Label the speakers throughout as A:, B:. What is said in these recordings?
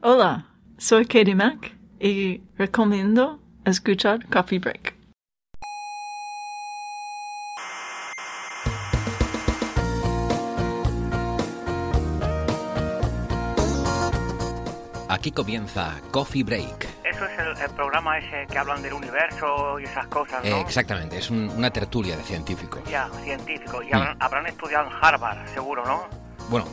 A: Hola, soy Katie Mack y recomiendo escuchar Coffee Break.
B: Aquí comienza Coffee Break.
C: Eso es el, el programa ese que hablan del universo y esas cosas, ¿no?
B: Eh, exactamente, es un- una tertulia de científicos.
C: Ya, científicos. Y
B: Mm.
C: habrán, habrán estudiado en Harvard, seguro, ¿no?
B: Bueno,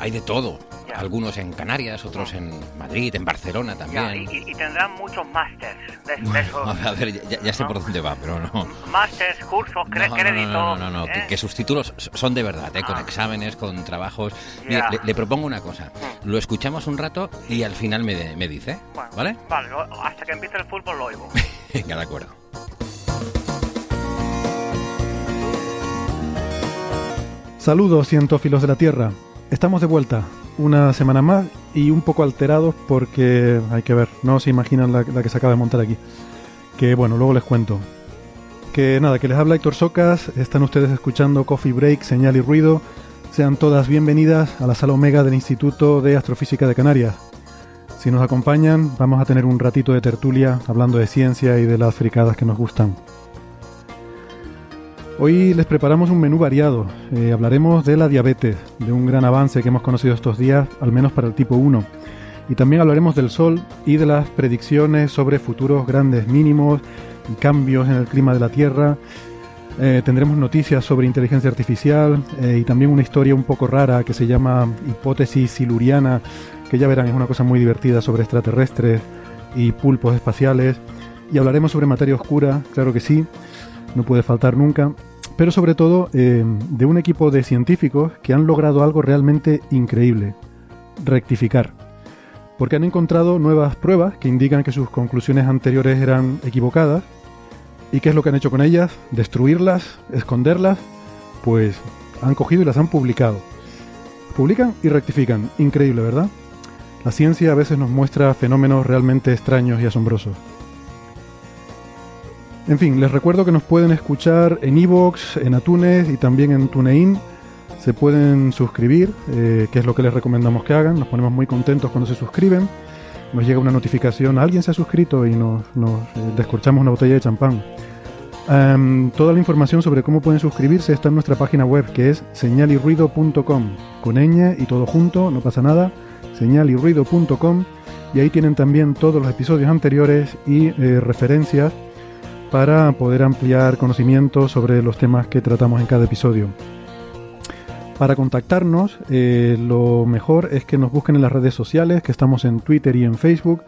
B: hay de todo.
C: Ya.
B: Algunos en Canarias, otros en Madrid, en Barcelona
C: Ya,
B: también.
C: y, y- y tendrán muchos másters de, de
B: Bueno,
C: esos.
B: a ver, ya, ya sé
C: ¿no?
B: por dónde va, pero no.
C: Másters, cursos, cre-
B: No, no,
C: créditos.
B: no, no, no, no, que,
C: ¿eh?
B: que sus títulos son de verdad, ¿eh? con
C: Ah.
B: exámenes, con trabajos. Mire,
C: Ya.
B: le, le propongo una cosa.
C: Mm.
B: Lo escuchamos un rato y al final me, me dice,
C: Bueno,
B: ¿vale?
C: Vale, hasta que empiece el fútbol lo oigo.
B: Venga, de acuerdo.
D: Saludos cientófilos de la Tierra. Estamos de vuelta una semana más y un poco alterados porque hay que ver, no se imaginan la, que se acaba de montar aquí. Que bueno, luego les cuento. Que nada, que les habla Héctor Socas, están ustedes escuchando Coffee Break, Señal y Ruido. Sean todas bienvenidas a la sala Omega del Instituto de Astrofísica de Canarias. Si nos acompañan, vamos a tener un ratito de tertulia hablando de ciencia y de las fricadas que nos gustan. Hoy les preparamos un menú variado. Eh, hablaremos de la diabetes, de un gran avance que hemos conocido estos días, al menos para el tipo 1. Y también hablaremos del Sol y de las predicciones sobre futuros grandes mínimos y cambios en el clima de la Tierra. Eh, tendremos noticias sobre inteligencia artificial eh, y también una historia un poco rara que se llama hipótesis siluriana, que ya verán es una cosa muy divertida sobre extraterrestres y pulpos espaciales. Y hablaremos sobre materia oscura, claro que sí, no puede faltar nunca pero sobre todo eh, de un equipo de científicos que han logrado algo realmente increíble, rectificar. Porque han encontrado nuevas pruebas que indican que sus conclusiones anteriores eran equivocadas. ¿Y qué es lo que han hecho con ellas? ¿Destruirlas? ¿Esconderlas? Pues han cogido y las han publicado. Publican y rectifican. Increíble, ¿verdad? La ciencia a veces nos muestra fenómenos realmente extraños y asombrosos. En fin, les recuerdo que nos pueden escuchar en iVoox, en Atunes y también en TuneIn. Se pueden suscribir, eh, que es lo que les recomendamos que hagan. Nos ponemos muy contentos cuando se suscriben. Nos llega una notificación, alguien se ha suscrito y nos, nos eh, descorchamos una botella de champán. Em, toda la información sobre cómo pueden suscribirse está en nuestra página web, que es señalirruido.com. Con ñ y todo junto, no pasa nada. Señalirruido.com. Y ahí tienen también todos los episodios anteriores y eh, referencias para poder ampliar conocimientos sobre los temas que tratamos en cada episodio. Para contactarnos, eh, lo mejor es que nos busquen en las redes sociales, que estamos en Twitter y en Facebook,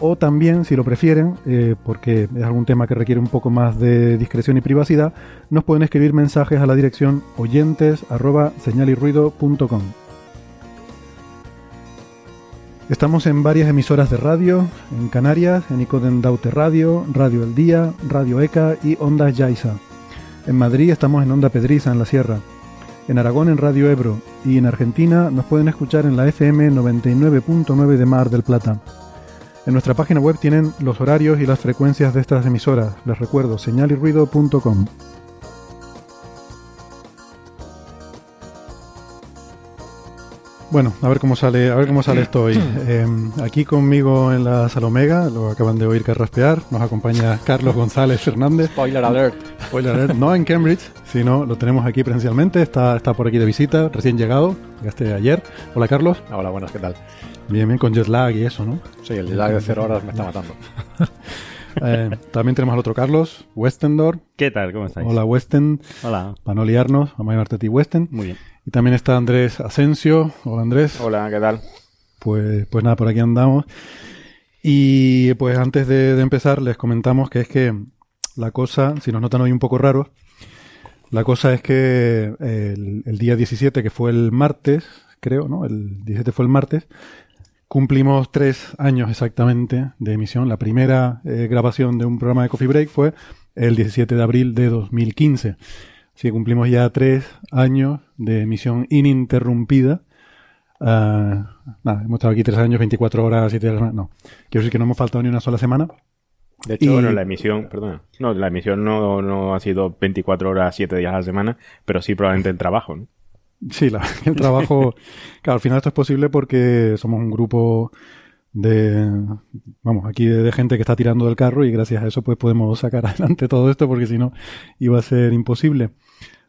D: o también, si lo prefieren, eh, porque es algún tema que requiere un poco más de discreción y privacidad, nos pueden escribir mensajes a la dirección oyentes. Estamos en varias emisoras de radio, en Canarias, en Icoden Daute Radio, Radio El Día, Radio ECA y Onda Yaiza. En Madrid estamos en Onda Pedriza, en la Sierra. En Aragón en Radio Ebro y en Argentina nos pueden escuchar en la FM 99.9 de Mar del Plata. En nuestra página web tienen los horarios y las frecuencias de estas emisoras. Les recuerdo, señalirruido.com. Bueno, a ver cómo sale, a ver cómo sale esto hoy. Eh, aquí conmigo en la sala Omega, lo acaban de oír carraspear, nos acompaña Carlos González Fernández.
E: Spoiler alert.
D: Spoiler alert, no en Cambridge, sino lo tenemos aquí presencialmente, está, está por aquí de visita, recién llegado, llegaste ayer. Hola Carlos.
E: Hola, buenas, ¿qué tal?
D: Bien, bien, con jet lag y eso, ¿no?
E: Sí, el lag de cero horas me está matando.
D: Eh, también tenemos al otro Carlos, Westendor.
F: ¿Qué tal? ¿Cómo estáis?
D: Hola Westen,
F: Hola.
D: para no liarnos, vamos a llamarte a ti Westen.
F: Muy bien.
D: Y también está Andrés Asensio. Hola Andrés.
E: Hola, ¿qué tal?
D: Pues, pues nada, por aquí andamos. Y pues antes de, de empezar les comentamos que es que la cosa, si nos notan hoy un poco raros, la cosa es que el, el día 17, que fue el martes, creo, ¿no? El 17 fue el martes. Cumplimos tres años exactamente de emisión. La primera eh, grabación de un programa de Coffee Break fue el 17 de abril de 2015. Que cumplimos ya tres años de emisión ininterrumpida. Ah, nada, hemos estado aquí tres años, 24 horas, 7 días. No, quiero decir que no hemos faltado ni una sola semana.
F: De hecho,
D: Y-
F: bueno, la emisión, perdona, no, la emisión no, no ha sido 24 horas, 7 días a la semana, pero sí probablemente el trabajo, ¿no?
D: Sí, la, el trabajo. claro, al final esto es posible porque somos un grupo de. Vamos, aquí de, de gente que está tirando del carro y gracias a eso pues podemos sacar adelante todo esto porque si no iba a ser imposible.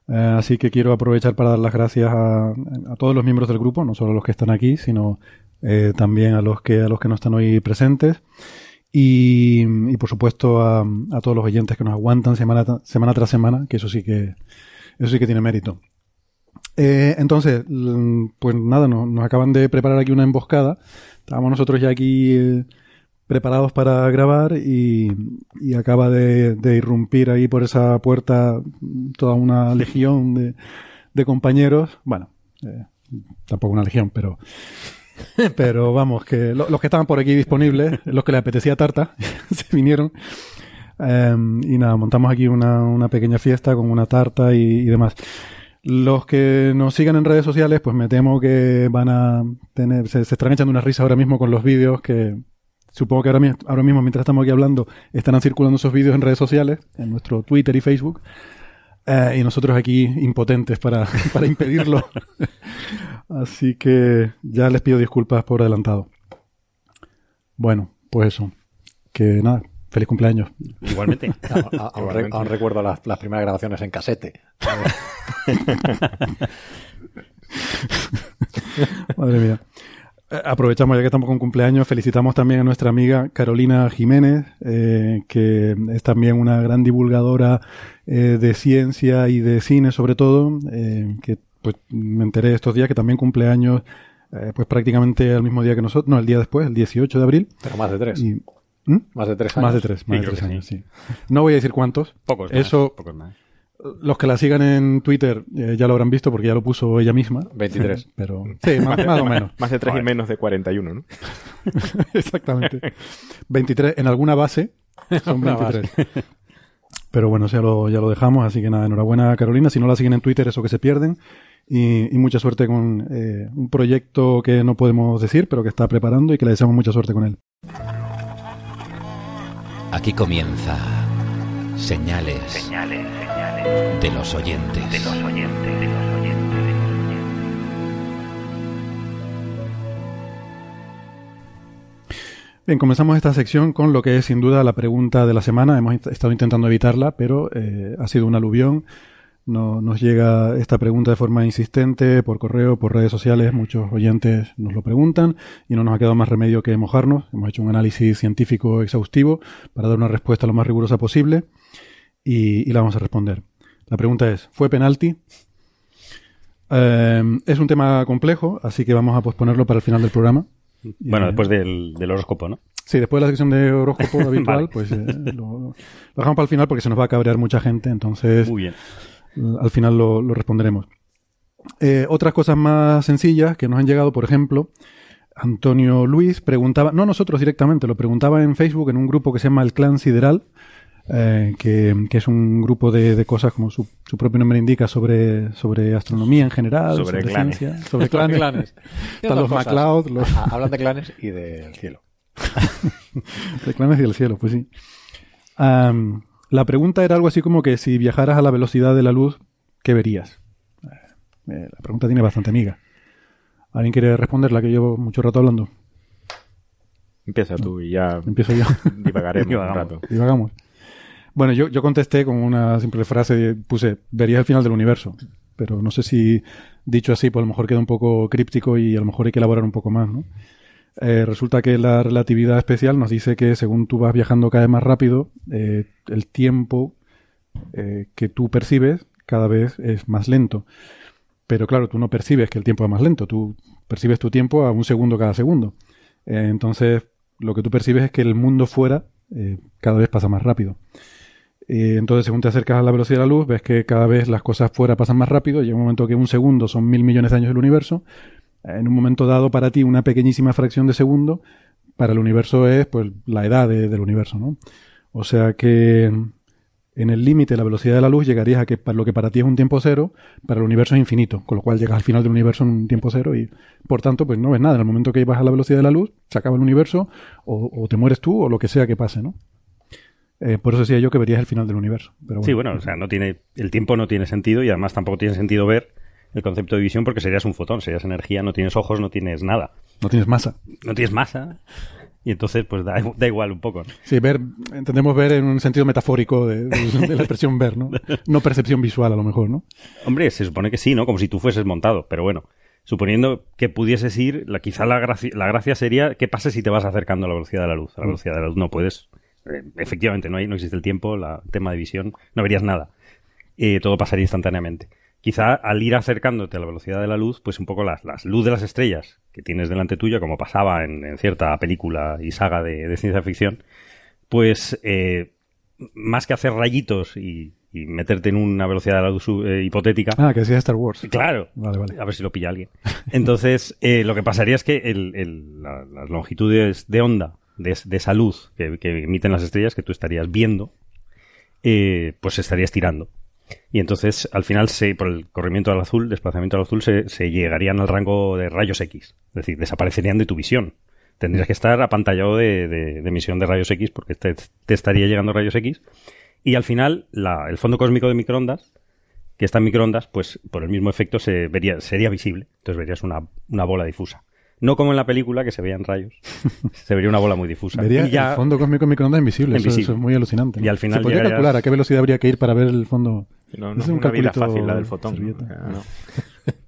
D: Eh, así que quiero aprovechar para dar las gracias a, a todos los miembros del grupo, no solo a los que están aquí, sino eh, también a los que a los que no están hoy presentes. Y, por supuesto a, todos los oyentes que nos aguantan semana, semana tras semana, que eso sí que eso sí que tiene mérito. Eh, entonces, pues nada, nos, nos acaban de preparar aquí una emboscada. Estábamos nosotros ya aquí eh, preparados para grabar y, y acaba de, de irrumpir ahí por esa puerta toda una legión de, de compañeros. Bueno, eh, tampoco una legión, pero pero vamos, que lo- los que estaban por aquí disponibles, los que le apetecía tarta, se vinieron. Eh, y nada, montamos aquí una, una pequeña fiesta con una tarta y, y demás. Los que nos sigan en redes sociales, pues me temo que van a tener, se, se estarán echando una risa ahora mismo con los vídeos que supongo que ahora, ahora mismo, mientras estamos aquí hablando, estarán circulando esos vídeos en redes sociales, en nuestro Twitter y Facebook. Eh, y nosotros aquí impotentes para, para impedirlo. Así que ya les pido disculpas por adelantado. Bueno, pues eso. Que nada, feliz cumpleaños.
G: Igualmente.
E: A- a- aún, re- aún recuerdo las, las primeras grabaciones en casete.
D: Madre mía. Aprovechamos ya que estamos con cumpleaños, felicitamos también a nuestra amiga Carolina Jiménez, eh, que es también una gran divulgadora eh, de ciencia y de cine sobre todo, eh, que pues me enteré estos días que también cumpleaños eh, pues prácticamente al mismo día que nosotros, no, el día después, el 18 de abril.
E: Pero más de tres.
D: Y-.
E: Más de tres años.
D: Más de tres, más
G: Sí,
D: de tres años, sí. No voy a decir cuántos.
G: Pocos más,
D: Eso,
G: pocos más.
D: Los que la sigan en Twitter eh, ya lo habrán visto porque ya lo puso ella misma.
E: 23.
D: Pero, sí, más, más o menos.
F: Más de 3 y menos de 41, ¿no?
D: Exactamente. 23 en alguna base son 23. Pero bueno, ya lo, ya lo dejamos, así que nada, enhorabuena Carolina. Si no la siguen en Twitter, eso que se pierden. Y, y mucha suerte con eh, un proyecto que no podemos decir, pero que está preparando y que le deseamos mucha suerte con él.
B: Aquí comienza Señales,
C: Señales, señales
B: de los oyentes.
C: de los oyentes, de los oyentes, de los oyentes.
D: Bien, comenzamos esta sección con lo que es sin duda la pregunta de la semana. Hemos estado intentando evitarla, pero eh, ha sido un aluvión. No, nos llega esta pregunta de forma insistente por correo, por redes sociales. Muchos oyentes nos lo preguntan y no nos ha quedado más remedio que mojarnos. Hemos hecho un análisis científico exhaustivo para dar una respuesta lo más rigurosa posible y, y la vamos a responder. La pregunta es, ¿fue penalti? Eh, es un tema complejo, así que vamos a posponerlo para el final del programa.
G: Bueno,
D: Eh,
G: después del, del horóscopo, ¿no?
D: Sí, después de la sección de horóscopo habitual,
G: Vale.
D: pues eh, lo, lo dejamos para el final porque se nos va a cabrear mucha gente, entonces
G: Muy bien.
D: al final lo, lo responderemos. Eh, otras cosas más sencillas que nos han llegado, por ejemplo, Antonio Luis preguntaba, no nosotros directamente, lo preguntaba en Facebook en un grupo que se llama el Clan Sideral, eh, que, que es un grupo de, de cosas como su, su propio nombre indica sobre, sobre astronomía en general,
F: Sobre
D: sobre,
F: clanes.
D: ciencia, sobre clanes.
E: clanes.
D: Están los
E: Cosas.
D: MacLeod, los,
E: Ah, Hablan de clanes y del cielo.
D: De clanes y del cielo, pues sí. La pregunta era algo así como que si viajaras a la velocidad de la luz, ¿qué verías? Eh, la pregunta tiene bastante miga. ¿Alguien quiere responderla? Que llevo mucho rato hablando.
F: Empieza tú y ya
D: Empiezo yo.
F: divagaremos un rato.
D: Divagamos. Bueno, yo, yo contesté con una simple frase, puse, verías el final del universo. Pero no sé si dicho así, pues a lo mejor queda un poco críptico y a lo mejor hay que elaborar un poco más, ¿no? Eh, resulta que la relatividad especial nos dice que según tú vas viajando cada vez más rápido, eh, el tiempo eh, que tú percibes cada vez es más lento. Pero claro, tú no percibes que el tiempo es más lento, tú percibes tu tiempo a un segundo cada segundo. Entonces, lo que tú percibes es que el mundo fuera cada vez pasa más rápido. Eh, entonces, según te acercas a la velocidad de la luz, ves que cada vez las cosas fuera pasan más rápido. Llega un momento que un segundo son mil millones de años del universo. en un momento dado para ti una pequeñísima fracción de segundo, para el universo es pues la edad de- del universo, ¿no? O sea que en el límite la velocidad de la luz llegarías a que lo que para ti es un tiempo cero, para el universo es infinito, con lo cual llegas al final del universo en un tiempo cero y por tanto pues no ves nada. En el momento que vas a la velocidad de la luz, se acaba el universo o, o te mueres tú o lo que sea que pase, ¿no? Eh, por eso decía yo que verías el final del universo. Pero
G: Sí, bueno, o sea, no tiene, el tiempo no tiene sentido y además tampoco tiene sentido ver el concepto de visión porque serías un fotón, serías energía, no tienes ojos, no tienes nada,
D: no tienes masa.
G: no tienes masa y entonces pues da, da igual un poco. ¿no?
D: Sí, ver, entendemos ver en un sentido metafórico de, de- de la expresión ver, ¿no? No percepción visual a lo mejor, ¿no?
G: Hombre, se supone que sí, ¿no? Como si tú fueses montado, pero bueno, suponiendo que pudieses ir, la, quizá la gracia, la gracia sería qué pasa si te vas acercando a la velocidad de la luz. A la velocidad de la luz no puedes, efectivamente, no, hay, no existe el tiempo, la, tema de visión, no verías nada. Eh, todo pasaría instantáneamente. Quizá al ir acercándote a la velocidad de la luz, pues un poco las, las luz de las estrellas que tienes delante tuya, como pasaba en, en cierta película y saga de, de ciencia ficción, pues eh, más que hacer rayitos y, y meterte en una velocidad de la luz eh, hipotética,
D: Ah, que decía Star Wars.
G: Claro.
D: Vale, vale.
G: A ver si lo pilla alguien. Entonces, eh, lo que pasaría es que el- el- la- las longitudes de onda de, es- de esa luz que, emiten las estrellas que tú estarías viendo, eh, pues se estaría estirando. Y entonces, al final, se, por el corrimiento al azul, desplazamiento al azul, se, llegarían al rango de rayos X. Es decir, desaparecerían de tu visión. Tendrías que estar apantallado de, de- de emisión de rayos X porque te, te estaría llegando rayos X. Y al final, la- el fondo cósmico de microondas que está en microondas, pues por el mismo efecto se vería, sería visible. Entonces verías una, una bola difusa. No como en la película, que se veían rayos. se vería una bola muy difusa.
D: Vería
G: y ya,
D: el fondo cósmico en microondas invisible. Eso,
G: Invisible.
D: eso es muy alucinante. ¿no?
G: Y al final
D: ¿Se podría
G: llegarías-
D: calcular a qué velocidad habría que ir para ver el fondo?
F: No,
D: Es
F: no es
D: un
F: una vida fácil la del fotón.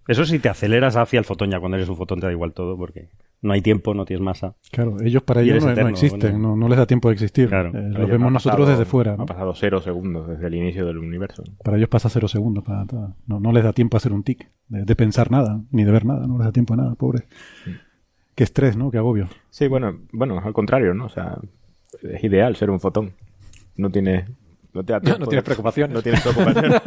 F: no.
G: Eso si te aceleras hacia el fotón, ya cuando eres un fotón te da igual todo, porque no hay tiempo, no tienes masa.
D: Claro, ellos para ellos no, no existen,
G: bueno.
D: no, no les da tiempo de existir.
G: Claro.
D: Eh, los vemos nosotros
F: pasado-
D: desde fuera. ¿no?
F: Ha pasado cero segundos desde el inicio del universo.
D: Para ellos pasa cero segundos. para- para- no, no les da tiempo a hacer un tic, de, de pensar nada, ni de ver nada, no les da tiempo a nada, pobre. Qué estrés, ¿no? Qué agobio.
F: Sí, bueno, bueno, al contrario, ¿no? O sea, es ideal ser un fotón. No tienes... No, te da tiempo
E: tienes preocupaciones.
F: No tienes preocupaciones.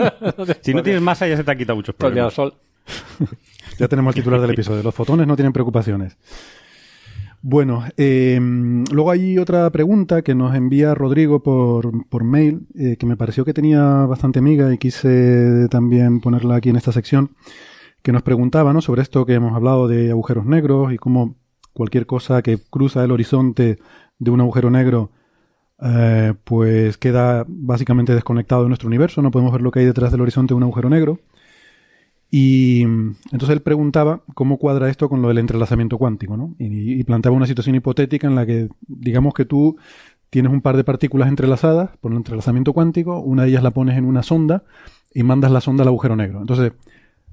G: Si no tienes masa ya se te ha quitado muchos
E: Todo el día al
G: problemas.
E: sol.
D: Ya tenemos el titular del episodio. Los fotones no tienen preocupaciones. Bueno, eh, luego hay otra pregunta que nos envía Rodrigo por, por mail, eh, que me pareció que tenía bastante miga y quise también ponerla aquí en esta sección, que nos preguntaba ¿no? sobre esto que hemos hablado de agujeros negros y cómo cualquier cosa que cruza el horizonte de un agujero negro eh, pues queda básicamente desconectado de nuestro universo, no podemos ver lo que hay detrás del horizonte de un agujero negro. Y mm, entonces él preguntaba cómo cuadra esto con lo del entrelazamiento cuántico, ¿no? Y, planteaba una situación hipotética en la que, digamos que tú tienes un par de partículas entrelazadas por el entrelazamiento cuántico, una de ellas la pones en una sonda y mandas la sonda al agujero negro. Entonces,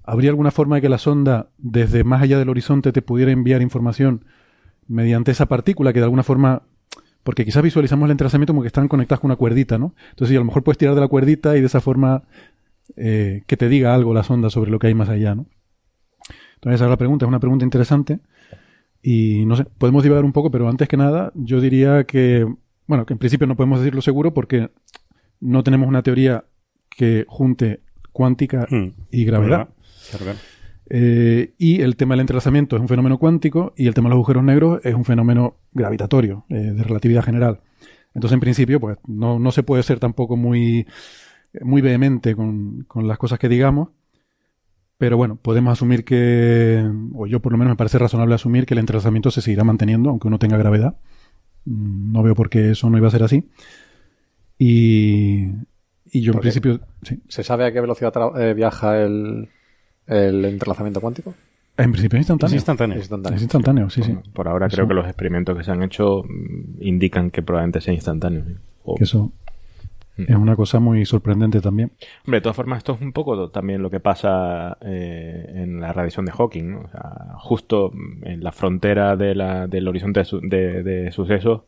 D: ¿habría alguna forma de que la sonda, desde más allá del horizonte, te pudiera enviar información mediante esa partícula que de alguna forma porque quizás visualizamos el entrelazamiento como que están conectadas con una cuerdita, ¿no? Entonces, a lo mejor puedes tirar de la cuerdita y de esa forma eh, que te diga algo la sonda sobre lo que hay más allá, ¿no? Entonces, esa es la pregunta, es una pregunta interesante. Y no sé, podemos divagar un poco, pero antes que nada, yo diría que, bueno, que en principio no podemos decirlo seguro porque no tenemos una teoría que junte cuántica
G: Mm.
D: y gravedad. Eh, y el tema del entrelazamiento es un fenómeno cuántico y el tema de los agujeros negros es un fenómeno gravitatorio, eh, de relatividad general. Entonces, en principio, pues no, no se puede ser tampoco muy, muy vehemente con, con las cosas que digamos. Pero bueno, podemos asumir que, o yo por lo menos me parece razonable asumir que el entrelazamiento se seguirá manteniendo, aunque uno tenga gravedad. Mm, No veo por qué eso no iba a ser así. Y, y yo en principio, sí,
E: ¿Se sabe a qué velocidad eh, viaja el, el entrelazamiento cuántico?
D: en principio es instantáneo.
G: Es instantáneo.
E: Es instantáneo.
D: Es instantáneo, sí, sí.
F: Por ahora
D: Eso-
F: creo que los experimentos que se han hecho mm, indican que probablemente sea instantáneo. ¿sí? O-
D: Que eso. Es una cosa muy sorprendente también.
F: Hombre, de todas formas, esto es un poco también lo que pasa eh, en la radiación de Hawking, ¿no? O sea, justo en la frontera de la- del horizonte de, su- de- de sucesos,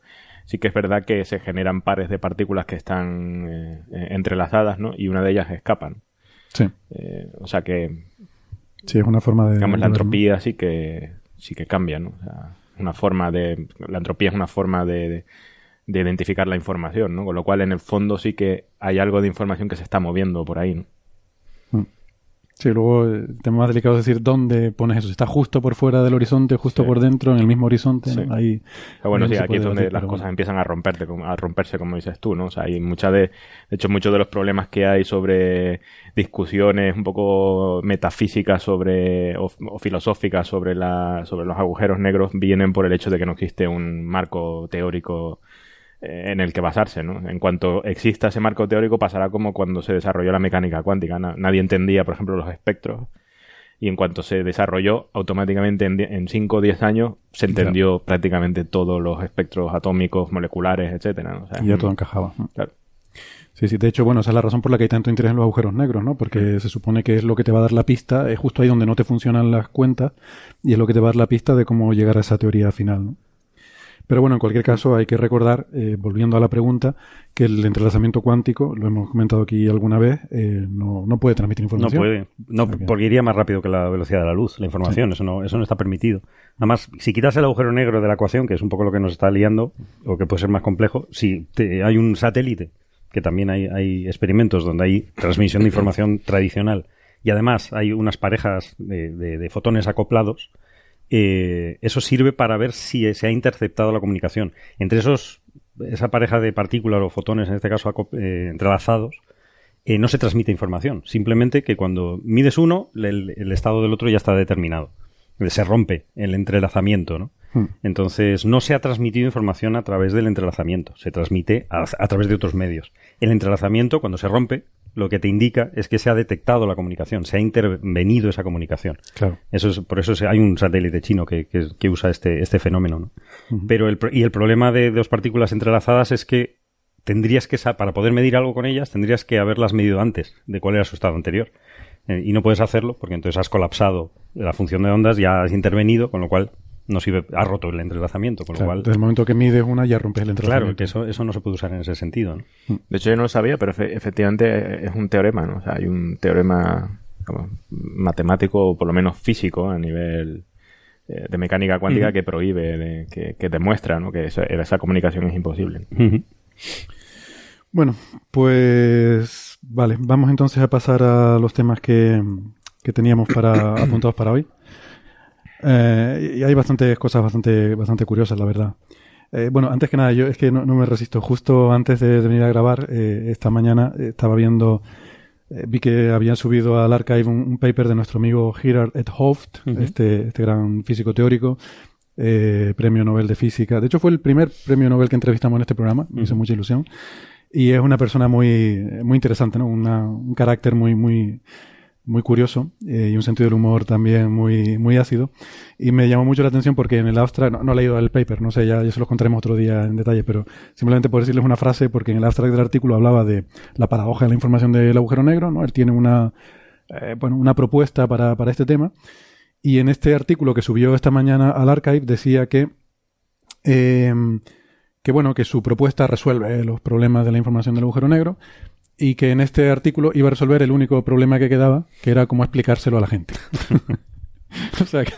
F: sí que es verdad que se generan pares de partículas que están eh, entrelazadas, ¿no? Y una de ellas escapan.
D: Sí,
F: Eh, o sea que,
D: sí, es una forma de...
F: digamos, la
D: de
F: entropía sí que, sí que cambia, ¿no? O sea, una forma de, la entropía es una forma de, de- de identificar la información, ¿no? Con lo cual, en el fondo sí que hay algo de información que se está moviendo por ahí, ¿no?
D: Sí, luego eh, el tema más delicado es decir dónde pones eso. Si está justo por fuera del horizonte, justo
F: Sí.
D: por dentro, en el mismo horizonte,
F: Sí.
D: ¿no? ahí.
F: Pero bueno, sí, aquí es donde las cosas
D: bueno.
F: empiezan a romperte, a romperse, como dices tú, ¿no? O sea, hay mucha de, de hecho, muchos de los problemas que hay sobre discusiones un poco metafísicas sobre, o, o filosóficas sobre la, sobre los agujeros negros vienen por el hecho de que no existe un marco teórico en el que basarse, ¿no? En cuanto exista ese marco teórico pasará como cuando se desarrolló la mecánica cuántica. Na- nadie entendía, por ejemplo, los espectros y en cuanto se desarrolló, automáticamente en, die- en 5 o 10 años se entendió prácticamente todos los espectros atómicos, moleculares, etcétera. ¿no? O sea,
D: Y ya
F: mm,
D: todo encajaba.
F: claro.
D: Sí, sí, de hecho, bueno, esa es la razón por la que hay tanto interés en los agujeros negros, ¿no? Porque se supone que es lo que te va a dar la pista, es justo ahí donde no te funcionan las cuentas, y es lo que te va a dar la pista de cómo llegar a esa teoría final, ¿no? Pero bueno, en cualquier caso hay que recordar, eh, volviendo a la pregunta, que el entrelazamiento cuántico, lo hemos comentado aquí alguna vez, eh, no, no puede transmitir
G: No
D: información.
G: puede. No, porque iría más rápido que la velocidad de la luz, la información. Eso, no, eso no está permitido. Además, si quitas el agujero negro de la ecuación, que es un poco lo que nos está liando, o que puede ser más complejo, si te- hay un satélite, que también hay, hay experimentos donde hay transmisión de información tradicional, y además hay unas parejas de, de- de fotones acoplados, eh, eso sirve para ver si se ha interceptado la comunicación. Entre esos, esa pareja de partículas o fotones, en este caso eh, entrelazados, eh, no se transmite información. Simplemente que cuando mides uno, el, el estado del otro ya está determinado. Se rompe el entrelazamiento, ¿no?
D: Hmm.
G: Entonces, no se ha transmitido información a través del entrelazamiento, se transmite a, a través de otros medios. El entrelazamiento, cuando se rompe, lo que te indica es que se ha detectado la comunicación, se ha intervenido esa comunicación.
D: Claro.
G: Eso es, por eso hay un satélite chino que, que- que usa este, este fenómeno. ¿no? Pero el, y el problema de dos partículas entrelazadas es que tendrías que, para poder medir algo con ellas, tendrías que haberlas medido antes de cuál era su estado anterior. Eh, y no puedes hacerlo porque entonces has colapsado la función de ondas, ya has intervenido, con lo cual no sirve, has roto el entrelazamiento, con
D: Claro,
G: lo cual...
D: Desde el momento que mides una ya rompes el entrelazamiento.
G: Claro, que eso, eso no se puede usar en ese sentido. ¿no?
F: De hecho, yo no lo sabía, pero efe- efectivamente es un teorema, ¿no? O sea, hay un teorema como, matemático, o por lo menos físico, a nivel eh, de mecánica cuántica, que prohíbe, de- que, que demuestra, ¿no? Que esa, esa comunicación es imposible.
D: Bueno, pues vale, vamos entonces a pasar a los temas que, que teníamos para apuntados para hoy. Eh, y hay bastantes cosas bastante, bastante curiosas, la verdad. Eh, bueno, antes que nada, yo es que no, no me resisto. Justo antes de, de venir a grabar, eh, esta mañana eh, estaba viendo, vi que habían subido al archive un, un paper de nuestro amigo Gerard et Hooft,
G: Ujú.
D: este, este gran físico teórico, eh, premio Nobel de Física. De hecho, fue el primer premio Nobel que entrevistamos en este programa, me hizo
G: Ujú.
D: mucha ilusión. Y es una persona muy, muy interesante, ¿no? Una- un carácter muy, muy, muy curioso eh, y un sentido del humor también muy, muy ácido. Y me llamó mucho la atención porque en el abstract, no, no he leído el paper, no sé, ya, ya se los contaremos otro día en detalle, pero simplemente por decirles una frase, porque en el abstract del artículo hablaba de la paradoja de la información del agujero negro, ¿no? Él tiene una, eh, bueno, una propuesta para, para este tema. Y en este artículo que subió esta mañana al archive decía que, eh, que bueno, que su propuesta resuelve los problemas de la información del agujero negro y que en este artículo iba a resolver el único problema que quedaba, que era cómo explicárselo a la gente. o sea que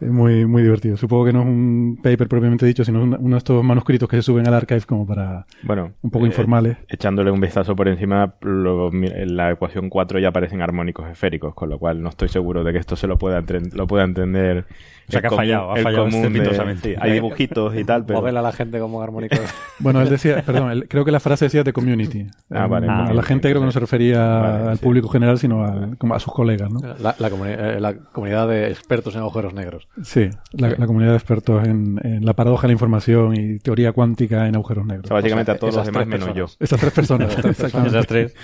D: es muy, muy divertido. Supongo que no es un paper propiamente dicho, sino un- uno de estos manuscritos que se suben al archive como para
F: Bueno,
D: un poco
F: eh,
D: informales.
F: Echándole un vistazo por encima, lo- en la ecuación 4 ya aparecen armónicos esféricos, con lo cual no estoy seguro de que esto se lo pueda, lo pueda entender.
G: O sea, que ha fallado, ha
F: el
G: fallado
F: común de-
G: estrepitosamente.
F: hay dibujitos y tal, pero...
E: A la gente como armónicos.
D: Bueno, él decía, perdón, él- creo que la frase decía de community.
F: Ah, vale,
D: Eh, a la gente creo que no se refería
F: Vale,
D: al
F: sí.
D: público general, sino a, como a sus colegas, ¿no?
E: La, la comuni- eh, la comunidad de expertos en agujeros negros.
D: Sí, la, la comunidad de expertos en, en la paradoja de la información y teoría cuántica en agujeros
F: O
D: negros.
F: sea, básicamente
E: O sea,
F: a todos los
E: esas
F: demás menos yo.
D: Estas tres personas.
G: Esas tres.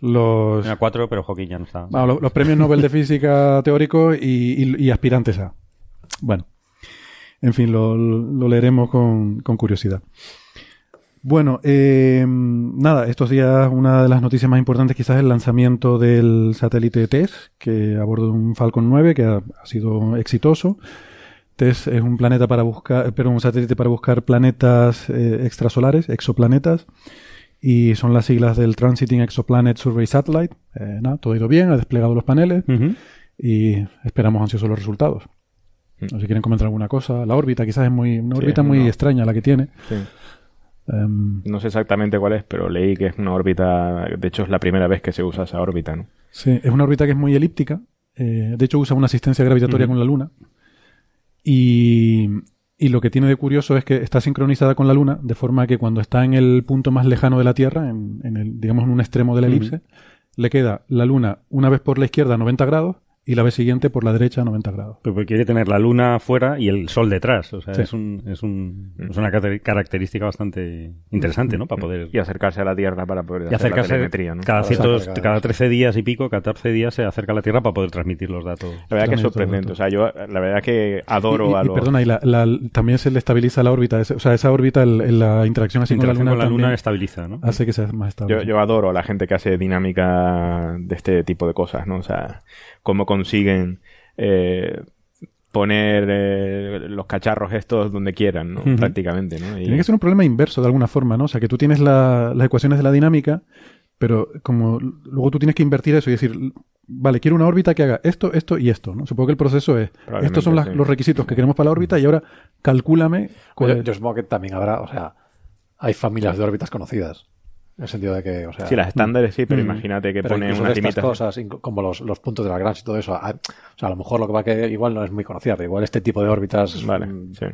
D: Los,
G: cuatro, pero Hawking ya no está.
D: Bueno, los, los premios Nobel de Física teóricos y, y- y aspirantes a. Bueno, en fin, lo, lo leeremos con, con curiosidad. Bueno, eh, nada, estos días una de las noticias más importantes quizás es el lanzamiento del satélite TESS, que a bordo de un Falcon 9, que ha, ha sido exitoso. TESS es un planeta para buscar, pero un satélite para buscar planetas eh, extrasolares, exoplanetas, y son las siglas del Transiting Exoplanet Survey Satellite. Eh, nada, todo ha ido bien, ha desplegado los paneles y esperamos ansiosos los resultados. No sé si quieren comentar alguna cosa. La órbita quizás es muy, una
F: Sí,
D: órbita muy
F: no.
D: extraña la que tiene.
F: Sí.
D: Em,
F: No sé exactamente cuál es, pero leí que es una órbita. De hecho, es la primera vez que se usa esa órbita, ¿no?
D: Sí, es una órbita que es muy elíptica. eh, de hecho, usa una asistencia gravitatoria con la Luna. Y, y lo que tiene de curioso es que está sincronizada con la Luna, de forma que cuando está en el punto más lejano de la Tierra, en, en el, digamos en un extremo de la elipse, le queda la Luna una vez por la izquierda a 90 grados y la vez siguiente por la derecha a 90 grados.
G: Pero porque quiere tener la luna afuera y el sol detrás. O sea,
D: Sí.
G: es, un, es, un, es una característica bastante interesante, ¿no? Para poder...
F: Y acercarse a la Tierra para poder
G: y
F: hacer la telemetría, ¿no?
G: cada, ciertos,
E: cada-
G: cada 13 días y pico, 14 días se acerca a la Tierra para poder transmitir los datos.
F: La verdad que es sorprendente. O sea, yo la verdad que adoro
D: y, y-
F: a
D: y
F: los...
D: perdona, y la- la- también se le estabiliza la órbita, o sea, esa órbita, el- el- la interacción así
G: La
D: con la
G: interacción
D: Luna,
G: con la luna estabiliza, ¿no?
D: hace que sea más estable.
F: Yo, yo adoro a la gente que hace dinámica de este tipo de cosas, ¿no? O sea, cómo consiguen eh, poner eh, los cacharros estos donde quieran, ¿no? Prácticamente, ¿no? Y-
D: Tiene que ser un problema inverso de alguna forma, ¿no? O sea, que tú tienes la- las ecuaciones de la dinámica, pero como luego tú tienes que invertir eso y decir, vale, quiero una órbita que haga esto, esto y esto, ¿no? Supongo que el proceso es, estos son las-
F: sí.
D: los requisitos que queremos para la órbita y ahora calcúlame cuál
E: Yo,
D: es-
E: yo supongo que también habrá, o sea, hay familias de órbitas conocidas. En el sentido de que, o sea.
F: Sí, las estándares sí, pero
G: Mm.
F: imagínate que
E: pero
F: ponen unas
E: estas cosas, como los, los puntos de Lagrange y todo eso. a- o sea, a lo mejor lo que va que igual no es muy conocida, pero igual este tipo de órbitas.
F: Vale,
E: mm,
F: sí.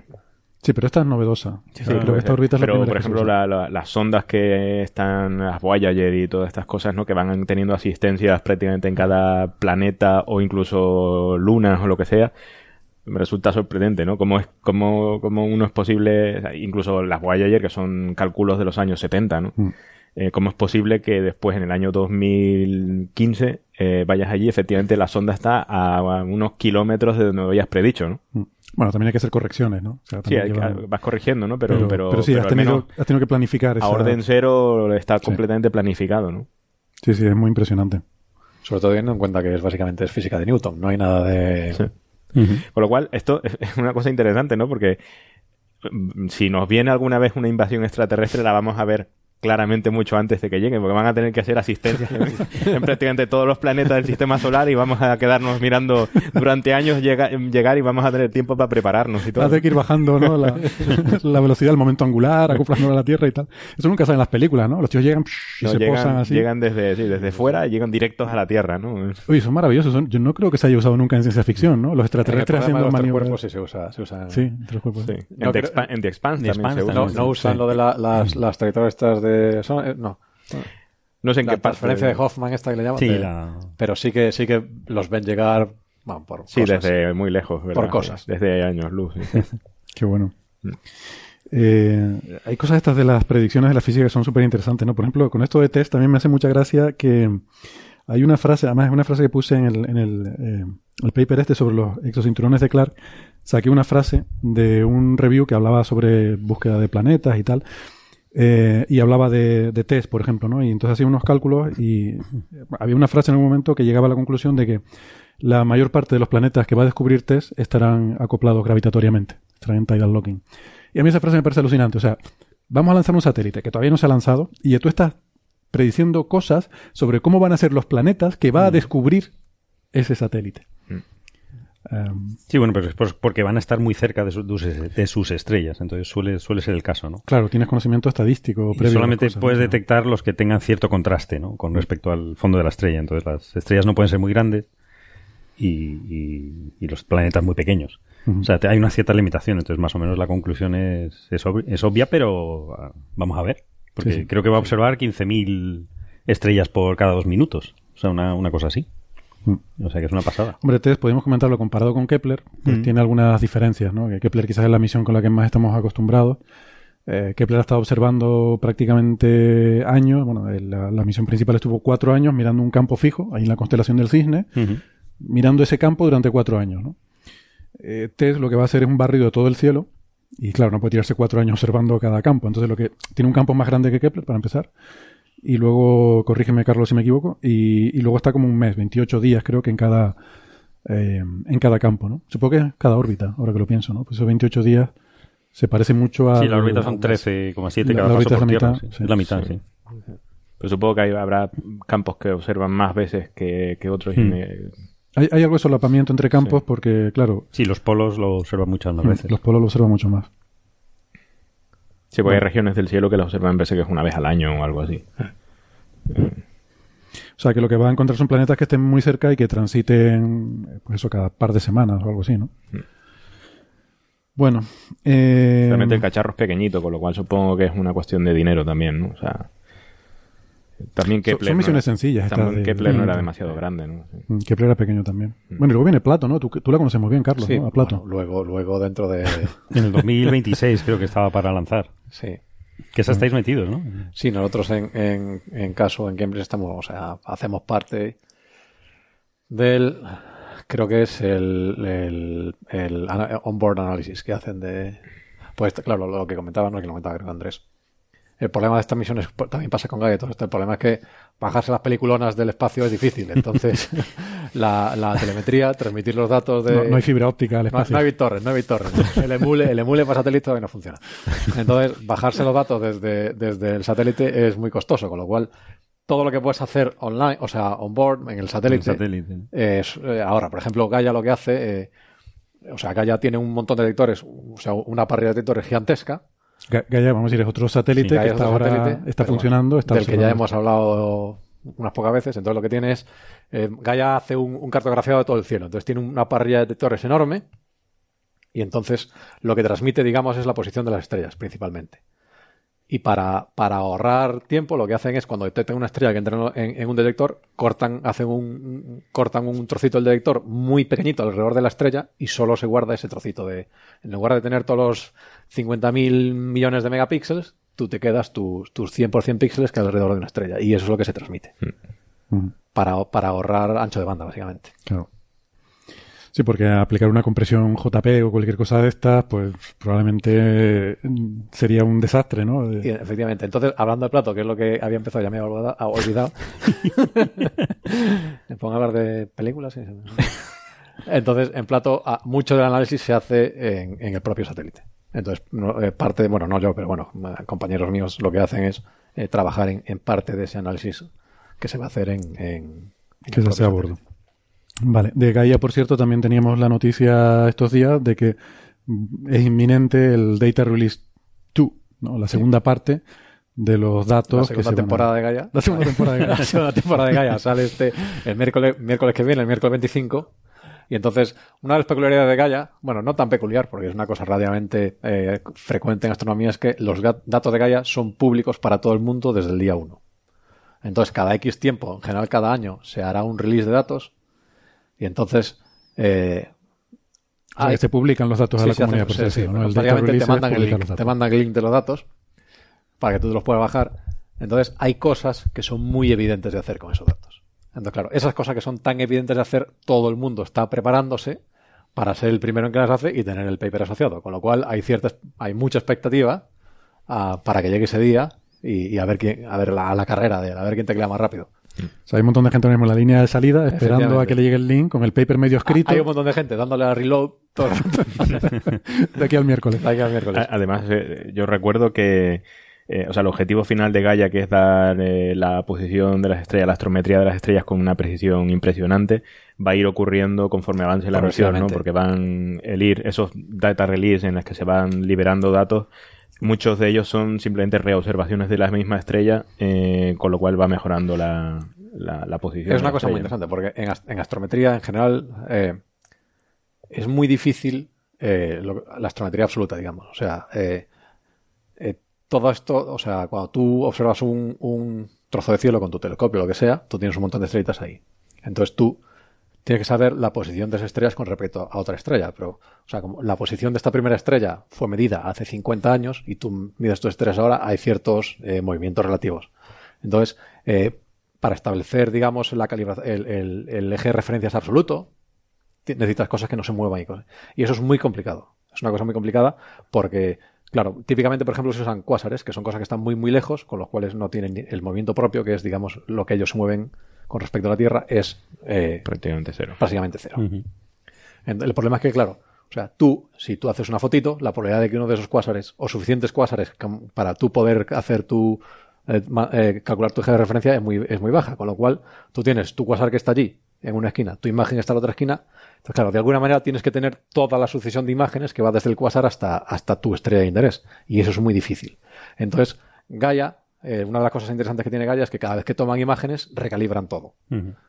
D: Sí, pero esta es novedosa. O sea, creo que esta órbita es la
F: pero,
D: primera
F: por ejemplo, la- la- las sondas que están, las Voyager y todas estas cosas, ¿no? Que van teniendo asistencias prácticamente en cada planeta o incluso lunas o lo que sea. Me resulta sorprendente, ¿no? Cómo, es, cómo, cómo uno es posible, incluso las Voyager, que son cálculos de los años 70, ¿no?
D: Mm.
F: Eh, ¿Cómo es posible que después, en el año 2015, eh, vayas allí, efectivamente la sonda está a, a unos kilómetros de donde habías predicho, ¿no?
D: Mm. Bueno, también hay que hacer correcciones, ¿no? O sea,
F: Sí,
D: lleva-
F: vas corrigiendo, ¿no? Pero, pero,
D: pero sí,
F: pero
D: has, tenido, has tenido que planificar esa...
F: a orden cero está completamente planificado, ¿no?
D: Sí, sí, es muy impresionante.
E: Sobre todo teniendo en cuenta que es básicamente es física de Newton. No hay nada de.
F: Sí. Con lo cual, esto es es una cosa interesante, ¿no? Porque mm, si nos viene alguna vez una invasión extraterrestre, la vamos a ver claramente mucho antes de que lleguen, porque van a tener que hacer asistencia en, en prácticamente todos los planetas del sistema solar y vamos a quedarnos mirando durante años llega- llegar y vamos a tener tiempo para prepararnos y todo.
D: Hace que ir bajando ¿no? la, la velocidad, el momento angular, acoplándolo a la Tierra y tal. Eso nunca sale en las películas, ¿no? Los tíos llegan psh, y
F: No,
D: se
F: llegan,
D: posan así.
F: llegan desde, sí, desde fuera, llegan directos a la Tierra, ¿no?
D: Uy, son maravillosos. son- yo no creo que se haya usado nunca en ciencia ficción, ¿no? Los extraterrestres haciendo
E: los
D: maniobras.
E: cuerpos sí se usa. Se usa
D: Sí, entre los cuerpos.
F: Sí.
E: No
F: en, The
E: creo-
F: en The Expanse
G: The
F: también se
G: Expanse
F: usa.
E: No, usan
D: sí.
E: lo de la- las, las trayectorias estas de. Son- eh, no.
F: No sé en
E: La
F: qué parte
E: transferencia de Hoffman, esta que le llaman.
G: Sí,
E: de-
G: la...
E: Pero sí que, sí que los ven llegar. Bueno, por
F: Sí,
E: cosas.
F: desde muy lejos, ¿verdad?
E: Por cosas.
F: Desde años luz. sí.
D: Qué bueno. Eh, hay cosas estas de las predicciones de la física que son súper interesantes, ¿no? Por ejemplo, con esto de test también me hace mucha gracia que hay una frase, además es una frase que puse en el, en el, eh, el paper este sobre los exocinturones de Clark. Saqué una frase de un review que hablaba sobre búsqueda de planetas y tal. Eh, y hablaba de, de test, por ejemplo, ¿no? Y entonces hacía unos cálculos y había una frase en un momento que llegaba a la conclusión de que la mayor parte de los planetas que va a descubrir test estarán acoplados gravitatoriamente, estarán en tidal locking. Y a mí esa frase me parece alucinante. O sea, vamos a lanzar un satélite que todavía no se ha lanzado y tú estás prediciendo cosas sobre cómo van a ser los planetas que va a descubrir ese satélite. Um,
G: Sí, bueno, pero es por- porque van a estar muy cerca de, su- de sus- estrellas, entonces suele, suele ser el caso, ¿no?
D: claro, tienes conocimiento estadístico previo.
G: solamente
D: cosas,
G: puedes
D: ¿no?
G: detectar los que tengan cierto contraste, ¿no? Con respecto al fondo de la estrella. Entonces las estrellas no pueden ser muy grandes y, y- y los planetas muy pequeños. O sea, te- hay una cierta limitación. Entonces más o menos la conclusión es, es, obvi- es obvia, pero ah, vamos a ver. Porque
D: Sí, sí.
G: creo que va a observar 15.000 estrellas por cada dos minutos. O sea, una, una cosa así. O sea, que es una pasada.
D: Hombre, entonces podemos comentarlo comparado con Kepler, pues
G: Mm.
D: tiene algunas diferencias, ¿no? Que Kepler quizás es la misión con la que más estamos acostumbrados. Eh, Kepler ha estado observando prácticamente años, bueno, la, la misión principal estuvo cuatro años mirando un campo fijo, ahí en la constelación del Cisne, mirando ese campo durante cuatro años, ¿no? Eh, TESS lo que va a hacer es un barrido de todo el cielo, y claro, no puede tirarse cuatro años observando cada campo, entonces lo que tiene un campo más grande que Kepler, para empezar, y luego, corrígeme Carlos si me equivoco, y, y luego está como un mes, 28 días creo que en cada, eh, en cada campo, ¿no? Supongo que es cada órbita, ahora que lo pienso, ¿no? Pues esos 28 días se parece mucho a...
G: Sí, la órbita son 13,7
D: La-
G: cada
D: la
G: paso
D: órbita es
G: por
D: la
G: tierra.
D: mitad,
G: sí. la mitad,
F: Sí.
G: sí.
F: Pero supongo que hay- habrá campos que observan más veces que, que otros.
G: Hmm.
D: Hay, hay algo de solapamiento entre campos porque, claro,
G: Sí, los polos lo observan muchas más veces.
D: los polos lo observan mucho más.
F: Sí, porque hay regiones del cielo que las observan, parece que es una vez al año o algo así.
D: O sea, que lo que va a encontrar son planetas que estén muy cerca y que transiten, pues eso, cada par de semanas o algo así, ¿no?
F: Mm.
D: Bueno, eh,
F: Realmente el cacharro es pequeñito, con lo cual supongo que es una cuestión de dinero también, ¿no? O sea, también
D: Son-
F: Kepler
D: son misiones
F: no,
D: sencillas estas
F: También
D: de-
F: Kepler no era
D: Mm.
F: demasiado grande, ¿no? Sí.
D: mm, Kepler era pequeño también.
F: Mm.
D: Bueno, y luego viene Plato, ¿no? Tú, tú la conoces muy bien, Carlos,
E: Sí,
D: ¿no? A Plato.
E: bueno, luego, luego dentro de...
G: En el 2026 creo que estaba para lanzar.
E: Sí.
G: Que esa estáis metidos, ¿no?
E: Sí, nosotros en, en, en caso en Cambridge estamos, o sea, hacemos parte del, creo que es el, el, onboard analysis que hacen de, pues claro, lo que comentaba, no es que lo comentaba creo que Andrés. El problema de estas misiones pues, también pasa con Gaia y todo esto. El problema es que bajarse las peliculonas del espacio es difícil. Entonces, la, la telemetría, transmitir los datos de...
D: No, no hay fibra óptica al espacio.
E: no hay BitTorrent, no hay BitTorrent. El emule, el emule para satélite todavía no funciona. Entonces, bajarse los datos desde, desde el satélite es muy costoso, con lo cual todo lo que puedes hacer online, o sea, on board, en el satélite,
G: El satélite.
E: es, eh, ahora, por ejemplo, Gaia lo que hace, eh, o sea, Gaia tiene un montón de detectores, o sea, una parrilla de detectores gigantesca.
D: Ga- Gaia, vamos a decir, es otro satélite
E: Sí,
D: que está ahora
E: satélite,
D: está funcionando.
E: bueno,
D: está
E: del que ya hemos hablado unas pocas veces. Entonces, lo que tiene es, eh, Gaia hace un, un cartografiado de todo el cielo. Entonces, tiene una parrilla de detectores enorme y entonces lo que transmite, digamos, es la posición de las estrellas, principalmente. Y para, para ahorrar tiempo, lo que hacen es cuando detectan una estrella que entra en, en un detector, cortan, hacen un, un- cortan un trocito del detector muy pequeñito alrededor de la estrella y solo se guarda ese trocito de. En lugar de tener todos los 50.000 millones de megapíxeles, tú te quedas tus, tus 100% píxeles que hay alrededor de una estrella. Y eso es lo que se transmite.
D: Mm,
E: Para, para ahorrar ancho de banda, básicamente.
D: claro. Sí, porque aplicar una compresión JP o cualquier cosa de estas, pues probablemente mm, sería un desastre, ¿no?
E: Y,
D: De-
E: efectivamente. Entonces, hablando de plato, que es lo que había empezado, ya me había olvidado. me pongo a hablar de películas. Entonces, en plato, mucho del análisis se hace en, en el propio satélite. Entonces, eh, parte, bueno, no yo, pero bueno, compañeros míos lo que hacen es eh, trabajar en, en parte de ese análisis que se va a hacer en. en- en
D: que se hace a bordo. Vale. De Gaia, por cierto, también teníamos la noticia estos días de que mm, es inminente el Data Release 2, ¿no? La segunda parte de los datos
E: La
D: que
E: segunda
D: se van a-
E: temporada de Gaia.
D: La segunda temporada de Gaia.
E: la segunda temporada de Gaia sale este el miércoles, miércoles que viene, el miércoles 25. Y entonces, una de las peculiaridades de Gaia, bueno, no tan peculiar, porque es una cosa relativamente eh, frecuente en astronomía, es que los datos de Gaia son públicos para todo el mundo desde el día 1. Entonces, cada X tiempo, en general cada año, se hará un release de datos. Y entonces, eh,
D: que se publican los datos a
E: Sí,
D: la
E: sí,
D: comunidad, por
E: sí, sí. te mandan, el link, te mandan el link de los datos para que tú te los puedas bajar. Entonces, hay cosas que son muy evidentes de hacer con esos datos. Entonces, claro, esas cosas que son tan evidentes de hacer, todo el mundo está preparándose para ser el primero en que las hace y tener el paper asociado. Con lo cual, hay cierta, hay mucha expectativa ah, para que llegue ese día y, y a ver quién, a ver la, la carrera de él, a ver quién teclea más rápido.
D: O sea, hay un montón de gente ahora mismo en la línea de salida esperando a que le llegue el link con el paper medio escrito
E: Hay un montón de gente dándole a reload todo el rato.
D: de aquí al miércoles.
E: De aquí al miércoles.
F: A- Además, eh, yo recuerdo que, eh, o sea, el objetivo final de Gaia, que es dar eh, la posición de las estrellas, la astrometría de las estrellas con una precisión impresionante, va a ir ocurriendo conforme avance la versión, ¿no? Porque van el ir esos data release en las que se van liberando datos. Muchos de ellos son simplemente reobservaciones de la misma estrella, eh, con lo cual va mejorando la, la, la posición.
E: Es una cosa muy interesante porque en, ast- en astrometría en general es muy difícil lo- la astrometría absoluta, digamos. O sea, eh, todo esto, o sea, cuando tú observas un, trozo de cielo con tu telescopio o lo que sea, tú tienes un montón de estrellitas ahí. Entonces tú tienes que saber la posición de esas estrellas con respecto a otra estrella. Pero, o sea, como la posición de esta primera estrella fue medida hace 50 años y tú mides tus estrellas ahora, hay ciertos eh, movimientos relativos. Entonces, eh, para establecer, digamos, la el, el- eje de referencia es absoluto, necesitas cosas que no se muevan y. Y eso es muy complicado. Es una cosa muy complicada porque, claro, típicamente, por ejemplo, se usan cuásares, que son cosas que están muy, muy lejos, con los cuales no tienen el movimiento propio, que es, digamos, lo que ellos se mueven con respecto a la Tierra, es eh,
F: Prácticamente cero.
E: básicamente cero. El problema es que, claro, o sea, tú, si tú haces una fotito, la probabilidad de que uno de esos cuásares, o suficientes cuásares para tú poder hacer tu, eh, eh, calcular tu eje de referencia es muy, es muy baja. Con lo cual, tú tienes tu cuásar que está allí en una esquina, tu imagen está en la otra esquina. Entonces, claro, de alguna manera tienes que tener toda la sucesión de imágenes que va desde el quasar hasta, hasta tu estrella de interés. Y eso es muy difícil. Entonces, Gaia, eh, una de las cosas interesantes que tiene Gaia es que cada vez que toman imágenes, recalibran todo.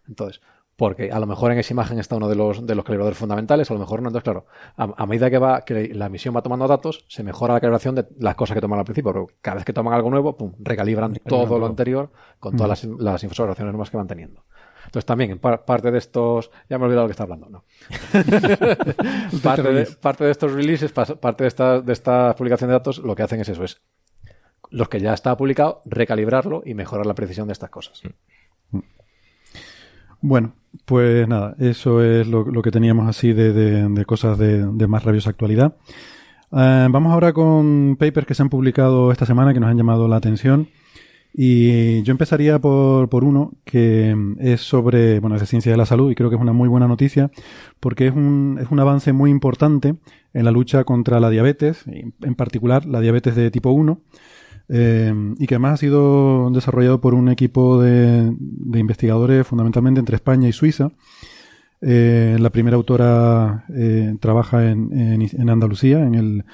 E: Entonces, porque a lo mejor en esa imagen está uno de los, de los calibradores fundamentales, a lo mejor no. Entonces, claro, a, a medida que va, que la misión va tomando datos, se mejora la calibración de las cosas que toman al principio. Pero cada vez que toman algo nuevo, pum, recalibran todo lo anterior con todas las, las nuevas que van teniendo. Entonces también, en par- parte de estos, ya me he olvidado lo que está hablando, ¿no? parte, de, parte de estos releases, parte de esta, de esta publicación de datos, lo que hacen es eso, es los que ya está publicado, recalibrarlo y mejorar la precisión de estas cosas.
D: Bueno, pues nada, eso es lo, lo que teníamos así de, de- de cosas de, de más rabiosa actualidad. Eh, vamos ahora con papers que se han publicado esta semana que nos han llamado la atención. Y yo empezaría por, por uno que es sobre, bueno, es ciencia de la salud y creo que es una muy buena noticia porque es un, es un avance muy importante en la lucha contra la diabetes, en particular la diabetes de tipo 1, eh, y que además ha sido desarrollado por un equipo de, de investigadores fundamentalmente entre España y Suiza. Eh, la primera autora eh, trabaja en, en Andalucía, en el,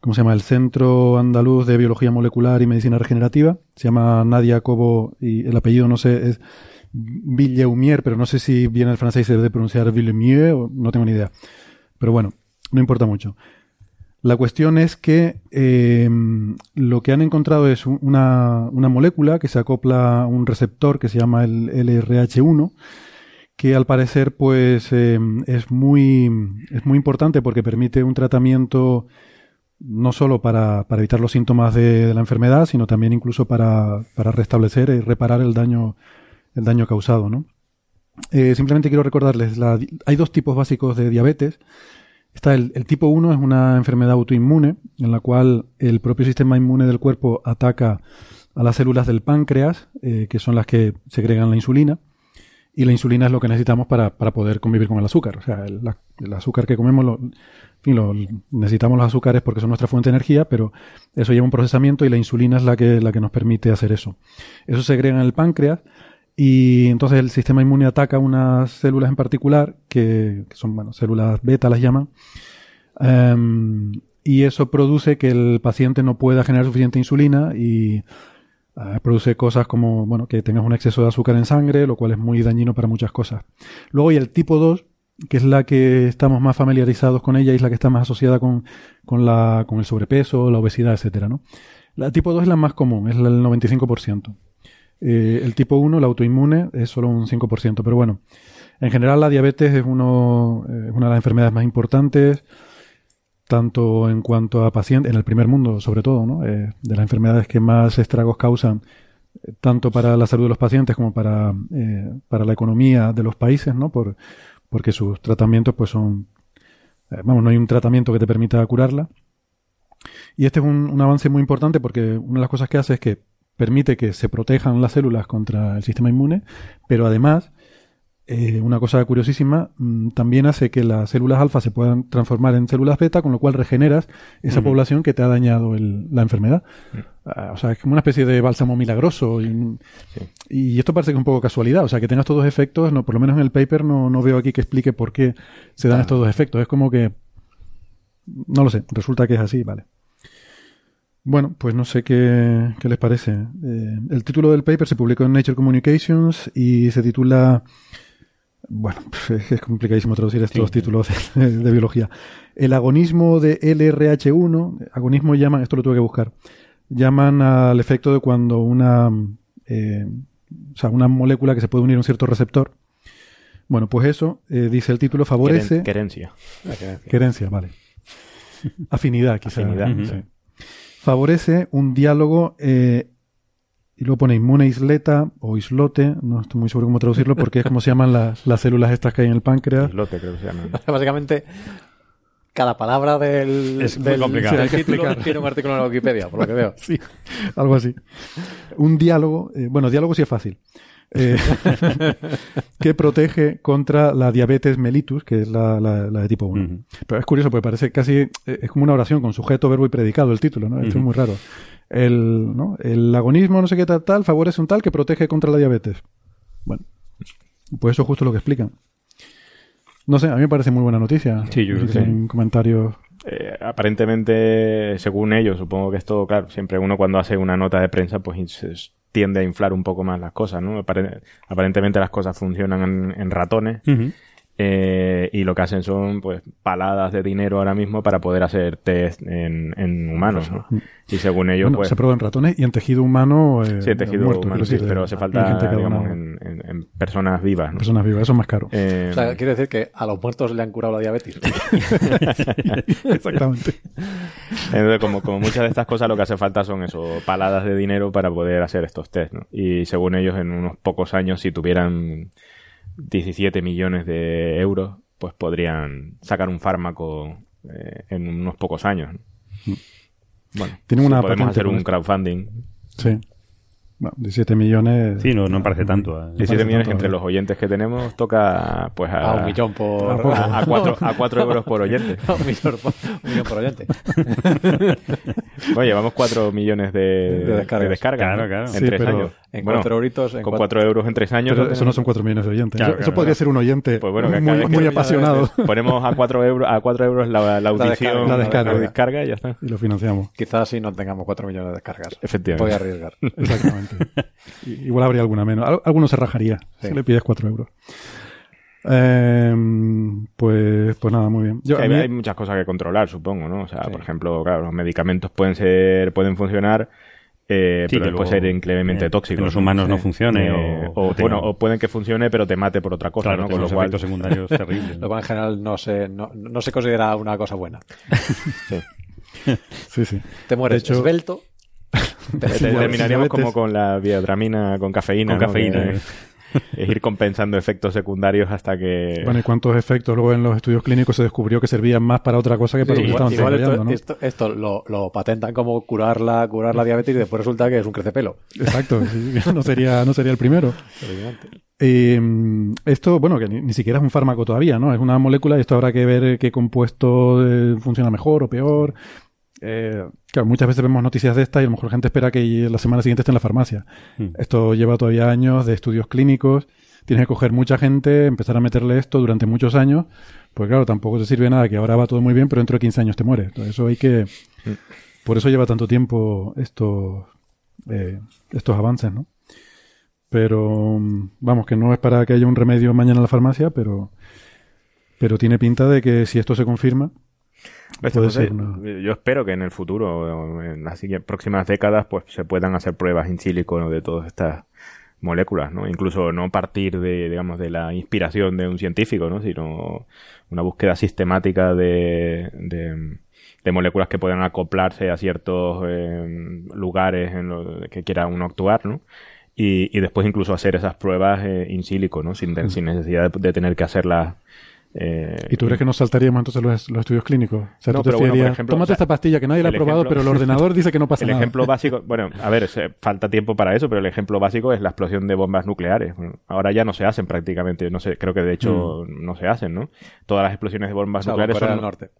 D: ¿cómo se llama? El Centro Andaluz de Biología Molecular y Medicina Regenerativa. Se llama Nadia Cobo y el apellido no sé, es Villeumier, pero no sé si viene el francés y se debe pronunciar Villeumier o no tengo ni idea. Pero bueno, no importa mucho. La cuestión es que eh, lo que han encontrado es un- una, una molécula que se acopla a un receptor que se llama el LRH1, que al parecer pues eh, es muy es muy importante porque permite un tratamiento no solo para, para evitar los síntomas de, la enfermedad, sino también incluso para, para restablecer y reparar el daño el daño causado, ¿no? Eh, simplemente quiero recordarles, hay dos tipos básicos de diabetes. Está el, el tipo 1, es una enfermedad autoinmune, en la cual el propio sistema inmune del cuerpo ataca a las células del páncreas, eh, que son las que segregan la insulina, y la insulina es lo que necesitamos para, para poder convivir con el azúcar. O sea, el, el azúcar que comemos, lo, necesitamos los azúcares porque son nuestra fuente de energía, pero eso lleva un procesamiento y la insulina es la que, la que nos permite hacer eso. Eso se segrega en el páncreas y entonces el sistema inmune ataca unas células en particular, que, que son, bueno, células beta las llaman, Em, y eso produce que el paciente no pueda generar suficiente insulina y eh, produce cosas como, bueno, que tengas un exceso de azúcar en sangre, lo cual es muy dañino para muchas cosas. Luego hay el tipo 2, que es la que estamos más familiarizados con ella y es la que está más asociada con, con, la, con el sobrepeso, la obesidad, etcétera, ¿no? La tipo 2 es la más común, es la del 95%. Eh, el tipo 1, el autoinmune, es solo un 5%. Pero bueno, en general la diabetes es, uno, eh, es una de las enfermedades más importantes, tanto en cuanto a pacientes, en el primer mundo sobre todo, ¿no? Eh, de las enfermedades que más estragos causan, eh, tanto para la salud de los pacientes como para, eh, para la economía de los países, ¿no? Por, porque sus tratamientos pues son, vamos, no hay un tratamiento que te permita curarla. Y este es un, un avance muy importante porque una de las cosas que hace es que permite que se protejan las células contra el sistema inmune, pero además, eh, una cosa curiosísima, mm, también hace que las células alfa se puedan transformar en células beta, con lo cual regeneras esa
F: Ujú.
D: población que te ha dañado el- la enfermedad. Ah, o sea, es como una especie de bálsamo milagroso. Y, y esto parece que es un poco casualidad. O sea, que tengas estos dos efectos, no, por lo menos en el paper no, no veo aquí que explique por qué se dan estos dos efectos. Es como que, no lo sé, resulta que es así, vale. Bueno, pues no sé qué, qué les parece. Eh, el título del paper se publicó en Nature Communications y se titula. Bueno, es es complicadísimo traducir estos títulos de, de biología. El agonismo de LRH1, agonismo llaman, esto lo tuve que buscar, llaman al efecto de cuando una, eh, o sea, una molécula que se puede unir a un cierto receptor. Bueno, pues eso, eh, dice el título, favorece.
F: Queren- Querencia.
D: Querencia, vale. Afinidad, quizá.
F: Afinidad,
D: Sí. Favorece un diálogo, eh, y luego pone inmune isleta o islote, no estoy muy seguro cómo traducirlo porque es como se llaman las, las células estas que hay en el páncreas.
F: Islote, creo que se llama.
E: Básicamente, cada palabra del,
G: Es muy
E: del,
G: complicado.
E: del título tiene un artículo en la Wikipedia, por lo que veo.
D: Sí, algo así. Un diálogo, eh, bueno, diálogo sí es fácil, eh, que protege contra la diabetes mellitus, que es la, la- la de tipo 1.
G: Ujú.
D: Pero es curioso, porque parece casi, eh, es como una oración con sujeto, verbo y predicado el título, ¿no? Esto es muy raro. El, ¿no? el agonismo, no sé qué tal, tal, favorece un tal que protege contra la diabetes. Bueno, Pues eso es justo lo que explican. No sé, a mí me parece muy buena noticia.
F: Sí, yo creo que-
D: tienen comentarios.
F: Eh, aparentemente, según ellos, supongo que esto, claro, siempre uno cuando hace una nota de prensa, pues tiende a inflar un poco más las cosas, ¿no? Apare- Aparentemente las cosas funcionan en, en ratones
G: Ujú.
F: Eh, y lo que hacen son, pues, paladas de dinero ahora mismo para poder hacer test en, en humanos, ¿no? Y según ellos,
D: Bueno,
F: pues...
D: se prueba en ratones y en tejido humano. eh,
F: Sí, tejido
D: muerto,
F: humano, sí, pero
D: de-
F: hace
D: en
F: falta,
D: gente que ha
F: digamos, en, en- en personas vivas, ¿no?
D: Personas vivas, eso es más caro.
F: Eh,
E: O sea, quiere decir que a los muertos le han curado la diabetes.
D: Exactamente.
F: Entonces, como, como muchas de estas cosas, lo que hace falta son eso, paladas de dinero para poder hacer estos test, ¿no? Y según ellos, en unos pocos años, si tuvieran 17 millones de euros, pues podrían sacar un fármaco eh, en unos pocos años. ¿no? Bueno,
D: Tienen una
F: sí, podemos hacer un crowdfunding.
D: Sí. Bueno, 17 millones.
G: Sí, no, no parece tanto. eh.
F: 17
D: parece
F: millones
D: tanto,
F: entre
D: ¿no?
F: los oyentes que tenemos toca pues a,
E: A un millón por...
D: A poco.
F: a, a cuatro, a cuatro euros por oyente.
E: un, millón por, un millón por oyente.
F: Oye, llevamos 4 millones de,
E: De descargas.
F: de descargas,
G: Claro,
F: ¿no?
G: claro.
F: En
D: Sí,
F: tres años.
E: En
F: Bueno,
E: cuatro euritos... En
F: con
E: cuatro-
F: 4 euros en tres años.
D: Pero
F: no
D: eso no son 4 millones de oyentes.
G: Claro,
D: eso
G: claro,
D: podría
G: claro.
D: ser un oyente
F: Pues bueno, que
D: muy, apasionado.
F: Ponemos a 4 euros, a cuatro euros la, la audición,
E: descarga,
D: la descarga.
F: la descarga y ya está.
D: Y lo financiamos.
E: Quizás sí no tengamos cuatro millones de descargas.
F: Efectivamente.
E: Voy a arriesgar.
D: Exactamente. I- Igual habría alguna menos. Al- Alguno se rajaría
E: Sí.
D: si le pides 4 euros. Eh, pues, pues nada, muy bien. Yo,
F: Sí,
D: mí-
F: hay muchas cosas que controlar, supongo, ¿no? O sea,
E: Sí.
F: por ejemplo, claro, los medicamentos pueden ser, pueden funcionar, eh,
G: Sí,
F: pero después
G: luego,
F: ser increíblemente
G: eh,
F: tóxicos.
G: En los
F: ¿no?
G: humanos no funcione
F: Eh,
G: o,
F: bueno, o pueden que funcione, pero te mate por otra cosa,
G: claro,
F: ¿no?
G: con
F: Con lo
G: los
F: cual,
G: efectos secundarios terribles.
E: Lo cual en general no se, no, no se considera una cosa buena.
F: sí.
D: Sí, sí.
E: Te mueres
D: De hecho-
E: esbelto. pero
F: Te-
D: Sí, ya-
F: terminaríamos como con la biodramina con cafeína.
G: Con
F: ¿no?
G: cafeína, eh.
F: es ir compensando efectos secundarios hasta que...
D: Bueno, ¿y cuántos efectos luego en los estudios clínicos se descubrió que servían más para otra cosa que para
E: Sí,
D: lo que
E: igual, igual esto,
D: desarrollando, ¿no?
E: esto, esto lo, lo patentan como curar la, curar la diabetes y después resulta que es un crecepelo.
D: Exacto, no sería, no sería el primero. Eh, esto, bueno, que ni, ni siquiera es un fármaco todavía, ¿no? Es una molécula y esto habrá que ver qué compuesto eh, funciona mejor o peor. Eh, claro, muchas veces vemos noticias de estas y a lo mejor la gente espera que la semana siguiente esté en la farmacia.
G: Hmm.
D: Esto lleva todavía años de estudios clínicos. Tienes que coger mucha gente, empezar a meterle esto durante muchos años. Pues claro, tampoco te sirve nada que ahora va todo muy bien, pero dentro de 15 años te mueres. Entonces eso hay que... Por eso lleva tanto tiempo estos, eh, estos avances, ¿no? Pero mm, vamos, que no es para que haya un remedio mañana en la farmacia, pero, pero tiene pinta de que si esto se confirma,
F: Pues,
D: puede
F: entonces,
D: ser una-
F: Yo espero que en el futuro, o en las próximas décadas, pues se puedan hacer pruebas in silico de todas estas moléculas, ¿no? Incluso no partir de, digamos, de la inspiración de un científico, ¿no? Sino una búsqueda sistemática de, de, de moléculas que puedan acoplarse a ciertos eh, lugares en los que quiera uno actuar, ¿no? Y, y después incluso hacer esas pruebas eh, in silico, ¿no? Sin, sin necesidad de, de tener que hacerlas eh,
D: ¿y tú crees que nos saltaríamos entonces los, los estudios clínicos? O sea,
F: No,
D: tú te
F: pero bueno, por
D: fiarías,
F: ejemplo,
D: tómate
F: o sea,
D: esta pastilla que nadie la ha
F: el
D: probado,
F: ejemplo-
D: pero el ordenador dice que no pasa
F: El
D: nada.
F: ejemplo básico, bueno, a ver, se- falta tiempo para eso, pero el ejemplo básico es la explosión de bombas nucleares. Ahora ya no se hacen prácticamente, no sé, creo que de hecho no se hacen, ¿no? Todas las explosiones de bombas
E: Salvo
F: nucleares
E: Corea
F: son
E: del Norte.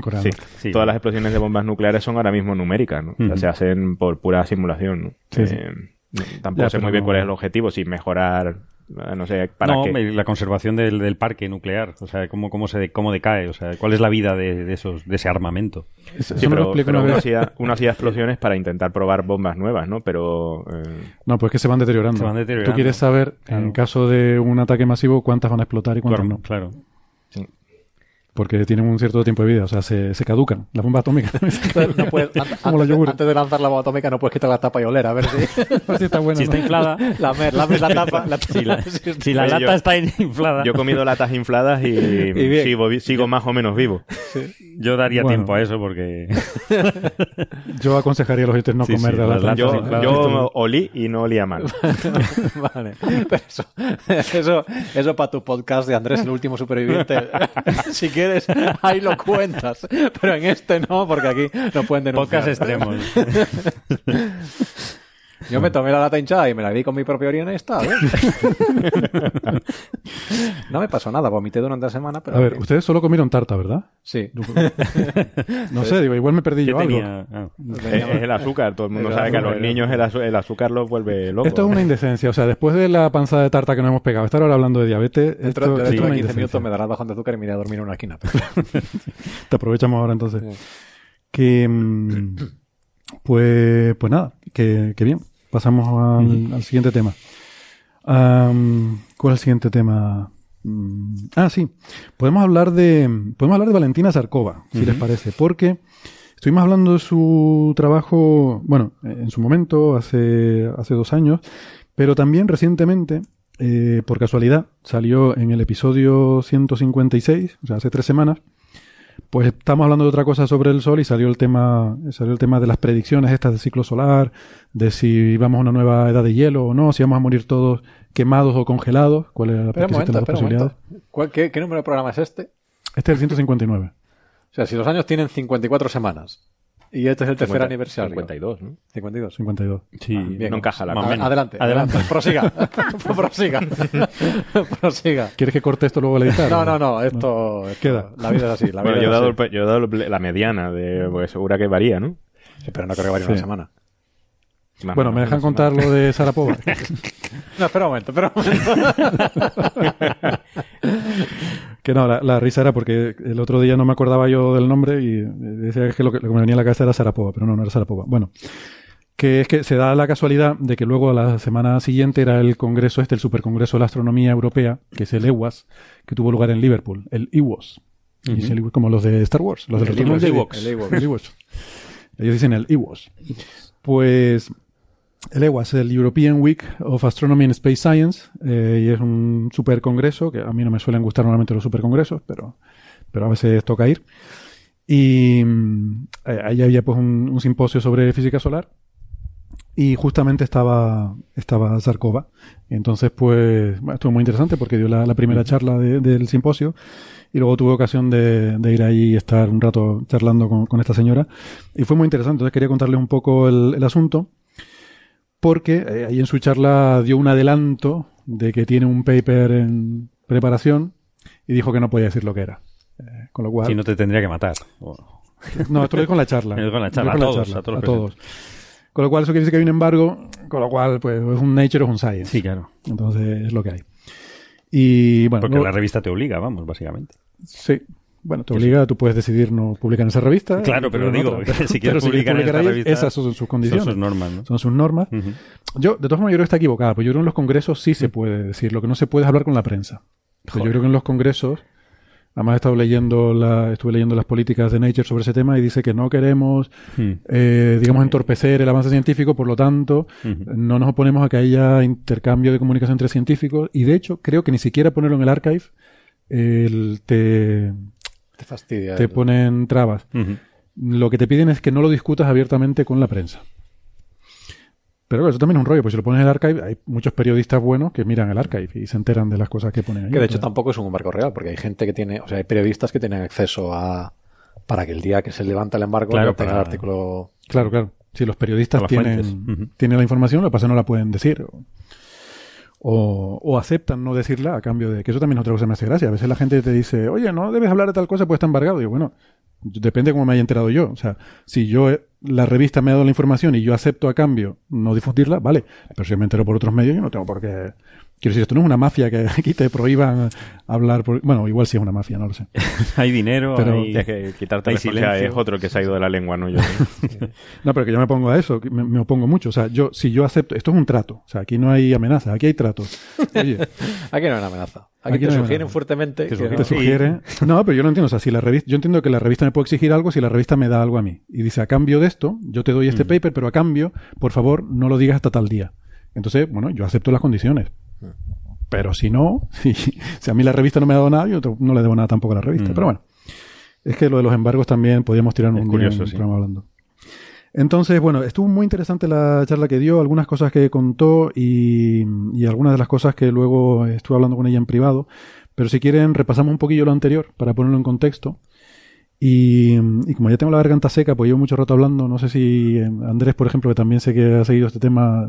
D: Corea
F: Sí,
D: del Norte.
G: Sí.
F: todas las explosiones de bombas nucleares son ahora mismo numéricas, ¿no? O sea, se hacen por pura simulación, ¿no?
D: Sí, sí.
F: Eh, tampoco
D: Ya,
F: sé muy bien
D: no-
F: cuál es el objetivo, si mejorar, eh, no sé, para
G: no,
F: qué.
G: me- la conservación del, del parque nuclear, o sea, cómo, cómo, se, cómo decae, o sea, cuál es la vida de, de esos, de ese armamento.
D: Eso
F: Sí,
D: no lo
F: pero,
D: explico
F: pero
D: una
F: uno, hacía, uno hacía explosiones para intentar probar bombas nuevas, ¿no? Pero eh,
D: No, pues que se van deteriorando.
G: Se van deteriorando.
D: Tú quieres saber, en
G: Claro.
D: caso de un ataque masivo, cuántas van a explotar y cuántas
G: Claro,
D: no.
G: claro.
D: Porque tienen un cierto tiempo de vida, o sea, se, se caducan. Las bombas atómicas.
E: No puedes- antes, de,
D: yogures.
E: antes de lanzar la bomba atómica no puedes quitar la tapa y oler, a ver si
D: está bueno,
G: Si
D: ¿no?
G: está inflada,
E: lamer, lames la tapa. La
G: si la, si la
F: Oye,
G: lata
F: yo-
G: está inflada,
F: yo he comido latas infladas y,
E: bien.
F: sigo, más o menos vivo.
G: yo daría
D: Bueno.
G: tiempo a eso porque...
D: Yo aconsejaría a los oyentes no
G: Sí,
D: comer
G: sí,
D: de
G: las
D: lata.
G: latas
F: Yo, olí y no olía mal.
E: Vale. Pero eso, eso, eso para tu podcast de Andrés, el último superviviente. si quieres, ahí lo cuentas. Pero en este no, porque aquí nos pueden denunciar.
G: Podcast extremos.
E: Yo me tomé la lata hinchada y me la vi con mi propia orina y está, ¿eh? no me pasó nada, vomité durante la semana, pero...
D: A ver, ustedes solo comieron tarta, ¿verdad?
E: Sí.
D: No sé, digo, igual me perdí
G: ¿Qué
D: yo algo.
G: tenía? Ah.
F: Es, es el azúcar, todo el mundo
E: El
F: sabe que a los niños el, azúcar los vuelve locos.
D: Esto es una indecencia, o sea, después de la panzada de tarta que nos hemos pegado, estar ahora hablando de diabetes, esto,
E: Dentro,
D: esto
E: dentro
D: es
E: de
D: una
E: 15
D: indecencia.
E: minutos me darás bajón de azúcar y me iré a dormir en una esquina.
D: Te aprovechamos ahora entonces. Que, mm, pues, pues nada, que, que bien. Pasamos al, al siguiente tema. ¿Cuál es el siguiente tema? Mm, Ah, sí. Podemos hablar de, podemos hablar de Valentina Zarkova, si les parece, porque estuvimos hablando de su trabajo, bueno, en su momento, hace, hace dos años, pero también recientemente, eh, por casualidad, salió en el episodio 156, o sea, hace tres semanas, pues estamos hablando de otra cosa sobre el Sol y salió el tema, salió el tema de las predicciones estas del ciclo solar, de si vamos a una nueva edad de hielo o no, si vamos a morir todos quemados o congelados, cuál era la
E: momento,
D: las posibilidades.
E: ¿Cuál- qué, qué número de programa es este?
D: Este es el 159.
E: O sea, si los años tienen 54 semanas y este es el tercer
F: 50,
E: aniversario.
F: 52, ¿no?
E: 52.
D: 52.
G: Sí,
E: Bien.
F: No encaja la
G: menos.
E: Adelante,
G: Adelante.
E: Prosiga. Prosiga. Prosiga.
D: ¿Quieres que corte esto luego al editar?
E: No, no, no. Esto, esto-
D: Queda.
E: La vida es así. La vida
F: Bueno, yo he, dado el yo he dado la mediana, de, porque segura que varía, ¿no?
E: Sí, pero no creo que vaya
D: Sí.
E: una semana.
F: Más
D: Bueno, ¿me dejan contar lo de Sarapova?
E: No, espera un momento, espera un momento.
D: que no, la, la risa era porque el otro día no me acordaba yo del nombre y decía que lo que, lo que me venía a la cabeza era Sarapova, pero no, no era Sarapova. Bueno, que es que se da la casualidad de que luego a la semana siguiente era el congreso este, el supercongreso de la astronomía europea, que es el EWAS, que tuvo lugar en Liverpool, el EWOS. Y es el EWOS como los de Star Wars, los de EWOS. Ellos dicen el EWOS. Pues el EWAS, el European Week of Astronomy and Space Science, eh, y es un super congreso, que a mí no me suelen gustar normalmente los supercongresos, pero, pero a veces toca ir. Y eh, ahí había pues un, un simposio sobre física solar y justamente estaba, estaba Zarkova. Y entonces, pues, bueno, estuvo muy interesante porque dio la, la primera charla de- del simposio y luego tuve ocasión de, de ir ahí y estar un rato charlando con, con esta señora. Y fue muy interesante. Entonces quería contarles un poco el, el asunto porque eh, ahí en su charla dio un adelanto de que tiene un paper en preparación y dijo que no podía decir lo que era. Eh, con lo cual...
G: Si no te tendría que matar.
D: No, esto lo dijo en la charla.
G: En la charla,
D: Lo dijo
G: a todos, a todos.
D: Con lo cual, eso quiere decir que hay un embargo, con lo cual, pues, es un Nature o es un Science.
G: Sí, claro.
D: Entonces, es lo que hay. Y, bueno,
G: Porque
D: luego-
G: la revista te obliga, vamos, básicamente.
D: sí. Bueno, te obliga, tú puedes decidir no publicar en esa revista.
G: Claro,
D: y
G: pero digo,
D: otra.
G: si quieres publicar en esta
D: ahí,
G: revista,
D: esas son sus condiciones.
G: Son sus normas, ¿no?
D: Son sus normas. Yo, de todas formas, yo creo que está equivocada, porque yo creo que en los congresos sí se puede decir, lo que no se puede es hablar con la prensa. Yo creo que en los congresos, además he estado leyendo la, estuve leyendo las políticas de Nature sobre ese tema y dice que no queremos,
G: Hmm.
D: eh, digamos, entorpecer el avance científico, por lo tanto, no nos oponemos a que haya intercambio de comunicación entre científicos y de hecho creo que ni siquiera ponerlo en el archive el- te,
E: Te fastidia.
D: te
E: el-
D: ponen trabas. Lo que te piden es que no lo discutas abiertamente con la prensa. Pero claro, eso también es un rollo, pues si lo pones en el archive, hay muchos periodistas buenos que miran el archive y se enteran de las cosas que ponen ahí.
E: Que de hecho tampoco es un embargo real, porque hay gente que tiene, o sea, hay periodistas que tienen acceso a, para que el día que se levanta el embargo
G: Claro,
E: tenga
G: para-
E: el artículo.
D: Claro, claro. Si los periodistas tienen, tienen la información, lo que pasa es que no la pueden decir. O, o, o aceptan no decirla a cambio de que eso también es otra cosa que me hace gracia. A veces la gente te dice, oye, no debes hablar de tal cosa, pues está embargado. Y yo, bueno, depende de cómo me haya enterado yo. O sea, si yo, eh, la revista me ha dado la información y yo acepto a cambio no difundirla, vale. Pero si yo me entero por otros medios, yo no tengo por qué. Quiero decir, esto no es una mafia que aquí te prohíban hablar por. Bueno, igual sí es una mafia, no lo sé.
G: hay dinero,
D: Pero-
G: hay...
F: Que quitarte
G: Hay
F: la es otro que se ha ido de la lengua, no yo.
D: No, pero que yo me pongo a eso, me, me opongo mucho. O sea, yo, si yo acepto, esto es un trato. O sea, aquí no hay amenaza, aquí hay trato. Oye,
E: Aquí no hay una amenaza. Aquí,
D: Aquí
E: te
D: no
E: sugieren
D: amenaza.
E: fuertemente
G: Te
E: que
D: te
E: no-.
D: No, pero yo no entiendo. O sea, si la revista, yo entiendo que la revista me puede exigir algo si la revista me da algo a mí. Y dice, a cambio de esto, yo te doy este paper, pero a cambio, por favor, no lo digas hasta tal día. Entonces, bueno, yo acepto las condiciones. Pero si no, si, si a mí la revista no me ha dado nada, yo no le debo nada tampoco a la revista.
G: Mm.
D: Pero bueno, es que lo de los embargos también podríamos tirar un, día
G: curioso, sí.
D: programa hablando. Entonces, bueno, estuvo muy interesante la charla que dio, algunas cosas que contó y, y algunas de las cosas que luego estuve hablando con ella en privado. Pero si quieren, repasamos un poquillo lo anterior para ponerlo en contexto. Y, y como ya tengo la garganta seca, pues llevo mucho rato hablando, no sé si eh, Andrés, por ejemplo, que también sé que ha seguido este tema,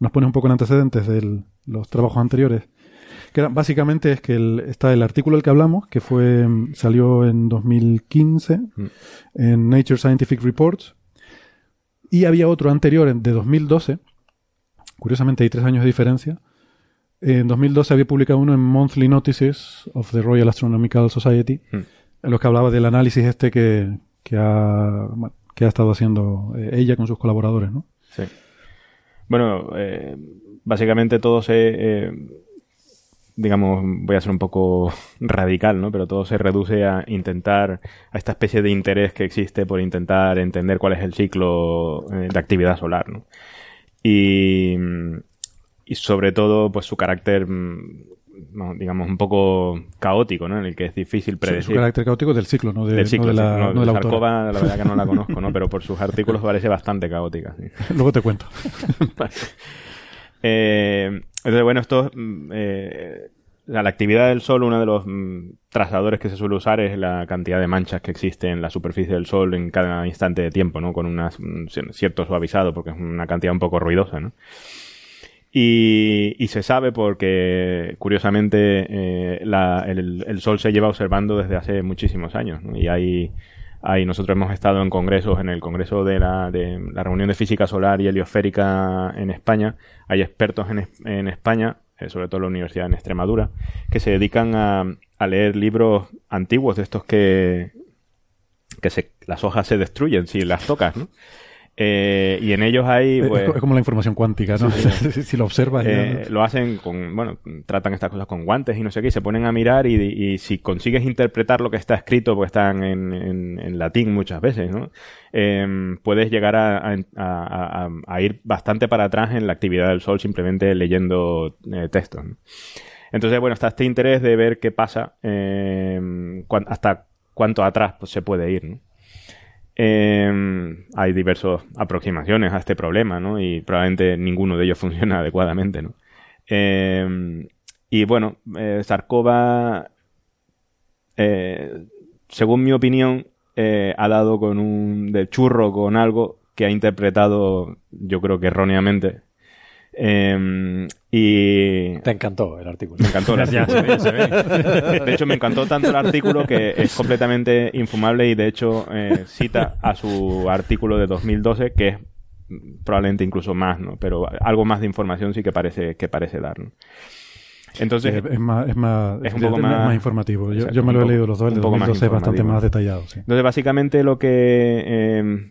D: nos pone un poco en antecedentes de los trabajos anteriores. Que era- básicamente es que el- está el artículo del que hablamos, que fue salió en 2015 en Nature Scientific Reports, y había otro anterior en- de 2012, curiosamente hay tres años de diferencia. En 2012 había publicado uno en Monthly Notices of the Royal Astronomical Society,
F: Hmm.
D: en los que hablaba del análisis este que, que, ha, bueno, que ha estado haciendo eh, ella con sus colaboradores, ¿no?
F: Sí. Bueno, eh, básicamente todo se. eh, digamos, voy a ser un poco radical, ¿no? Pero todo se reduce a intentar. a esta especie de interés que existe por intentar entender cuál es el ciclo eh, de actividad solar, ¿no? Y. y sobre todo, pues su carácter. Mm, digamos, un poco caótico, ¿no? En el que es difícil predecir.
D: su carácter caótico del ciclo, no de,
F: Del ciclo,
D: no de la,
F: sí. No,
D: no de la.
F: Sarkova, la verdad que no la conozco, ¿no? Pero por sus artículos parece bastante caótica. sí.
D: Luego te cuento.
F: Eh, entonces, bueno, esto, mm, eh, la actividad del Sol, uno de los mm, trazadores que se suele usar es la cantidad de manchas que existe en la superficie del Sol en cada instante de tiempo, ¿no? Con unas- un cierto suavizado, porque es una cantidad un poco ruidosa, ¿no? Y, y se sabe porque, curiosamente, eh, la- el, Sol se lleva observando desde hace muchísimos años. ¿no? Y hay, hay, nosotros hemos estado en congresos, en el Congreso de la, de la Reunión de Física Solar y Heliosférica en España. Hay expertos en, en España, eh, sobre todo la Universidad en Extremadura, que se dedican a, a leer libros antiguos de estos que, que se, las hojas se destruyen si las tocas, ¿no? Eh, y en ellos hay,
D: Es-
F: pues,
D: es como la información cuántica, ¿no?
F: Sí,
D: si lo observas,
F: eh, lo hacen con, bueno, tratan estas cosas con guantes y no sé qué, y se ponen a mirar y, y si consigues interpretar lo que está escrito, porque están en, en- en latín muchas veces, ¿no? Em, puedes llegar a, a- a- a- a ir bastante para atrás en la actividad del Sol simplemente leyendo eh, textos. ¿no? Entonces, bueno, está este interés de ver qué pasa, em, hasta cuánto atrás pues, se puede ir, ¿no? Eh, hay diversas aproximaciones a este problema, ¿no? Y probablemente ninguno de ellos funciona adecuadamente, ¿no? Eh, y bueno, eh, Sarkova, eh, según mi opinión, eh, ha dado con un de churro con algo que ha interpretado, yo creo que erróneamente. Eh, y
E: Te encantó el artículo.
F: me encantó el
G: Ya,
F: artículo.
G: se ve, se ve.
F: De hecho, me encantó tanto el artículo que es completamente infumable y de hecho eh, cita a su artículo de 2012 que es probablemente incluso más, ¿no? Pero algo más de información sí que parece que parece dar. ¿no? Entonces,
D: Sí, es más, es más,
F: es un
D: es
F: poco
D: más,
F: más-
D: informativo. Yo,
F: Exacto,
D: yo me lo he
F: poco-
D: leído los dos, el de
F: un poco más
D: 2012 es bastante más detallado. Sí.
F: Entonces, básicamente lo que... eh,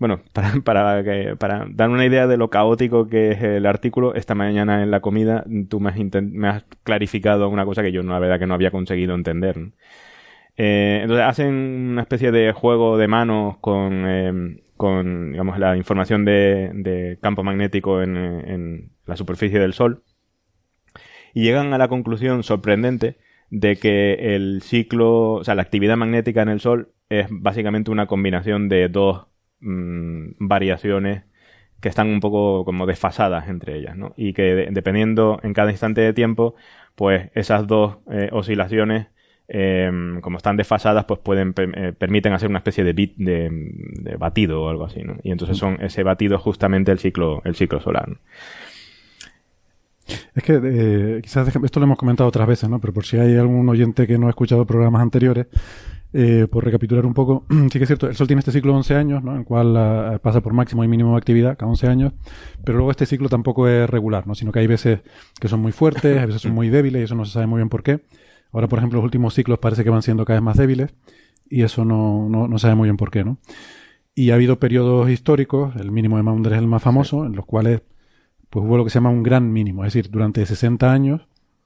F: bueno, para, para, dar una idea de lo caótico que es el artículo, esta mañana en la comida tú me has, clarificado una cosa que yo, la verdad, que no había conseguido entender. Eh, entonces hacen una especie de juego de manos con, con digamos, la información de, campo magnético en, en la superficie del Sol y llegan a la conclusión sorprendente de que el ciclo, o sea, la actividad magnética en el Sol es básicamente una combinación de dos mm, variaciones que están un poco como desfasadas entre ellas, ¿no? Y que de- dependiendo en cada instante de tiempo, pues esas dos eh, oscilaciones, eh, como están desfasadas, pues pueden eh, permiten hacer una especie de bit de, de batido o algo así, ¿no? Y entonces son ese batido justamente el ciclo el ciclo solar. ¿no?
D: Es que eh, quizás esto lo hemos comentado otras veces, ¿no? Pero por si hay algún oyente que no ha escuchado programas anteriores, eh, por recapitular un poco, sí que es cierto, el Sol tiene este ciclo de 11 años, ¿no? En el cual ah, pasa por máximo y mínimo de actividad cada 11 años, pero luego este ciclo tampoco es regular, ¿no? Sino que hay veces que son muy fuertes, a veces son muy débiles y eso no se sabe muy bien por qué. Ahora, por ejemplo, los últimos ciclos parece que van siendo cada vez más débiles y eso no, no, no se sabe muy bien por qué, ¿no? Y ha habido periodos históricos, el mínimo de Maunder es el más famoso, en los cuales pues hubo lo que se llama un gran mínimo, es decir, durante 60 años,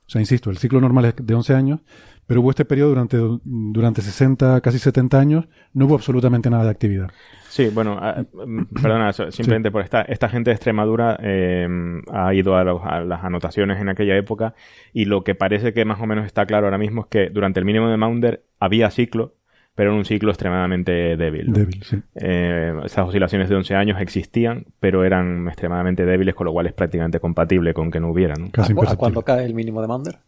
D: o sea, insisto, el ciclo normal es de 11 años, pero hubo este periodo durante, durante 60, casi 70 años, no hubo absolutamente nada de actividad.
F: Sí, bueno, ah, mm, perdona, simplemente por esta, esta gente de Extremadura eh, ha ido a, los- a las anotaciones en aquella época y lo que parece que más o menos está claro ahora mismo es que durante el mínimo de Maunder había ciclo, pero era un ciclo extremadamente débil. ¿no?
D: Débil, sí.
F: Eh, esas oscilaciones de 11 años existían, pero eran extremadamente débiles, con lo cual es prácticamente compatible con que no hubiera. ¿no?
D: Casi
E: ¿A, a cuándo cae el mínimo de Maunder?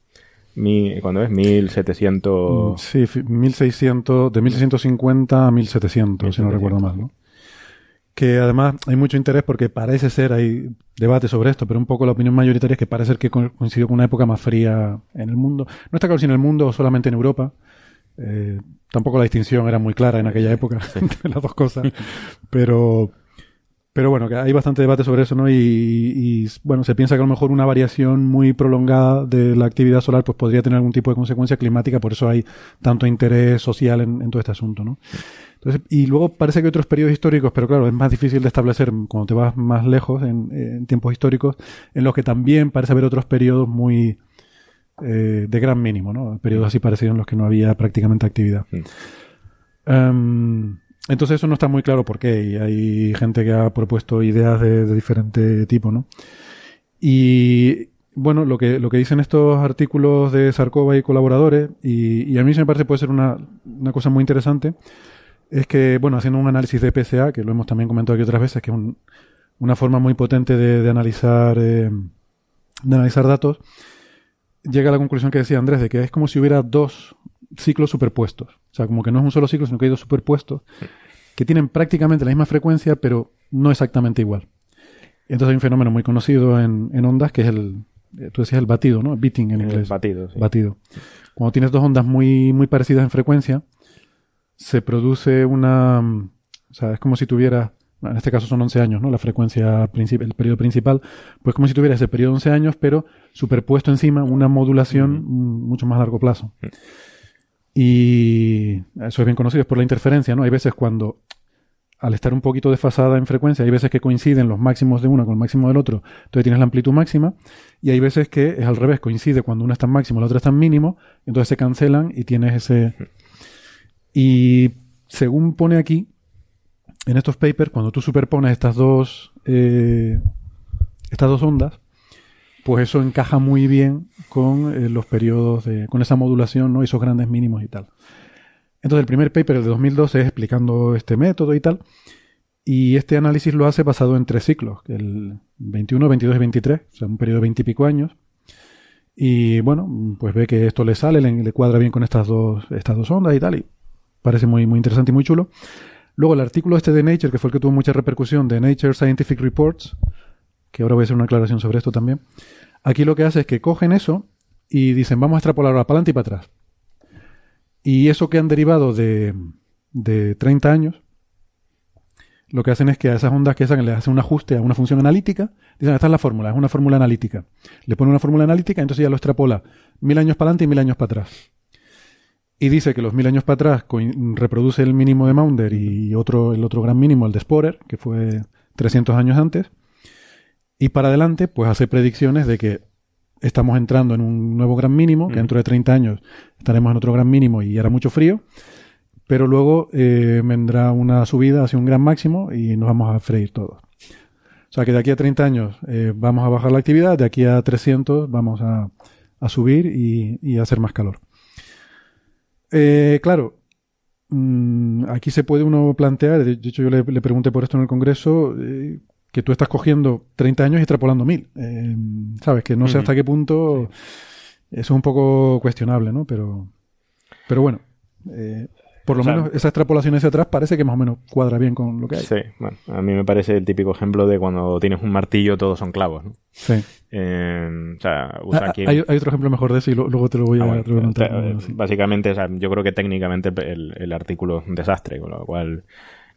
F: Mi, ¿Cuándo es? 1700...
D: Sí, fi- 1600, de 1650 a 1700, si no
F: 1700.
D: recuerdo mal, ¿no? Que además hay mucho interés porque parece ser, hay debate sobre esto, pero un poco la opinión mayoritaria es que parece ser que co- coincidió con una época más fría en el mundo. No está claro si en el mundo o solamente en Europa. Eh, tampoco la distinción era muy clara en aquella época entre las dos cosas. Pero, pero bueno, que hay bastante debate sobre eso, ¿no? Y, y, bueno, se piensa que a lo mejor una variación muy prolongada de la actividad solar pues podría tener algún tipo de consecuencia climática, por eso hay tanto interés social en, todo este asunto, ¿no? Entonces, y luego parece que otros periodos históricos, pero claro, es más difícil de establecer cuando te vas más lejos en, en tiempos históricos, en los que también parece haber otros periodos muy eh, de gran mínimo, ¿no? Periodos así parecidos en los que no había prácticamente actividad. Em, entonces eso no está muy claro por qué, y hay gente que ha propuesto ideas de, de diferente tipo, ¿no? Y bueno, lo que, lo que dicen estos artículos de Sarkova y colaboradores, y, y a mí se me parece puede ser una, una cosa muy interesante, es que, bueno, haciendo un análisis de PCA, que lo hemos también comentado aquí otras veces, que es un- una forma muy potente de, de analizar, eh, de analizar datos, llega a la conclusión que decía Andrés, de que es como si hubiera dos ciclos superpuestos. O sea, como que no es un solo ciclo, sino que hay dos superpuestos que tienen prácticamente la misma frecuencia, pero no exactamente igual. Entonces hay un fenómeno muy conocido en, en ondas que es el, eh, tú decías el batido, ¿no? Beating en
F: El
D: inglés.
F: batido, sí.
D: Batido. Cuando tienes dos ondas muy, muy parecidas en frecuencia, se produce una, mm, o sea, es como si tuviera, bueno, en este caso son 11 años, ¿no? La frecuencia, el periodo principal, pues como si tuviera ese periodo de 11 años, pero superpuesto encima una modulación mm, mucho más a largo plazo. Y eso es bien conocido, es por la interferencia, ¿no? Hay veces cuando, al estar un poquito desfasada en frecuencia, hay veces que coinciden los máximos de uno con el máximo del otro, entonces tienes la amplitud máxima, y hay veces que es al revés, coincide cuando uno está en máximo, la otra está en mínimo, entonces se cancelan y tienes ese... Y según pone aquí, en estos papers, cuando tú superpones estas dos, eh, estas dos ondas, pues eso encaja muy bien con eh, los periodos, de, con esa modulación, ¿no? esos grandes mínimos y tal. Entonces el primer paper, el de 2012, es explicando este método y tal. Y este análisis lo hace basado en tres ciclos, el 21, 22 y 23, o sea, un periodo de 20 y pico años. Y bueno, pues ve que esto le sale, le, le cuadra bien con estas dos, estas dos ondas y tal, y parece muy, muy interesante y muy chulo. Luego el artículo este de Nature, que fue el que tuvo mucha repercusión, de Nature Scientific Reports, que ahora voy a hacer una aclaración sobre esto también. Aquí lo que hace es que cogen eso y dicen, vamos a extrapolar ahora para adelante y para atrás. Y eso que han derivado de, de 30 años, lo que hacen es que a esas ondas que sacan le hacen un ajuste a una función analítica. Dicen, esta es la fórmula, es una fórmula analítica. Le ponen una fórmula analítica, entonces ya lo extrapola mil años para adelante y mil años para atrás. Y dice que los mil años para atrás reproduce el mínimo de Maunder y otro, el otro gran mínimo, el de Sporer, que fue 300 años antes. Y para adelante, pues hace predicciones de que estamos entrando en un nuevo gran mínimo, que dentro de 30 años estaremos en otro gran mínimo y hará mucho frío, pero luego eh, vendrá una subida hacia un gran máximo y nos vamos a freír todos. O sea que de aquí a 30 años eh, vamos a bajar la actividad, de aquí a 300 vamos a, a subir y, y a hacer más calor. Eh, claro, mm, aquí se puede uno plantear, de hecho yo le, le pregunté por esto en el Congreso, eh, que tú estás cogiendo 30 años y extrapolando 1000. Eh, Sabes, que no sé hasta qué punto eso es un poco cuestionable, ¿no? Pero, pero bueno, eh, por lo
F: O sea,
D: menos esa extrapolación hacia atrás parece que más o menos cuadra bien con lo que hay.
F: Sí, bueno, a mí me parece el típico ejemplo de cuando tienes un martillo todos son clavos, ¿no?
D: Sí.
F: Eh, o sea, usa
D: Ah,
F: aquí...
D: hay, hay otro ejemplo mejor de eso y lo- luego te lo voy a
F: Ah, bueno,
D: preguntar.
F: eh, básicamente, o sea, yo creo que técnicamente el, el artículo es un desastre, con lo cual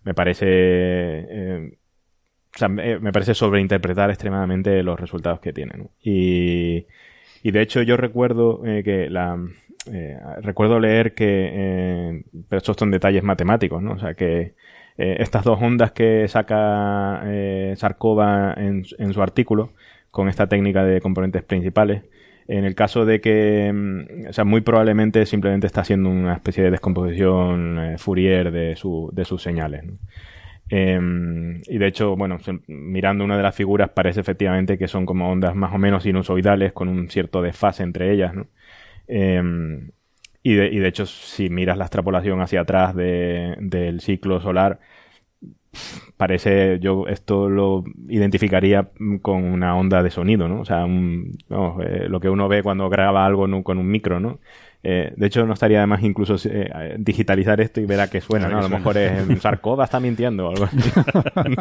F: me parece... eh, o sea, me, parece sobreinterpretar extremadamente los resultados que tiene. ¿no? Y, y de hecho yo recuerdo eh, que la... eh, recuerdo leer que... eh, pero estos son detalles matemáticos, ¿no? O sea, que eh, estas dos ondas que saca Sarkova en, su artículo, con esta técnica de componentes principales, en el caso de que, mm, o sea, muy probablemente simplemente está haciendo una especie de descomposición Fourier de, su, de sus señales. Em, y de hecho, bueno, mirando una de las figuras parece efectivamente que son como ondas más o menos sinusoidales con un cierto desfase entre ellas, ¿no? Em, y, de, y de hecho, si miras la extrapolación hacia atrás de- del ciclo solar, parece, yo esto lo identificaría mm, con una onda de sonido, ¿no? O sea, un- eh, lo que uno ve cuando graba algo un- con un micro, ¿no? Eh, de hecho, no estaría de más incluso eh, digitalizar esto y ver a qué suena,
G: A
F: ¿no? A lo mejor es Sarkoda está mintiendo o algo así.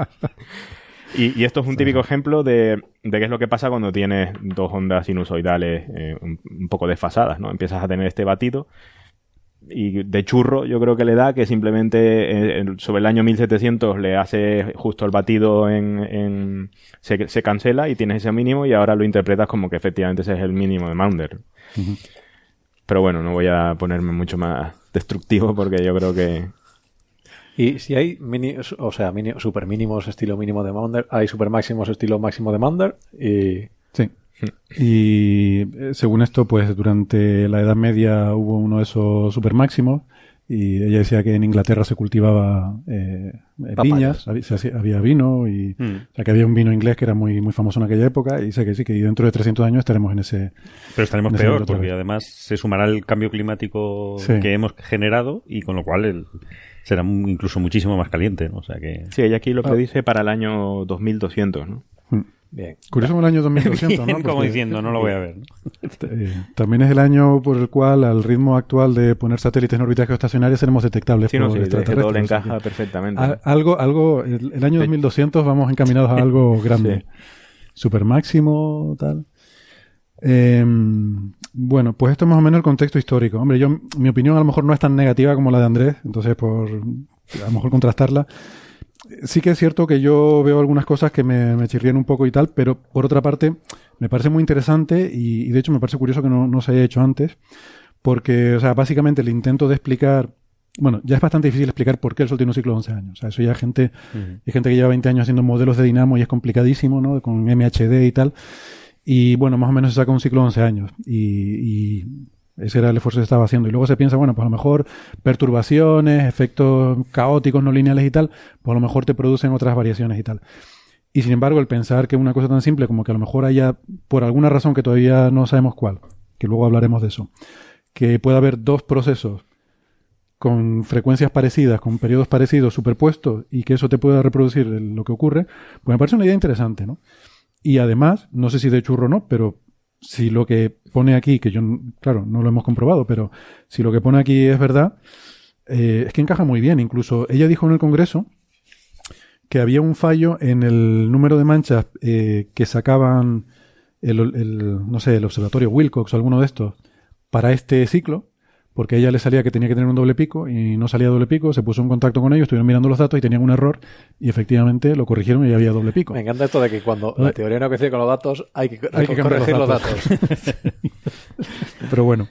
F: Y, y esto es un típico ejemplo de, de qué es lo que pasa cuando tienes dos ondas sinusoidales eh, un, un poco desfasadas, ¿no? Empiezas a tener este batido y de churro yo creo que le da que simplemente eh, sobre el año 1700 le hace justo el batido en, en- se, se cancela y tienes ese mínimo y ahora lo interpretas como que efectivamente ese es el mínimo de Maunder. Pero bueno, no voy a ponerme mucho más destructivo porque yo creo que
E: Y si hay mini, o sea, mini, super mínimos estilo mínimo de Maunder, hay super máximos estilo máximo de Maunder y
D: Sí. Y eh, según esto, pues durante la Edad Media hubo uno de esos super máximos y ella decía que en Inglaterra se cultivaba eh, eh, viñas, había, había vino y
G: Mm.
D: o sea, que había un vino inglés que era muy muy famoso en aquella época y dice que sí que dentro de 300 años estaremos en ese
G: Pero estaremos
D: ese
G: peor, porque
D: vez.
G: además se sumará el cambio climático
D: Sí.
G: que hemos generado y con lo cual el- será incluso muchísimo más caliente, ¿no? O sea que...
F: sí, ella aquí lo
D: Ah.
F: predice para el año 2200, ¿no?
E: bien.
D: curioso el año 2200, ¿no?
G: Bien, como
D: Porque,
G: diciendo, no lo voy a ver. ¿no?
D: eh, también es el año por el cual al ritmo actual de poner satélites en órbitas geoestacionarias seremos detectables
F: Sí, no,
D: por
F: sí,
D: extraterrestres,
F: todo le
D: así que-
F: encaja perfectamente.
D: A- algo, algo, el, el año 2200 vamos encaminados a algo grande. Super máximo, tal. Eh, bueno, pues esto es más o menos el contexto histórico. Hombre, yo, mi opinión a lo mejor no es tan negativa como la de Andrés, entonces por a lo mejor contrastarla. Sí que es cierto que yo veo algunas cosas que me, me chirrían un poco y tal, pero por otra parte me parece muy interesante y, y de hecho me parece curioso que no, no se haya hecho antes, porque, o sea, básicamente el intento de explicar bueno, ya es bastante difícil explicar por qué el Sol tiene un ciclo de 11 años. O sea, eso ya gente, hay gente que lleva 20 años haciendo modelos de dinamo y es complicadísimo, ¿no? Con MHD y tal. Y bueno, más o menos se saca un ciclo de 11 años. Y, ese era el esfuerzo que estaba haciendo. Y luego se piensa, bueno, pues a lo mejor perturbaciones, efectos caóticos, no lineales y tal, pues a lo mejor te producen otras variaciones y tal. Y sin embargo, el pensar que una cosa tan simple como que a lo mejor haya, por alguna razón que todavía no sabemos cuál, que luego hablaremos de eso, que pueda haber dos procesos con frecuencias parecidas, con periodos parecidos superpuestos y que eso te pueda reproducir lo que ocurre, pues me parece una idea interesante, ¿no? Y además, no sé si de churro o no, pero si lo que pone aquí, que yo, claro, no lo hemos comprobado, pero si lo que pone aquí es verdad, eh, es que encaja muy bien. Incluso ella dijo en el Congreso que había un fallo en el número de manchas eh, que sacaban el, el, no sé, el observatorio Wilcox o alguno de estos para este ciclo, porque a ella le salía que tenía que tener un doble pico y no salía doble pico, se puso en contacto con ellos, estuvieron mirando los datos y tenían un error y efectivamente lo corrigieron y había doble pico.
E: Me encanta esto de que cuando la teoría no coincide con los datos, hay que,
D: Hay que
E: corregir
D: los
E: los
D: datos. Pero bueno.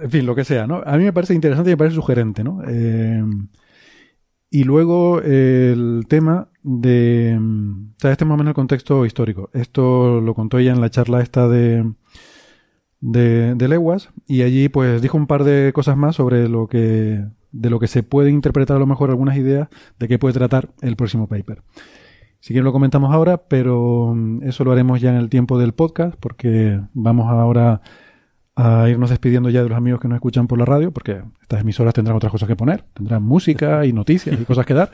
D: En fin, lo que sea, ¿no? A mí me parece interesante y me parece sugerente, ¿no? Eh, y luego eh, el tema de... O sea, este es más o menos el contexto histórico. Esto lo contó ella en la charla esta de, de, Leguas y allí pues dijo un par de cosas más sobre lo que de lo que se puede interpretar a lo mejor algunas ideas de qué puede tratar el próximo paper. Si quieren lo comentamos ahora, pero mm, eso lo haremos ya en el tiempo del podcast porque vamos ahora a irnos despidiendo ya de los amigos que nos escuchan por la radio, porque estas emisoras tendrán otras cosas que poner, tendrán música y noticias y cosas que dar,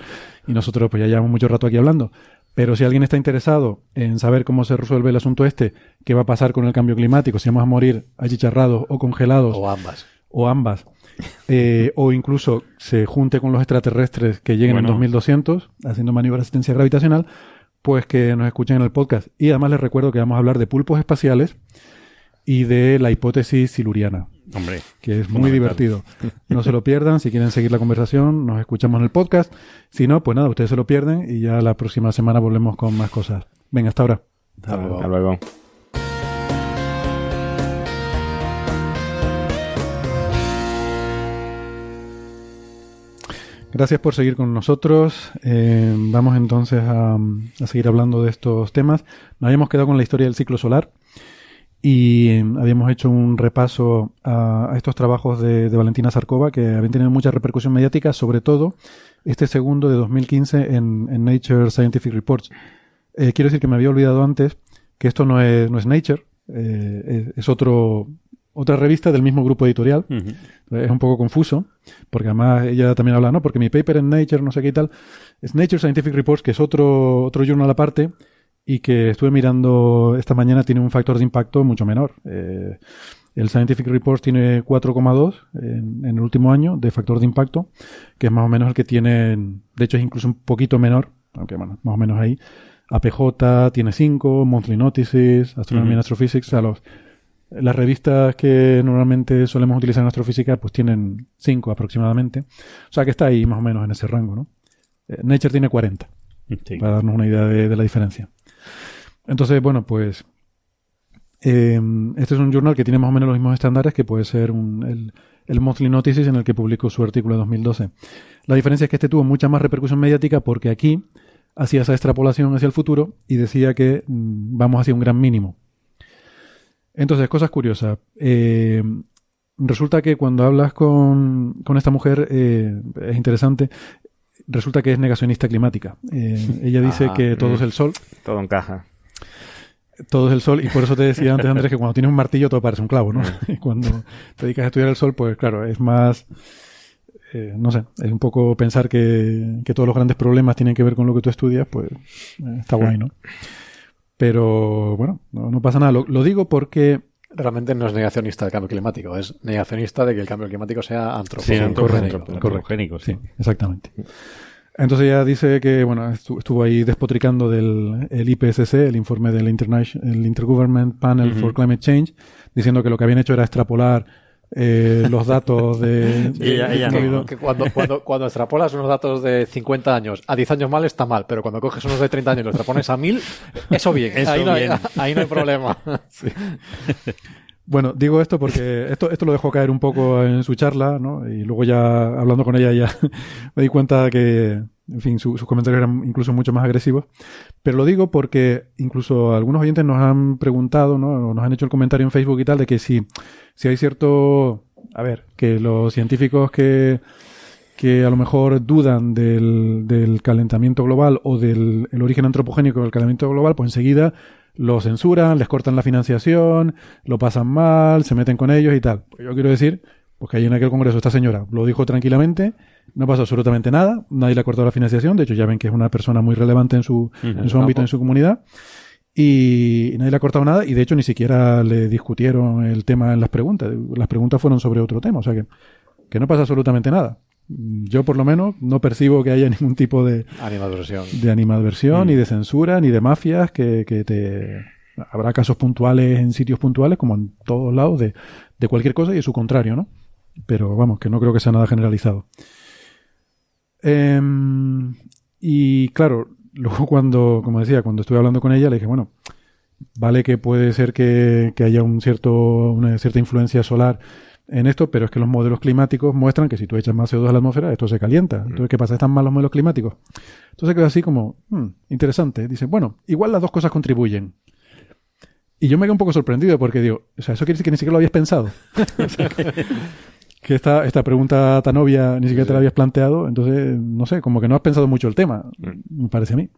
D: y nosotros pues ya llevamos mucho rato aquí hablando. Pero si alguien está interesado en saber cómo se resuelve el asunto este, qué va a pasar con el cambio climático, si vamos a morir achicharrados o congelados,
E: o ambas.
D: o ambas, eh, o incluso se junte con los extraterrestres que lleguen
G: Bueno.
D: en 2200 haciendo maniobra de asistencia gravitacional, pues que nos escuchen en el podcast. Y además les recuerdo que vamos a hablar de pulpos espaciales y de la hipótesis siluriana,
G: Hombre,
D: que es muy divertido. No se lo pierdan, si quieren seguir la conversación, nos escuchamos en el podcast. Si no, pues nada, ustedes se lo pierden y ya la próxima semana volvemos con más cosas. Venga, hasta ahora.
E: Hasta luego.
F: Hasta luego.
D: Gracias por seguir con nosotros. Eh, vamos entonces a, a seguir hablando de estos temas. Nos habíamos quedado con la historia del ciclo solar y eh, habíamos hecho un repaso a, a estos trabajos de, de Valentina Zarkova que habían tenido mucha repercusión mediática, sobre todo este segundo de 2015 en, en Nature Scientific Reports. Eh, quiero decir que me había olvidado antes que esto no es, no es Nature, eh, es, es otro otra revista del mismo grupo editorial. Es un poco confuso, porque además ella también habla, ¿no? Porque mi paper en Nature, no sé qué y tal, es Nature Scientific Reports, que es otro, otro journal aparte, y que estuve mirando esta mañana, tiene un factor de impacto mucho menor. Eh, el Scientific Reports tiene 4,2 en, en el último año de factor de impacto, que es más o menos el que tiene, de hecho es incluso un poquito menor, aunque bueno, más o menos ahí. APJ tiene 5, Monthly Notices, Astronomy and Astrophysics, o sea, los, las revistas que normalmente solemos utilizar en astrofísica pues tienen 5 aproximadamente. O sea que está ahí más o menos en ese rango, ¿no? Eh, Nature tiene 40,
G: Sí.
D: para darnos una idea de, de la diferencia. Entonces, bueno, pues eh, este es un journal que tiene más o menos los mismos estándares que puede ser el, el Monthly Notices en el que publicó su artículo de 2012. La diferencia es que este tuvo mucha más repercusión mediática porque aquí hacía esa extrapolación hacia el futuro y decía que mm, vamos hacia un gran mínimo. Entonces, cosas curiosas. Eh, resulta que cuando hablas con, con esta mujer, eh, es interesante, resulta que es negacionista climática. Eh, ella dice
F: Ah,
D: que todo
F: mm.
D: es el sol,
F: Todo encaja.
D: todo es el sol, y por eso te decía antes, Andrés, que cuando tienes un martillo todo parece un clavo, ¿no? Y cuando te dedicas a estudiar el sol, pues claro, es más, eh, no sé, es un poco pensar que, que todos los grandes problemas tienen que ver con lo que tú estudias, pues eh, está guay, ¿no? Pero bueno, no, no pasa nada. Lo, lo digo porque
E: Realmente no es negacionista del cambio climático, es negacionista de que el cambio climático sea
G: Sí,
E: antropogénico.
G: antropogénico,
D: correcto.
G: antropogénico, sí.
D: Sí, exactamente. Entonces ella dice que, bueno, estu- estuvo ahí despotricando del el IPCC, el informe del International, el Intergovernment Panel for Climate Change, diciendo que lo que habían hecho era extrapolar eh, los datos de...
G: Sí, ella- ella
D: de-
G: no.
E: Que cuando, cuando, cuando extrapolas unos datos de 50 años a 10 años mal está mal, pero cuando coges unos de 30 años y los extrapones a 1000, eso bien.
G: Eso
E: ahí, no hay,
G: bien.
E: ahí no hay problema.
D: Bueno, digo esto porque esto, esto lo dejó caer un poco en su charla, ¿no? Y luego ya hablando con ella ya me di cuenta que, en fin, su- sus comentarios eran incluso mucho más agresivos. Pero lo digo porque incluso algunos oyentes nos han preguntado, ¿no? O Nos han hecho el comentario en Facebook y tal de que si, si hay cierto, a ver, que los científicos que, que a lo mejor dudan del, del calentamiento global o del el origen antropogénico del calentamiento global, pues enseguida lo censuran, les cortan la financiación, lo pasan mal, se meten con ellos y tal. Pues yo quiero decir, pues que ahí en aquel congreso esta señora lo dijo tranquilamente, no pasó absolutamente nada, nadie le ha cortado la financiación, de hecho ya ven que es una persona muy relevante en su, en su ámbito, en su comunidad, y nadie le ha cortado nada, y de hecho ni siquiera le discutieron el tema en las preguntas, las preguntas fueron sobre otro tema, o sea que, que no pasa absolutamente nada. Yo por lo menos no percibo que haya ningún tipo de,
E: Animadversión.
D: de animadversión, ni de censura, ni de mafias, que, que te... Habrá casos puntuales en sitios puntuales, como en todos lados, de, de cualquier cosa y de su contrario, ¿no? Pero vamos, que no creo que sea nada generalizado. Em, y claro, luego cuando, como decía, cuando estuve hablando con ella, le dije, bueno, vale que puede ser que, que haya un cierto, una cierta influencia solar en esto, pero es que los modelos climáticos muestran que si tú echas más CO2 a la atmósfera, esto se calienta. Entonces, ¿qué pasa? ¿Están mal los modelos climáticos? Entonces quedó así como, hmm, interesante. Dice, bueno, igual las dos cosas contribuyen. Y yo me quedé un poco sorprendido porque digo, o sea, eso quiere decir que ni siquiera lo habías pensado. Que esta, esta pregunta tan obvia ni siquiera te la habías planteado, entonces, no sé, como que no has pensado mucho el tema, me parece a mí.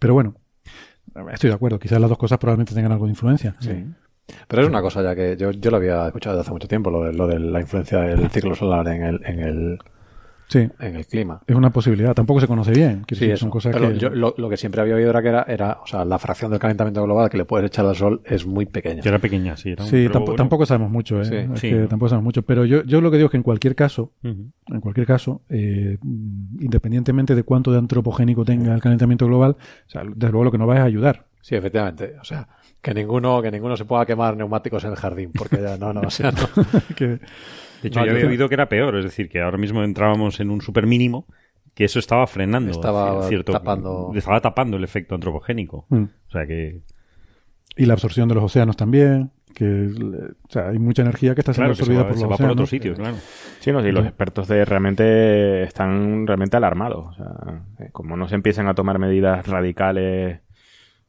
D: Pero bueno, estoy de acuerdo, quizás las dos cosas probablemente tengan algo de influencia.
E: Sí. Pero es una cosa ya que yo, yo lo había escuchado desde hace mucho tiempo, lo de, lo de la influencia del ciclo solar en el, en el,
D: Sí,
E: en el clima.
D: es una posibilidad. Tampoco se conoce bien.
E: Sí,
D: decir, son cosas
E: Pero
D: que...
E: yo lo, lo que siempre había oído era que era, era, o sea, la fracción del calentamiento global que le puedes echar al sol es muy pequeña.
G: Que era pequeña, sí. Era un-
D: Sí,
G: bueno.
D: tampoco sabemos mucho, ¿eh?
E: Sí.
D: Es
G: Sí,
D: que
G: no.
D: tampoco sabemos mucho. Pero yo, yo lo que digo es que en cualquier caso,
G: Ujú.
D: en cualquier caso, eh, independientemente de cuánto de antropogénico tenga el calentamiento global, o sea, desde luego lo que nos va es ayudar.
E: Sí, efectivamente. O sea, que ninguno, que ninguno se pueda quemar neumáticos en el jardín, porque ya no, no, o sea, no.
D: que,
G: De hecho,
E: No,
G: yo había oído que era peor, es decir, que ahora mismo entrábamos en un super mínimo, que eso estaba frenando.
E: Estaba
G: es cierto,
E: tapando-
G: Estaba tapando el efecto antropogénico.
D: Mm.
G: O sea que.
D: y la absorción de los océanos también, que le- o sea, hay mucha energía que está siendo
G: Claro, se
D: absorbida
G: va,
D: por
G: se
D: los
G: va por otros sitios, claro.
F: Sí, no, sí, los expertos de realmente están realmente alarmados. O sea, eh, como no se empiezan a tomar medidas radicales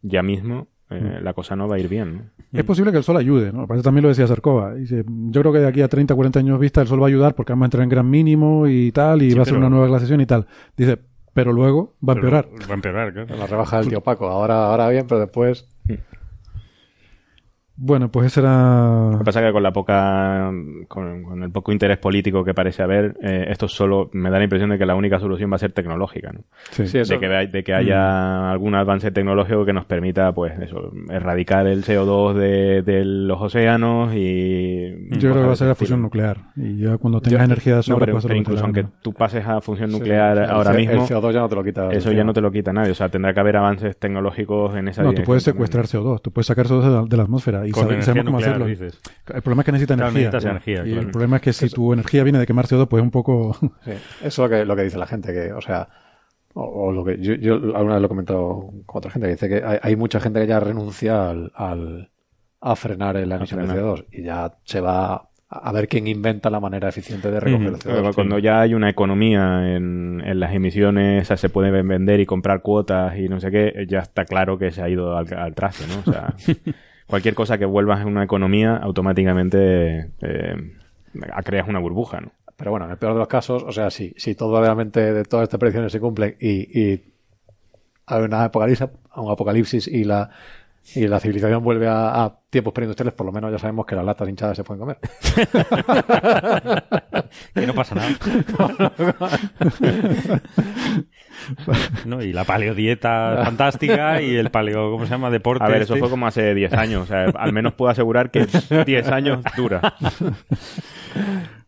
F: ya mismo, eh, la cosa no va a ir bien. ¿no?
D: Es posible que el sol ayude, ¿no? Por eso también lo decía Sarkova. Dice, yo creo que de aquí a 30, 40 años vista el sol va a ayudar porque vamos a entrar en gran mínimo y tal, y
G: Sí,
D: va a ser una nueva glaciación y tal. Dice, pero luego va a empeorar.
G: Va a empeorar, claro.
E: La rebaja del tío Paco. Ahora, ahora bien, pero después.
D: Bueno, pues ese era...
F: Lo que pasa es que con la poca, con, con el poco interés político que parece haber, eh, esto solo me da la impresión de que la única solución va a ser tecnológica, ¿no?
D: Sí.
E: Sí, eso-
F: de, que, de que haya algún avance tecnológico que nos permita, pues, eso, erradicar el CO2 de, de los océanos y...
D: Yo creo que va a ser la fusión nuclear. Y ya cuando tengas
F: Yo-
D: energía de
F: no,
D: sobra,
F: pero, pero incluso aunque
D: ¿no?
F: tú pases a fusión
E: Sí,
F: nuclear ahora mismo,
E: El CO2 ya no te lo quita.
F: eso ya no te lo quita nadie. O sea, tendrá que haber avances tecnológicos en esa
D: No, tú puedes
F: también.
D: secuestrar CO2, tú puedes sacar CO2 de la, de la atmósfera y
G: Con
D: sabe-
G: energía
D: sabemos cómo
G: nuclear,
D: hacerlo.
G: dices.
D: El problema es que necesita
G: Claro,
D: energía.
G: necesitas energía,
D: y
G: claro.
D: el problema es que si tu energía viene de quemar CO2, pues es un poco...
E: Sí, eso es lo que, lo que dice la gente, que, o sea, o, o lo que yo, yo alguna vez lo he comentado con otra gente, que dice que hay, hay mucha gente que ya renuncia al, al- a frenar la emisión de
F: frenar.
E: CO2 y ya se va a, ver quién inventa la manera eficiente de recoger el
F: Claro,
E: CO2.
F: cuando ya hay una economía en, en las emisiones, o sea, se pueden vender y comprar cuotas y no sé qué, ya está claro que se ha ido al, al traste, ¿no? O sea, cualquier cosa que vuelvas en una economía, automáticamente eh, creas una burbuja, ¿no?
E: Pero bueno, en el peor de los casos, o sea, si, si todo realmente de todas estas predicciones se cumplen y, y hay una apocalipsis, apocalipsis y la y la civilización vuelve a, a tiempos preindustriales, por lo menos ya sabemos que las latas hinchadas se pueden comer.
G: Que no pasa nada. no, y la paleodieta fantástica y el paleo, ¿cómo se llama? Deporte.
F: A ver, eso fue como hace 10 años, o sea, al menos puedo asegurar que 10 años dura.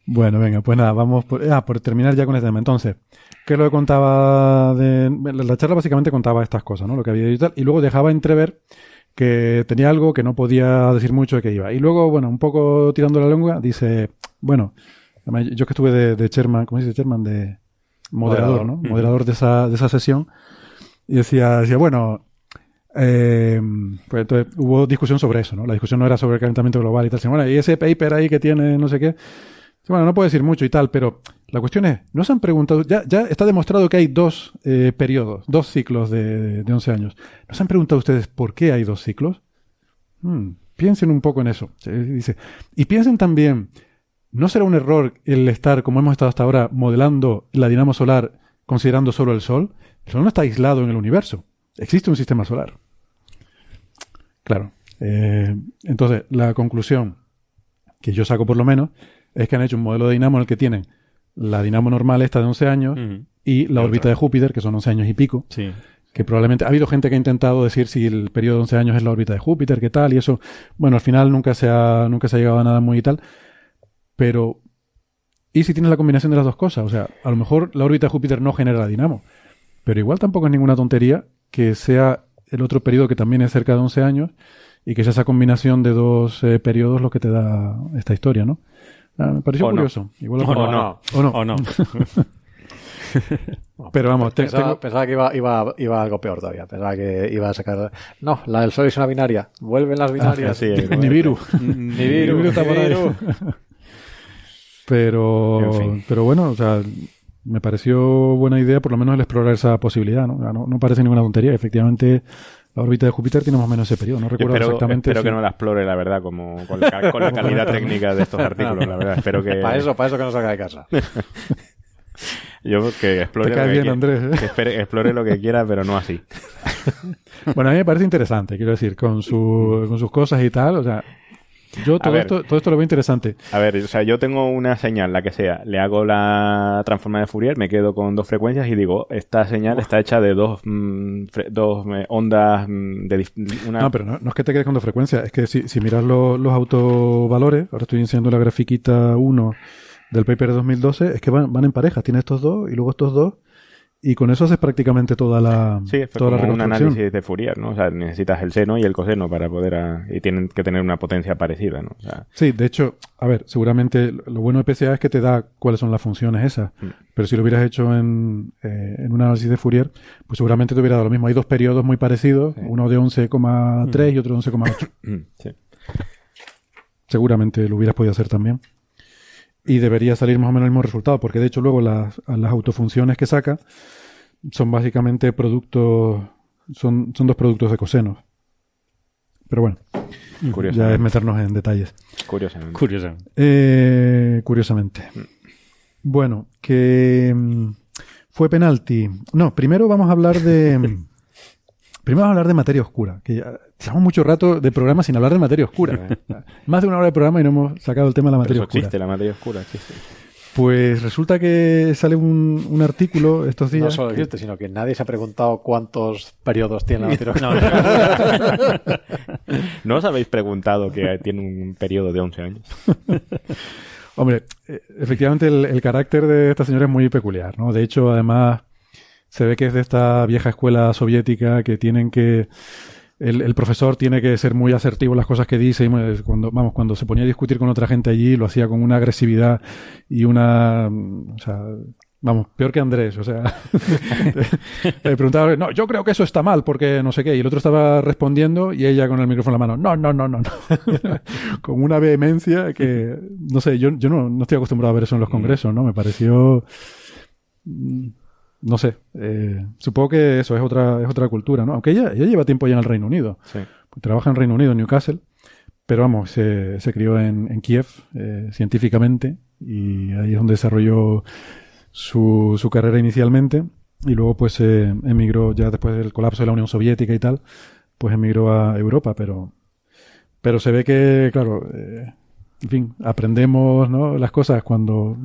D: Bueno, venga, pues nada, vamos por, ah, por terminar ya con este tema. Entonces, ¿qué es lo que contaba de... La charla básicamente contaba estas cosas, ¿no? Lo que había y tal, y luego dejaba entrever que tenía algo que no podía decir mucho de qué iba. Y luego, bueno, un poco tirando la lengua, dice, bueno, yo que estuve de, de chairman, ¿cómo se dice chairman? De moderador,
E: Moderador.
D: ¿no? Moderador de esa, de esa sesión. Y decía, decía bueno, eh, pues entonces hubo discusión sobre eso, ¿no? La discusión no era sobre el calentamiento global y tal, sino, bueno, y ese paper ahí que tiene no sé qué. Bueno, no puedo decir mucho y tal, pero la cuestión es, ¿no se han preguntado? Ya, está demostrado que hay dos eh, periodos, dos ciclos de, de 11 años. ¿No se han preguntado ustedes por qué hay dos ciclos? Hmm, piensen un poco en eso. Dice, y piensen también, ¿no será un error el estar, como hemos estado hasta ahora, modelando la dinamo solar considerando solo el Sol? El Sol no está aislado en el universo. Existe un sistema solar. Claro. Eh, entonces, la conclusión que yo saco por lo menos es que han hecho un modelo de dinamo en el que tienen la dinamo normal esta de 11 años y la órbita de Júpiter, que son 11 años y pico,
G: Sí.
D: que probablemente ha habido gente que ha intentado decir si el periodo de 11 años es la órbita de Júpiter, qué tal, y eso, bueno, al final nunca se ha, nunca se ha llegado a nada muy y tal, pero ¿y si tienes la combinación de las dos cosas? O sea, a lo mejor la órbita de Júpiter no genera la dinamo, pero igual tampoco es ninguna tontería que sea el otro periodo que también es cerca de 11 años y que sea esa combinación de dos eh, periodos lo que te da esta historia, ¿no? Ah, me pareció
F: O no.
D: curioso. Igual lo
G: O no.
D: O no.
G: O no.
D: Pero vamos, te-
E: Pensaba,
D: tengo-
E: pensaba que iba, iba, iba algo peor todavía. Pensaba que iba a sacar. No, la del Sol es una binaria. Vuelven las binarias.
F: sí,
D: Ni Viru.
E: Ni Viru,
D: Viru está por ahí. Pero,
F: En fin.
D: pero bueno, o sea, me pareció buena idea por lo menos el explorar esa posibilidad, ¿no? No, no parece ninguna tontería. Efectivamente, la órbita de Júpiter tiene más o menos ese periodo. No recuerdo
F: espero,
D: exactamente.
F: espero
D: si-
F: que no la explore, la verdad, como con la, con la calidad técnica de estos artículos, la verdad. Espero que...
E: Para eso, para eso que no salga de casa.
F: Yo que explore,
D: Te
F: lo que,
D: bien,
F: quiera-
D: Andrés, ¿eh?
F: que espere- explore lo que quiera, pero no así.
D: Bueno, a mí me parece interesante, quiero decir, con, su, con sus cosas y tal. O sea, yo todo
F: ver.
D: esto, todo esto lo veo interesante.
F: A ver, o sea, yo tengo una señal, la que sea, le hago la transforma de Fourier, me quedo con dos frecuencias y digo, esta señal está hecha de dos, mm, dos eh, ondas mm, de una...
D: No, pero no, no es que te quedes con dos frecuencias, es que si, si miras lo- los autovalores, ahora estoy enseñando la grafiquita 1 del paper de 2012, es que van, van en pareja, tienes estos dos y luego estos dos, y con eso haces prácticamente toda la,
F: Sí, es
D: toda la
F: como un
D: reconstrucción.
F: análisis de Fourier, ¿no? O sea, necesitas el seno y el coseno para poder... a- y tienen que tener una potencia parecida, ¿no? O sea,
D: Sí, de hecho, a ver, seguramente lo bueno de PCA es que te da cuáles son las funciones esas,
F: Mm.
D: pero si lo hubieras hecho en, eh, en un análisis de Fourier, pues seguramente te hubiera dado lo mismo. Hay dos periodos muy parecidos, uno de 11,3 y otro de 11,8.
F: mm, sí.
D: seguramente lo hubieras podido hacer también. Y debería salir más o menos el mismo resultado, porque de hecho luego las, las autofunciones que saca son básicamente productos, son, son dos productos de cosenos. Pero bueno, ya es
F: Curiosamente.
D: meternos en detalles.
F: Curiosamente.
G: Curioso.
D: Eh, curiosamente. Bueno, que mm, fue penalti. No, primero vamos a hablar de, Primero vamos a hablar de materia oscura, que llevamos mucho rato de programa sin hablar de materia oscura. Más de una hora de programa y no hemos sacado el tema de la
F: Pero
D: materia
F: eso
D: oscura.
F: existe, la materia oscura existe.
D: Pues resulta que sale un, un artículo estos días.
E: No solo
D: que-
E: existe, sino que nadie se ha preguntado cuántos periodos tiene la materia oscura.
F: ¿No os habéis preguntado que tiene un periodo de 11 años?
D: Hombre, eh, efectivamente el, el carácter de esta señora es muy peculiar, ¿no? De hecho, además, se ve que es de esta vieja escuela soviética que tienen que... El, el profesor tiene que ser muy asertivo en las cosas que dice y cuando, vamos, cuando se ponía a discutir con otra gente allí lo hacía con una agresividad y una... mm, O sea, vamos, peor que Andrés, o sea... le preguntaba, no, yo creo que eso está mal porque no sé qué, y el otro estaba respondiendo y ella con el micrófono en la mano, no, no, no, no, no. con una vehemencia que, no sé, yo, yo no, no estoy acostumbrado a ver eso en los congresos, ¿no? Me pareció, mm, no sé, eh, supongo que eso es otra, es otra cultura, ¿no? Aunque ella, ella lleva tiempo ya en el Reino Unido,
F: Sí.
D: trabaja en Reino Unido, en Newcastle, pero vamos, se, se crió en, en Kiev eh, científicamente y ahí es donde desarrolló su, su carrera inicialmente y luego pues eh, emigró ya después del colapso de la Unión Soviética y tal, pues emigró a Europa, pero pero se ve que, claro, eh, en fin, aprendemos ¿no? las cosas cuando,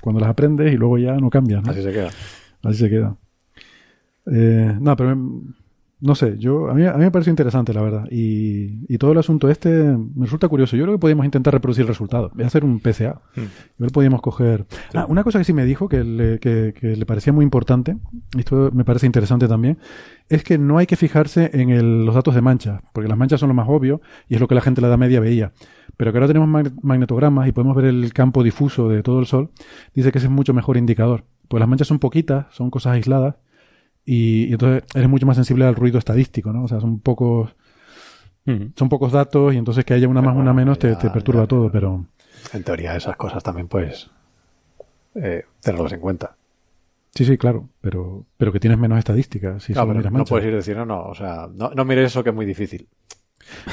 D: cuando las aprendes y luego ya no cambias. ¿no?
E: Así se queda.
D: Así se queda. Eh, no, pero mm, no sé, yo a mí, a mí me parece interesante, la verdad. Y, y todo el asunto este me resulta curioso. Yo creo que podíamos intentar reproducir el resultado. Voy a hacer un PCA. Igual podíamos coger. Ah, una cosa que sí me dijo que le, que, que le parecía muy importante, y esto me parece interesante también, es que no hay que fijarse en el- los datos de manchas, porque las manchas son lo más obvio y es lo que la gente en la Edad Media veía. Pero que ahora tenemos mag- magnetogramas y podemos ver el campo difuso de todo el Sol, dice que ese es mucho mejor indicador. Pues las manchas son poquitas, son cosas aisladas, y, y entonces eres mucho más sensible al ruido estadístico, ¿no? O sea, son pocos,
G: Ujú.
D: son pocos datos y entonces que haya una
E: Pero
D: más, una menos te,
E: ya-
D: te perturba
E: ya-
D: todo, pero...
E: En teoría, esas cosas también, pues, eh, tenerlos en cuenta.
D: Sí, sí, claro, pero, pero que tienes menos estadísticas si
E: no puedes ir diciendo, no, o sea, no, no mires eso que es muy difícil.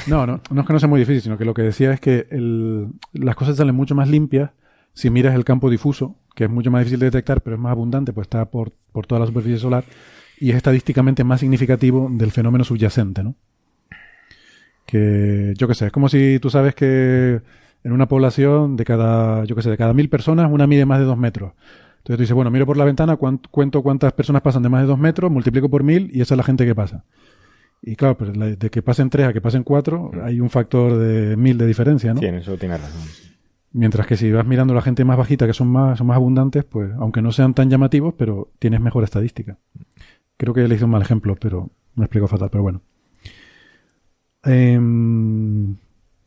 D: No, no, no es que no sea muy difícil, sino que lo que decía es que el- las cosas salen mucho más limpias si miras el campo difuso, que es mucho más difícil de detectar, pero es más abundante, pues está por, por toda la superficie solar y es estadísticamente más significativo del fenómeno subyacente, ¿no? Que, yo qué sé, es como si tú sabes que en una población de cada, yo qué sé, de cada mil personas, una mide más de dos metros. Entonces tú dices, bueno, miro por la ventana, cuán- cuento cuántas personas pasan de más de dos metros, multiplico por mil y esa es la gente que pasa. Y claro, pero la- de que pasen tres a que pasen cuatro, hay un factor de mil de diferencia, ¿no?
F: Sí, en eso tiene razón.
D: Mientras que si vas mirando la gente más bajita, que son más, son más abundantes, pues aunque no sean tan llamativos, pero tienes mejor estadística. Creo que le hice un mal ejemplo, pero me explico fatal, pero bueno. Em,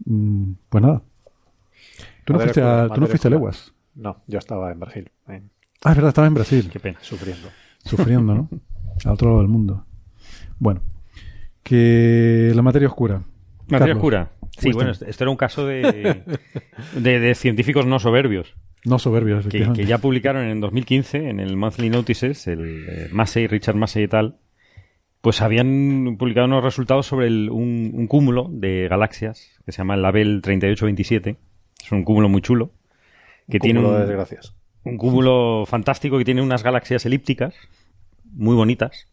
D: mm, pues nada. Tú no fuiste, a, tú no fuiste a. Leguas.
E: No, yo estaba en Brasil, en-
D: Ah, es verdad, estabas en Brasil.
G: Qué pena.
E: sufriendo.
D: Sufriendo, ¿no? Al otro lado del mundo. Bueno. Que la materia oscura.
G: Materia
D: Carlos,
G: oscura. Sí, bueno, este este era un caso de, de, de científicos no soberbios.
D: No soberbios,
G: que,
D: efectivamente.
G: que ya publicaron en 2015 en el Monthly Notices, el eh, Massey, Richard Massey y tal, pues habían publicado unos resultados sobre el- un, un cúmulo de galaxias que se llama el Label 3827. Es un cúmulo muy chulo. Que tiene
E: Cúmulo
G: un,
E: de desgracias.
G: un cúmulo fantástico que tiene unas galaxias elípticas muy bonitas.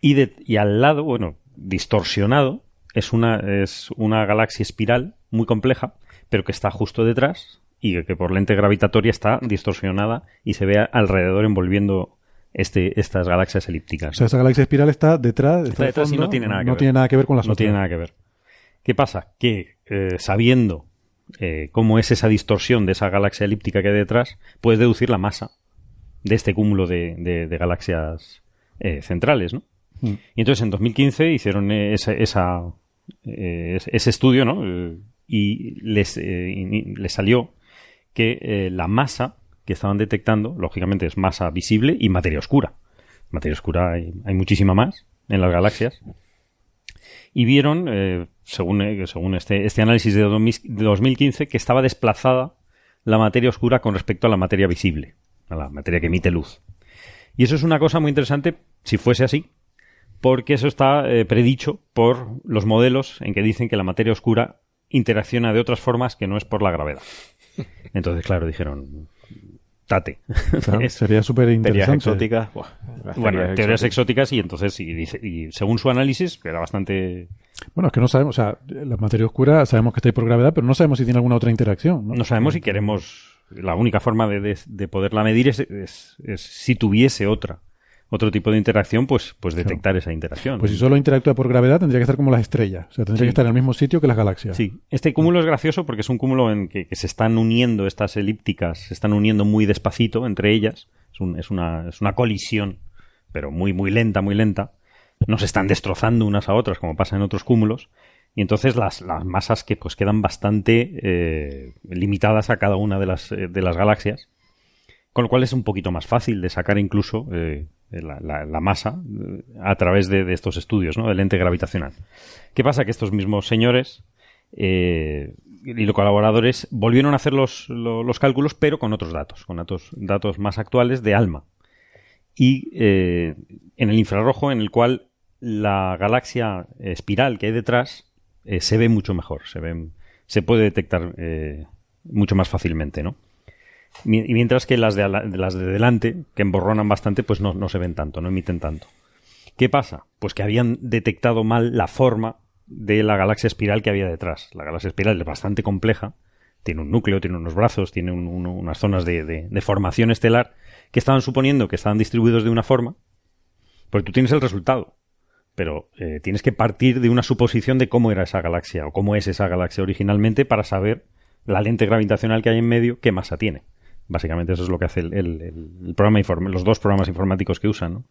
G: Y, de- y al lado, bueno, distorsionado, es una, es una galaxia espiral muy compleja, pero que está justo detrás y que por lente gravitatoria está distorsionada y se ve alrededor envolviendo este, estas galaxias elípticas.
D: O sea, esa galaxia espiral está detrás,
G: Está detrás y no tiene nada que
D: no
G: ver.
D: tiene nada que ver con las
G: no
D: otras.
G: tiene nada que ver. ¿Qué pasa? Que eh, sabiendo eh, cómo es esa distorsión de esa galaxia elíptica que hay detrás, puedes deducir la masa de este cúmulo de, de- de galaxias eh, centrales, ¿no?
D: Mm.
G: Y entonces en 2015 hicieron esa, esa, ese- ese estudio, ¿no? Eh, Y les, eh, les salió que eh, la masa que estaban detectando, lógicamente, es masa visible y materia oscura. Materia oscura hay, muchísima más en las galaxias. Y vieron, eh, según, eh, según este, este análisis de 2000 de 2015, que estaba desplazada la materia oscura con respecto a la materia visible, a la materia que emite luz. Y eso es una cosa muy interesante si fuese así, porque eso está eh, predicho por los modelos en que dicen que la materia oscura interacciona de otras formas que no es por la gravedad. Entonces, claro, dijeron, tate.
D: Claro, sería súper
F: Teorías
D: interesante.
F: exóticas. buah, las
G: bueno, teorías
F: exóticas.
G: exóticas y entonces, y, dice- y según su análisis, que era bastante...
D: Bueno, es que no sabemos, o sea, la materia oscura sabemos que está ahí por gravedad, pero no sabemos si tiene alguna otra interacción. No,
G: No sabemos si queremos... La única forma de, de- de poderla medir es, es- es si tuviese otra. Otro tipo de interacción, pues, pues detectar esa interacción.
D: Pues si solo interactúa por gravedad, tendría que estar como las estrellas. O sea, tendría
G: Sí.
D: que estar en el mismo sitio que las galaxias.
G: Sí, este cúmulo es gracioso porque es un cúmulo en que, que se están uniendo estas elípticas, se están uniendo muy despacito entre ellas. Es, un- es una, es una colisión, pero muy, muy lenta, muy lenta. No se están destrozando unas a otras como pasa en otros cúmulos. Y entonces las, las masas que pues quedan bastante eh, limitadas a cada una de las, eh, de las galaxias. Con lo cual es un poquito más fácil de sacar incluso eh, la, masa eh, a través de, estos estudios, ¿no? Del lente gravitacional. ¿Qué pasa? Que estos mismos señores eh, y los colaboradores volvieron a hacer los, lo- los cálculos, pero con otros datos, con datos, más actuales de ALMA. Y eh, en el infrarrojo, en el cual la galaxia espiral que hay detrás se ve mucho mejor, se, ve, se puede detectar mucho más fácilmente, ¿no? Y mientras que las de, las de delante, que emborronan bastante, pues no, no se ven tanto, no emiten tanto. ¿Qué pasa? Pues que habían detectado mal la forma de la galaxia espiral que había detrás. La galaxia espiral es bastante compleja, tiene un núcleo, tiene unos brazos, tiene unas zonas de formación estelar que estaban suponiendo que estaban distribuidos de una forma, porque tú tienes el resultado, pero eh, tienes que partir de una suposición de cómo era esa galaxia o cómo es esa galaxia originalmente para saber la lente gravitacional que hay en medio, qué masa tiene. Básicamente eso es lo que hace el, programa los dos programas informáticos que usan. ¿no?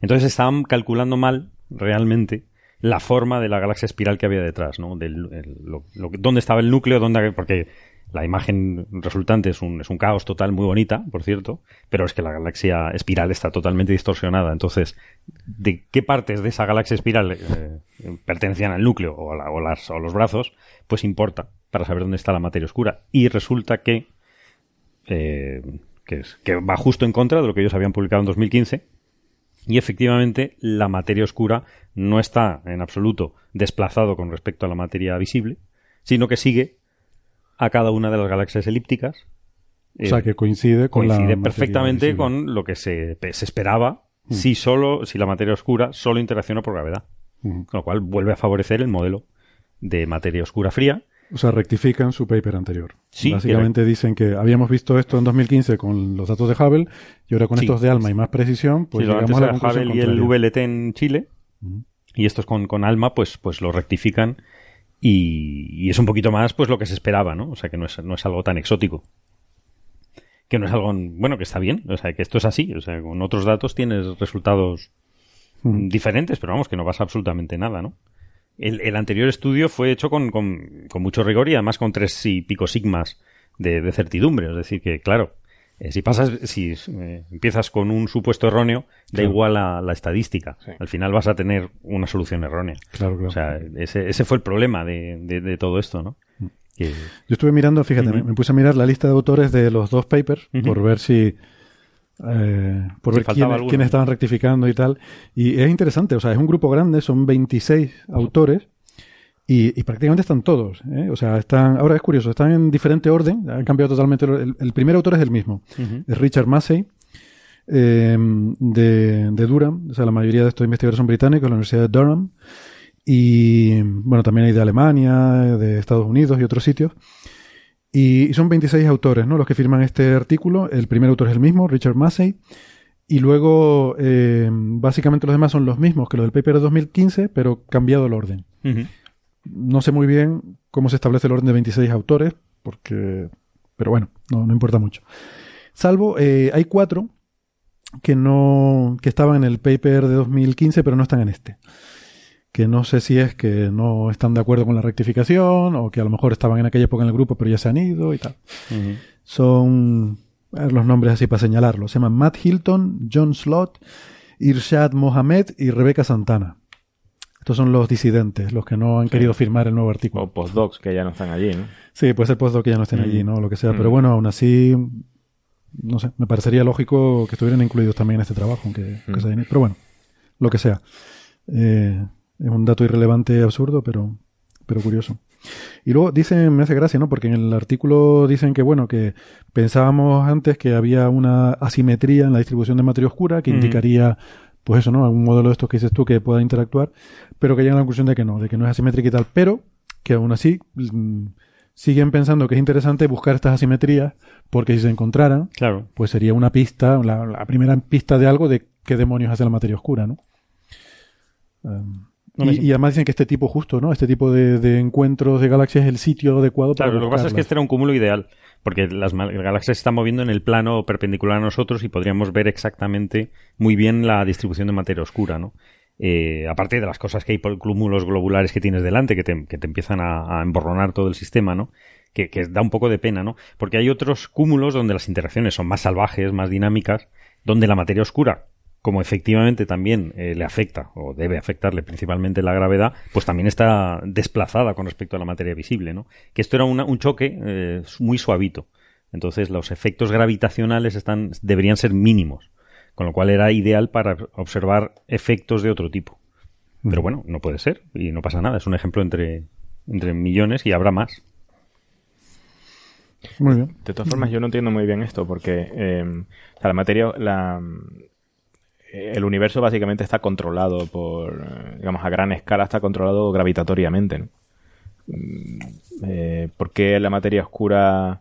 G: Entonces estaban calculando mal realmente la forma de la galaxia espiral que había detrás, ¿no? Del, dónde estaba el núcleo, dónde, porque la imagen resultante es un, es un caos total, muy bonita, por cierto, pero es que la galaxia espiral está totalmente distorsionada. Entonces, ¿de qué partes de esa galaxia espiral eh, pertenecían al núcleo o, la- las, o los brazos? Pues importa para saber dónde está la materia oscura. Y resulta que, eh, que, es- que va justo en contra de lo que ellos habían publicado en 2015. Y efectivamente, la materia oscura no está en absoluto desplazado con respecto a la materia visible, sino que sigue a cada una de las galaxias elípticas.
D: O sea, que coincide con
G: coincide perfectamente
D: visible.
G: con lo que se, se esperaba
D: Mm.
G: si solo, si la materia oscura solo interacciona por gravedad.
D: Ujú.
G: Con lo cual vuelve a favorecer el modelo de materia oscura fría.
D: O sea, rectifican su paper anterior.
G: Sí,
D: Básicamente dicen que habíamos visto esto en 2015 con los datos de Hubble y ahora con
G: Sí.
D: estos de ALMA y más precisión, pues
G: Sí,
D: llegamos a la
G: Hubble y el. VLT en Chile. Y estos con, con ALMA, pues, pues lo rectifican. Y, y es un poquito más pues lo que se esperaba, ¿no? O sea que no es, no es algo tan exótico. Que no es algo, bueno, que está bien. O sea, que esto es así. O sea, con otros datos tienes resultados diferentes, pero vamos, que no pasa absolutamente nada, ¿no? El, el anterior estudio fue hecho con, con, con mucho rigor y además con tres y pico sigmas de, de certidumbre. Es decir, que claro, eh, si pasas, si eh, empiezas con un supuesto erróneo, da igual a la estadística. Al final vas a tener una solución errónea.
D: Claro, claro.
G: O sea, ese, ese fue el problema de, de, de todo esto, ¿no? Que-
D: Yo estuve mirando, fíjate, me, me puse a mirar la lista de autores de los dos papers por ver si. Eh, por ver
G: faltaba
D: quiénes, estaban rectificando y tal. Y es interesante, o sea, es un grupo grande, son 26 autores y, y prácticamente están todos. ¿eh? O sea, están. Ahora es curioso, están en diferente orden, han cambiado totalmente. el- El, el primer autor es el mismo, es Richard Massey. eh, de, de Durham, o sea, la mayoría de estos investigadores son británicos, de la Universidad de Durham, y bueno, también hay de Alemania, de Estados Unidos y otros sitios. Y, son 26 autores, ¿no? Los que firman este artículo. El primer autor es el mismo, Richard Massey. Y luego, eh, básicamente los demás son los mismos que los del paper de 2015, pero cambiado el orden. No sé muy bien cómo se establece el orden de 26 autores, porque... Pero bueno, no, no importa mucho. Salvo, eh, hay cuatro que no... que estaban en el paper de 2015, pero no están en este que no sé si es que no están de acuerdo con la rectificación o que a lo mejor estaban en aquella época en el grupo pero ya se han ido y tal. Son a ver los nombres así para señalarlos. Se llaman Matt Hilton, John Slott, Irshad Mohamed y Rebecca Santana. Estos son los disidentes, los que no han querido firmar el nuevo artículo.
F: O postdocs que ya no están allí, ¿no?
D: Sí, puede ser postdoc que ya no estén
F: Mm.
D: allí, ¿no? Lo que sea.
F: Mm.
D: Pero bueno, aún así, no sé, me parecería lógico que estuvieran incluidos también en este trabajo, aunque,
F: Mm.
D: se ido. Pero bueno, lo que sea. Eh, es un dato irrelevante absurdo, pero, pero curioso. Y luego dicen, me hace gracia, ¿no? Porque en el artículo dicen que, bueno, que pensábamos antes que había una asimetría en la distribución de materia oscura que indicaría, pues eso, ¿no? Algún modelo de estos que dices tú que pueda interactuar, pero que llegan a la conclusión de que no, de que no es asimétrica y tal, pero que aún así mm, siguen pensando que es interesante buscar estas asimetrías porque si se encontraran,
G: Claro.
D: pues sería una pista, la, la primera pista de algo de qué demonios hace la materia oscura, ¿no? Um,
G: No
D: y, y además dicen que este tipo justo, ¿no? Este tipo de, de encuentros de galaxias es el sitio adecuado para
G: Claro, lo que pasa es que este era un cúmulo ideal, porque las galaxias se están moviendo en el plano perpendicular a nosotros y podríamos ver exactamente muy bien la distribución de materia oscura, ¿no? Eh, aparte de las cosas que hay por cúmulos globulares que tienes delante, que te, que te empiezan a, a emborronar todo el sistema, ¿no? Que, que da un poco de pena, ¿no? Porque hay otros cúmulos donde las interacciones son más salvajes, más dinámicas, donde la materia oscura, como efectivamente también eh, le afecta, o debe afectarle principalmente la gravedad, pues también está desplazada con respecto a la materia visible, ¿no? Que esto era una- un choque eh, muy suavito. Entonces los efectos gravitacionales están, deberían ser mínimos, con lo cual era ideal para observar efectos de otro tipo. Pero bueno, no puede ser y no pasa nada. Es un ejemplo entre, entre millones y habrá más.
D: Muy bien.
F: De todas formas, yo no entiendo muy bien esto, porque eh, o sea, la materia, la, el universo básicamente está controlado por, digamos, a gran escala está controlado gravitatoriamente. ¿no? Mm, eh, ¿Por qué la materia oscura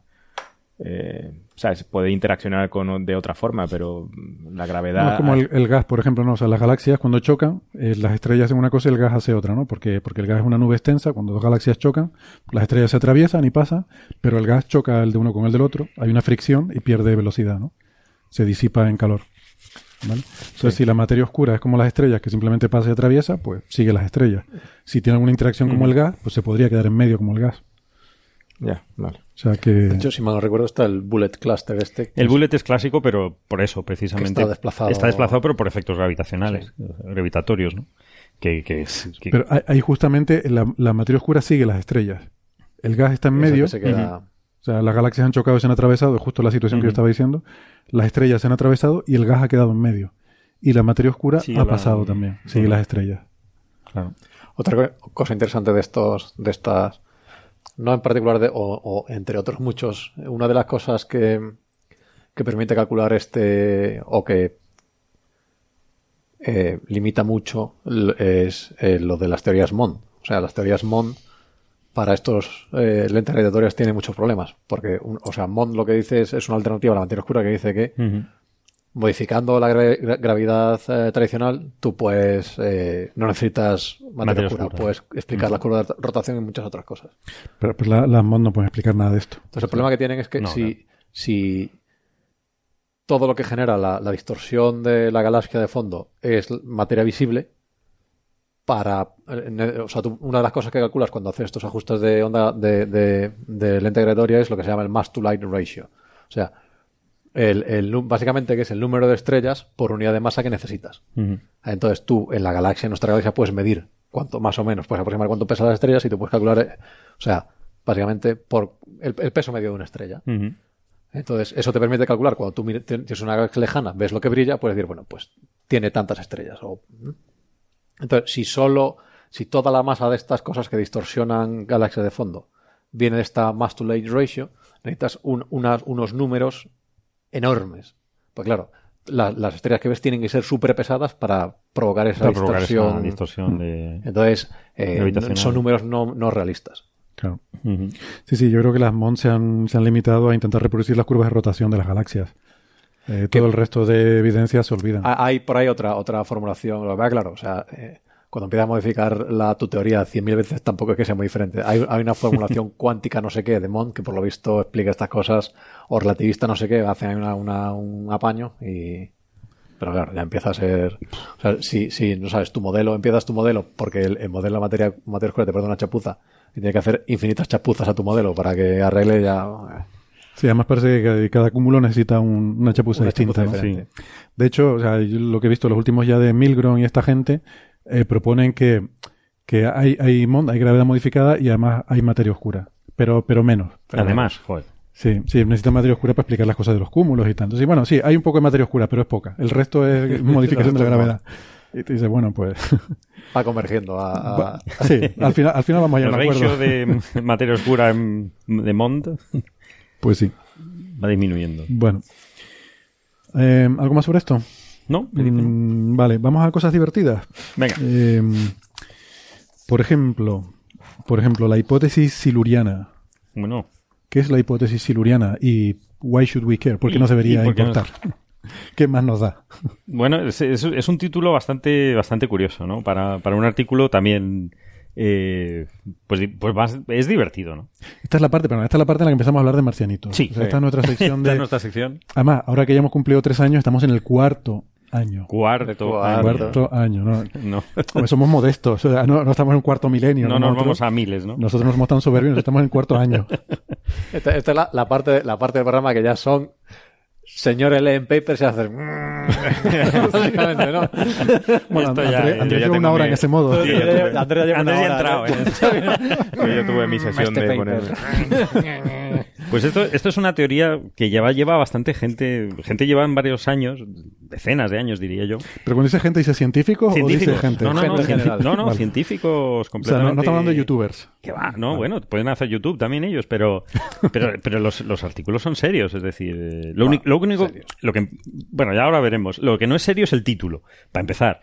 F: eh, ¿sabes? puede interaccionar con de otra forma, pero la gravedad...
D: No, es como el, el gas, por ejemplo, ¿no? O sea, las galaxias cuando chocan, eh, las estrellas hacen una cosa y el gas hace otra, ¿no? Porque, porque el gas es una nube extensa, cuando dos galaxias chocan, las estrellas se atraviesan y pasan, pero el gas choca el de uno con el del otro, hay una fricción y pierde velocidad, ¿no? Se disipa en calor. ¿Vale? Entonces, si la materia oscura es como las estrellas, que simplemente pasa y atraviesa, pues sigue las estrellas. Si tiene alguna interacción como el gas, pues se podría quedar en medio como el gas.
F: Ya, vale.
D: O sea que...
E: De hecho, si mal no recuerdo, está el Bullet Cluster este.
G: El
E: es-
G: bullet es clásico, pero por eso, precisamente.
E: Que está desplazado.
G: Está desplazado, pero por efectos gravitacionales, gravitatorios, ¿no? Que, que, es- que-
D: Pero ahí- justamente la, la materia oscura sigue las estrellas. El gas está en
E: ese que
D: medio.
E: se queda-
D: O sea, las galaxias han chocado y se han atravesado, es justo la situación que yo estaba diciendo. Las estrellas se han atravesado y el gas ha quedado en medio. Y la materia oscura ha
G: la-
D: pasado también.
G: Ujú.
D: las estrellas.
G: claro.
E: Otra co- cosa interesante de estos, de estas, no en particular de, o, o entre otros muchos, una de las cosas que, que permite calcular este, o que eh, limita mucho es eh, lo de las teorías Mond. O sea, las teorías Mond para estos eh, lentes radiatorias tiene muchos problemas. Porque, un- o sea, Mond lo que dice es, es una alternativa a la materia oscura que dice que modificando la gra- gra- gravedad eh, tradicional, tú puedes, eh, no necesitas materia,
G: Materia
E: oscura,
G: oscura.
E: puedes explicar la curva de rotación y muchas otras cosas.
D: Pero pues la- las MON no pueden explicar nada de esto.
E: Entonces el problema que tienen es que
G: No,
E: si, si todo lo que genera la, la distorsión de la galaxia de fondo es materia visible, para, o sea, tú- una de las cosas que calculas cuando haces estos ajustes de onda de, de, de lente gravitatoria es lo que se llama el mass to light ratio. O sea, el, el básicamente que es el número de estrellas por unidad de masa que necesitas. Entonces tú en la galaxia, en nuestra galaxia, puedes medir cuánto, más o menos, puedes aproximar cuánto pesan las estrellas y tú puedes calcular, eh, o sea, básicamente por el, el peso medio de una estrella. Entonces, eso te permite calcular cuando tú tienes una galaxia lejana, ves lo que brilla, puedes decir, bueno, pues tiene tantas estrellas. O, entonces, si solo, si toda la masa de estas cosas que distorsionan galaxias de fondo viene de esta mass to light ratio, necesitas un- unas- unos números enormes. Pues claro, la- las estrellas que ves tienen que ser súper pesadas para provocar esa
G: Para provocar
E: distorsión.
G: esa distorsión de...
E: Entonces, eh, son números no, no realistas.
D: Claro. Sí, sí, yo creo que las MON se han, se han limitado a intentar reproducir las curvas de rotación de las galaxias. Eh, todo el resto de evidencias se olvidan.
E: Ha- Hay por ahí otra, otra formulación, lo vea claro, o sea, eh, cuando empiezas a modificar la, tu teoría 100.000 veces tampoco es que sea muy diferente. Hay, hay una formulación cuántica no sé qué de Mond que por lo visto explica estas cosas, o relativista no sé qué, hacen una, una- un apaño y... Pero claro, ya empieza a ser... O sea, si, si no sabes tu modelo, empiezas tu modelo porque el, el modelo de la materia, materia oscura te perdona una chapuza y tiene que hacer infinitas chapuzas a tu modelo para que arregle ya...
D: Sí, además parece que cada, cúmulo necesita un- una chapuza
E: Una
D: distinta.
E: chapuza
D: ¿no?
E: diferente.
D: Sí. De hecho, o sea, yo lo que he visto los últimos ya de Milgrom y esta gente eh, proponen que, que hay, hay, mon- hay gravedad modificada y además hay materia oscura, pero, pero menos.
G: Además, joder.
D: Sí, sí, necesita materia oscura para explicar las cosas de los cúmulos y tanto. Sí, bueno, sí, hay un poco de materia oscura, pero es poca. El resto es modificación de la gravedad. Y te dice, bueno, pues...
E: Va convergiendo a... a-
D: sí, al final, al final vamos a llegar a un
G: ratio
D: acuerdo.
G: de materia oscura en- de Mond
D: Pues sí.
G: va disminuyendo.
D: Bueno. Eh, ¿Algo más sobre esto?
G: ¿No?
D: Mm, vale, vamos a cosas divertidas.
G: Venga.
D: Eh, por ejemplo, por ejemplo, la hipótesis siluriana.
G: Bueno,
D: ¿Qué es la hipótesis siluriana? Y why should we care? ¿Por qué nos debería importar? ¿Qué más nos da?
G: Bueno, es, es- es un título bastante, bastante curioso, ¿no? Para, para un artículo también, eh, pues, pues más- es divertido, ¿no?
D: Esta es la parte, perdón, esta es la parte en la que empezamos a hablar de marcianitos.
G: Sí.
D: O sea, esta es nuestra sección
G: Esta
D: de.
G: es nuestra sección.
D: Además, ahora que ya hemos cumplido tres años, estamos en el cuarto año.
G: Cuarto.
E: Cuarto.
G: año.
D: Cuarto año, ¿no?
G: No,
D: Hombre, somos modestos, o sea, no, no estamos en un cuarto milenio.
G: no nos
D: Nosotros-
G: vamos a miles, ¿no?
D: Nosotros no somos tan soberbios, estamos en el cuarto año.
E: Esta, esta es la, la parte, la parte del programa que ya son señores leen papers y hacen... Básicamente, ¿no?
D: Bueno,
G: Esto
D: Andrés,
G: ya-
D: Andrés
G: yo ya
D: lleva
G: tengo
D: una hora
G: mi-
D: en ese modo.
G: Sí, ya tuve-
E: Andrés ya lleva
G: Andrés
E: una
G: ya entrado,
E: ¿eh?
G: Pues yo tuve mi sesión
E: Este
G: de
E: paper.
G: poner... Pues esto, esto es una teoría que lleva, lleva bastante gente, gente lleva en varios años, decenas de años diría yo.
D: Pero cuando dice gente, ¿dice científicos o dice
G: Científicos.
D: gente?
G: No, no, no,
E: Gente general.
G: no, no,
D: Vale.
G: científicos
D: O sea,
G: completamente.
D: no, no estamos hablando de youtubers.
G: Que va, no, bueno, pueden hacer YouTube también ellos, pero, pero, pero los, los artículos son serios, es decir, eh, lo, único, lo único, lo que, bueno, ya ahora veremos, lo que no es serio es el título, para empezar.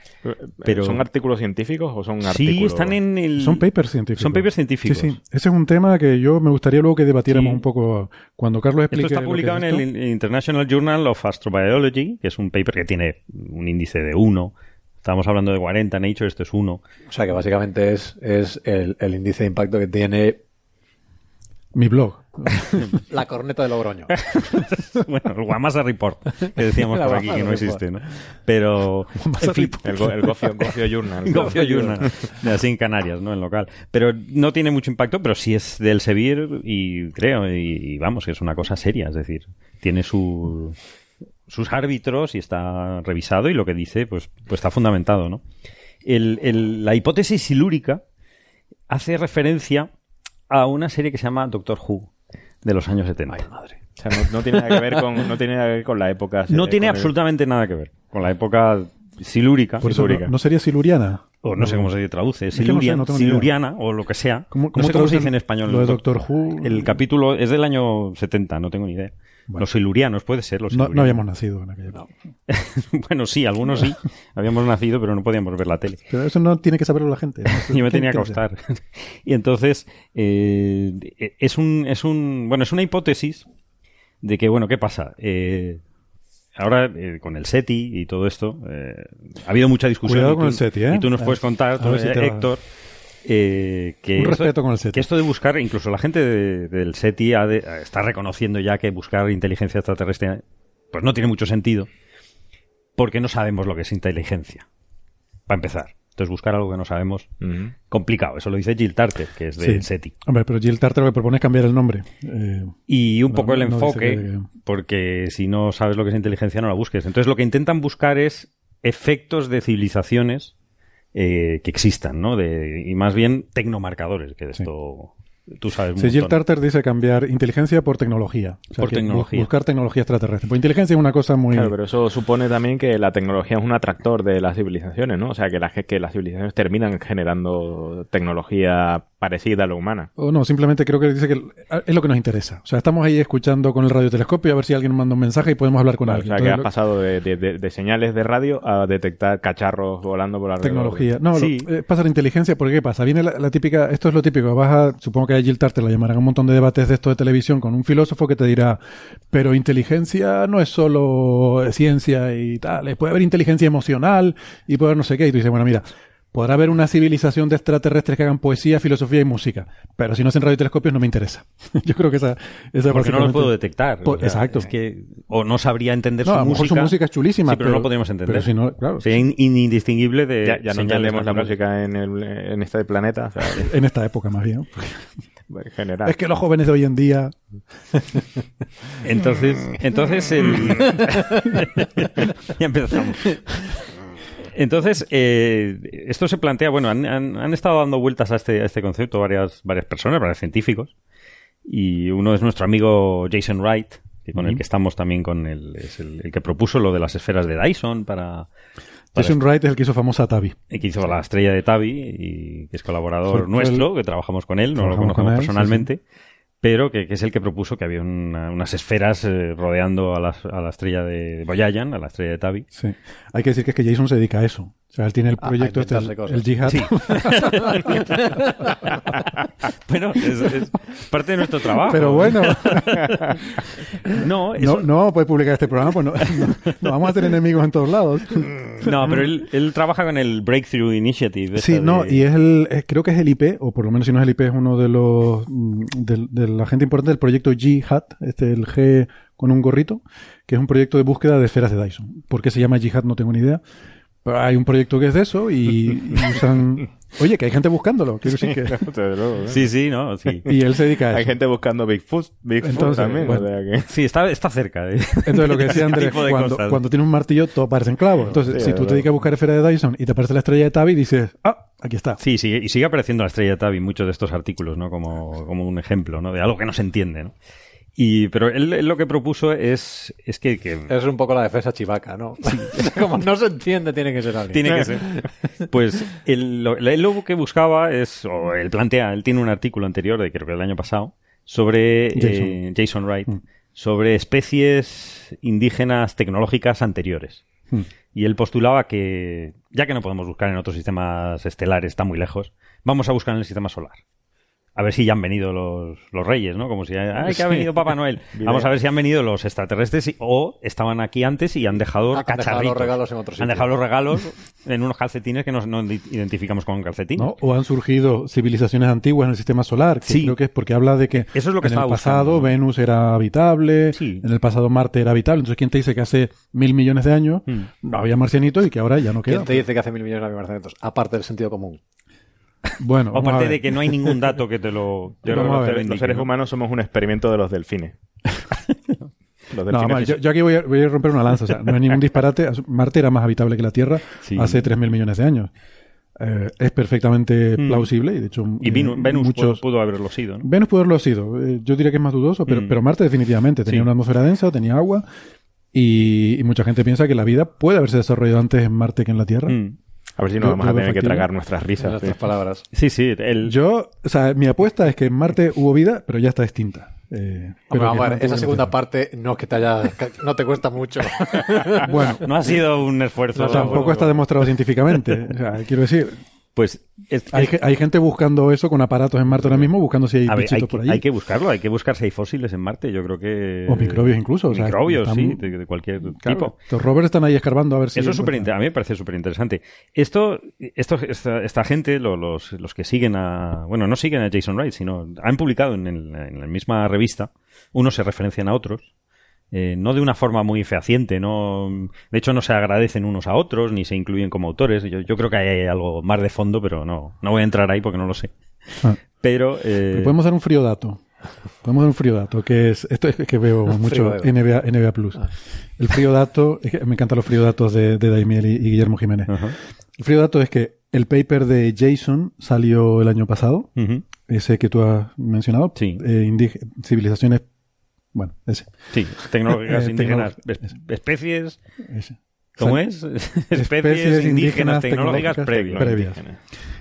G: Pero-
F: ¿Son artículos científicos o son
G: Sí,
F: artículos?
G: están en el...
D: Son papers científicos.
G: Son papers científicos.
D: Sí, sí. Ese es un tema que yo me gustaría luego que debatiéramos
G: Sí.
D: un poco cuando Carlos explique.
G: Esto está publicado
D: es
G: en
D: esto.
G: el International Journal of Astrobiology, que es un paper que tiene un índice de 1. Estábamos hablando de 40, Nature, esto es 1.
E: O sea que básicamente es, es el, el índice de impacto que tiene
D: Mi blog.
E: la corneta de Logroño.
G: bueno, el Guamasa Report, que decíamos
E: La
G: por aquí
E: Guamasa
G: que no
E: Report.
G: existe, ¿no? Pero, en fin,
F: El, go- el Gofio, Gofio Journal.
G: Gofio Journal, así en Canarias, ¿no? En local. Pero no tiene mucho impacto, pero sí es del Sevir y creo, y, y vamos, que es una cosa seria, es decir, tiene su, sus árbitros y está revisado y lo que dice, pues, pues está fundamentado, ¿no? El, el- la hipótesis silúrica hace referencia a una serie que se llama Doctor Who de los años 70.
F: O sea, no, no tiene nada que ver con, no tiene nada que ver con la época.
G: No
F: eh,
G: tiene
F: el-
G: absolutamente nada que ver con la época silúrica.
D: Por eso no,
G: silúrica.
D: no sería siluriana.
G: o no sé cómo se traduce,
D: que no sé,
G: siluriana o lo que sea.
D: ¿Cómo-
G: no
D: cómo
G: sé cómo se dice en español.
D: lo de Doctor Who?
G: El capítulo es del año 70, no tengo ni idea. Los silurianos, puede ser. Los
D: No, no habíamos nacido en aquella época.
G: bueno, sí, algunos sí. Habíamos nacido, pero no podíamos ver la tele.
D: Pero eso no tiene que saberlo la gente.
G: Yo me tenía que
D: ¿Quién- quién
G: acostar. y entonces, eh, es un, es un, bueno, es una hipótesis de que, bueno, ¿qué pasa? Eh, ahora, eh, con el SETI y todo esto, eh, ha habido mucha discusión.
D: Cuidado
G: y tú-
D: con el SETI, ¿eh?
G: Y tú nos puedes contar, tú,
D: si
G: eh, Héctor, eh, que,
D: Un
G: esto-
D: respeto con el SETI.
G: que esto de buscar, incluso la gente de- del SETI ha de- está reconociendo ya que buscar inteligencia extraterrestre pues no tiene mucho sentido, porque no sabemos lo que es inteligencia, para empezar. Entonces buscar algo que no sabemos, complicado. Eso lo dice Jill Tarter, que es del
D: Sí.
G: SETI.
D: Hombre, pero Jill Tarter lo que propone es cambiar el nombre. Eh,
G: Y un
D: No,
G: poco el
D: no
G: enfoque,
D: que-
G: porque si no sabes lo que es inteligencia, no la busques. Entonces lo que intentan buscar es efectos de civilizaciones eh, que existan, ¿no? De, y más bien tecnomarcadores, que de
D: Sí.
G: esto tú sabes un
D: Sí, Jill
G: montón.
D: Tarter dice cambiar inteligencia por tecnología. O sea,
G: Por tecnología.
D: Buscar tecnología extraterrestre. Pues inteligencia es una cosa muy...
F: Claro, pero eso supone también que la tecnología es un atractor de las civilizaciones, ¿no? O sea, que, las que las civilizaciones terminan generando tecnología parecida a la humana.
D: O no, simplemente creo que dice que es lo que nos interesa. O sea, estamos ahí escuchando con el radiotelescopio a ver si alguien manda un mensaje y podemos hablar con
F: Vale, o
D: alguien.
F: sea, que has pasado de, de- señales de radio a detectar cacharros volando por
D: lo-
F: alrededor.
D: Tecnología. No, lo-
G: Sí.
D: eh, pasa la inteligencia, porque ¿qué pasa? Viene la, la típica, esto es lo típico, vas a, supongo que a Jill Tarter la llamarán un montón de debates de esto de televisión con un filósofo que te dirá, pero inteligencia no es solo ciencia y tal, eh, puede haber inteligencia emocional y puede haber no sé qué, y tú dices, bueno, mira, podrá haber una civilización de extraterrestres que hagan poesía, filosofía y música, pero si no hacen radiotelescopios no me interesa. Yo creo que esa, esa es
G: Porque no lo puedo detectar.
D: Por-
G: O sea,
D: exacto.
G: es que, o no sabría entender
D: No,
G: su
D: a lo mejor
G: música.
D: su música es chulísima,
G: Sí, pero, no lo podríamos entender.
D: pero si no, claro,
G: Sería in- indistinguible de.
F: Ya, ya no entendemos la música en, el, en este planeta, o sea,
D: en esta época más bien.
F: en general.
D: Es que los jóvenes de hoy en día
G: Entonces, entonces el... ya empezamos. Entonces, eh, esto se plantea, bueno, han, han- han estado dando vueltas a este, a este concepto varias, varias personas, varios científicos, y uno es nuestro amigo Jason Wright, que con el que estamos también con el, es el, el que propuso lo de las esferas de Dyson para,
D: Jason Wright es el que hizo famosa Tavi.
G: Y que hizo la estrella de Tavi y que es colaborador
D: Fue-
G: nuestro, que trabajamos con él, no lo conocemos
D: él, sí,
G: personalmente, pero que, es el que propuso que había una- unas esferas eh, rodeando a, las- a la estrella de Boyayan, a la estrella de Tavi.
D: Sí. Hay que decir que es que Jason se dedica a eso. Sea, él tiene el
E: A- a
D: proyecto este, el, Jihad.
G: Sí. bueno, es, es parte de nuestro trabajo.
D: Pero bueno,
G: No, eso-
D: no, no vamos a poder publicar este programa, pues no, no- no vamos a tener enemigos en todos lados.
G: no, pero él, él trabaja con el Breakthrough Initiative.
D: Sí, no,
G: de-
D: y es el, es- creo que es el IP, o por lo menos si no es el IP, es uno de los, mm, de, la gente importante del proyecto Jihad, este, el G con un gorrito, que es un proyecto de búsqueda de esferas de Dyson. ¿Por qué se llama Jihad? No tengo ni idea. Pero hay un proyecto que es de eso y, y usan... Oye, que hay gente buscándolo, quiero decir que...
F: Luego, ¿eh?
G: Sí, sí, no, sí.
D: Y él se dedica a
F: Hay
D: eso.
F: gente buscando Bigfoot, Bigfoot
D: Entonces,
F: también.
D: bueno.
F: o sea que-
G: Sí, está, está cerca. de-
D: Entonces lo que decía Andrés,
G: de
D: cuando,
G: cosas.
D: cuando tienes un martillo todo parece en clavo. Entonces,
F: Sí,
D: si tú te dedicas a buscar esfera de Dyson y te aparece la estrella de Tavi, dices, ah, aquí está.
G: Sí, sigue, y sigue apareciendo la estrella de Tavi en muchos de estos artículos, ¿no? Como, como un ejemplo, ¿no? De algo que no se entiende, ¿no? Y, pero él, él lo que propuso es, es que, que
E: Es un poco la defensa chivaca, ¿no? Como no se entiende, tiene que ser alguien.
G: tiene que ser. Pues él, lo, él lo que buscaba es, o él plantea, él tiene un artículo anterior, de creo que del año pasado, sobre
D: Jason.
G: eh, Jason Wright,
D: Mm.
G: sobre especies indígenas tecnológicas anteriores.
D: Hmm.
G: Y él postulaba que, ya que no podemos buscar en otros sistemas estelares, está muy lejos, vamos a buscar en el sistema solar. A ver si ya han venido los, los reyes, ¿no? Como si, ¡ay, que ha venido Papá Noel! Vamos a ver si han venido los extraterrestres y- o estaban aquí antes y han dejado
E: Ah, han dejado
G: cacharritos.
E: los regalos en otro
G: Han
E: sitio.
G: dejado los regalos en unos calcetines que no, no identificamos con calcetines.
D: ¿no? O han surgido civilizaciones antiguas en el sistema solar, que
G: Sí.
D: creo que es porque habla de que
G: Eso es lo que
D: en el pasado. Venus era habitable,
G: Sí.
D: en el pasado Marte era habitable. Entonces, ¿quién te dice que hace mil millones de años
G: Hmm.
D: no había marcianitos y que ahora ya no queda?
E: ¿Quién te dice que hace mil millones de marcianitos? Aparte del sentido común.
D: Bueno,
G: aparte de que no hay ningún dato que te lo,
F: Yo creo que los, seres-
G: lo
F: los
G: indique,
F: seres
G: ¿no?
F: humanos somos un experimento de los delfines. los
D: No,
F: delfines
D: vamos,
F: que
D: yo, aquí voy a, voy a romper una lanza. O sea, no hay ningún disparate. Marte era más habitable que la Tierra
G: Sí.
D: hace 3.000 millones de años. Eh, es perfectamente
G: Mm.
D: plausible y de hecho
G: Y
D: eh,
G: Venus
D: muchos...
G: pudo, pudo haberlo sido, ¿no?
D: Venus pudo haberlo sido. Eh, yo diría que es más dudoso, pero,
G: Mm.
D: pero Marte definitivamente tenía
G: Sí.
D: una atmósfera densa, tenía agua y, y mucha gente piensa que la vida puede haberse desarrollado antes en Marte que en la Tierra.
G: Mm.
F: A ver si
D: Yo-
F: nos vamos
D: yo
F: a tener que
D: factible.
F: tragar nuestras risas.
E: otras
F: sí.
E: palabras.
G: Sí, sí. El,
D: Yo, o sea, mi apuesta es que en Marte hubo vida, pero ya está extinta. Eh,
E: Hombre, vamos
D: que
E: a ver,
D: no
E: esa segunda parte no es que te haya, no te cuesta mucho.
D: Bueno,
G: no ha sido un esfuerzo.
D: no, tampoco está demostrado científicamente. O sea, quiero decir,
G: Pues es-
D: hay,
G: es-
D: hay gente buscando eso con aparatos en Marte ahora mismo, buscando si hay
G: ver,
D: bichitos
G: hay,
D: por
G: que,
D: ahí.
G: hay que buscarlo, hay que buscar si hay fósiles en Marte. Yo creo que.
D: O microbios incluso, o sea,
G: Microbios,
D: están-
G: sí, de, de cualquier
D: Claro,
G: tipo.
D: Los rovers están ahí escarbando a ver si.
G: Eso es a mí me parece súper interesante. Esto, esto, esta, esta gente, lo- los, los que siguen a, bueno, no siguen a Jason Wright, sino han publicado en, el- en la misma revista, unos se referencian a otros, eh, no de una forma muy fehaciente, no, de hecho no se agradecen unos a otros, ni se incluyen como autores. Yo, yo creo que hay algo más de fondo, pero no, no voy a entrar ahí porque no lo sé.
D: Ah.
G: Pero, eh,
D: Pero podemos dar un frío dato. Podemos dar un frío dato, que es, esto es que veo mucho NBA, NBA Plus. El frío dato, es que me encantan los frío datos de, de Daimiel y, y Guillermo Jiménez. El frío dato es que el paper de Jason salió el año pasado, ese que tú has mencionado,
G: Sí.
D: eh, civilizaciones, bueno, ese,
G: sí, tecnológicas
D: Eh,
G: indígenas, especies,
D: ese.
G: ¿cómo es? especies, indígenas, tecnológicas, previas.
D: previas.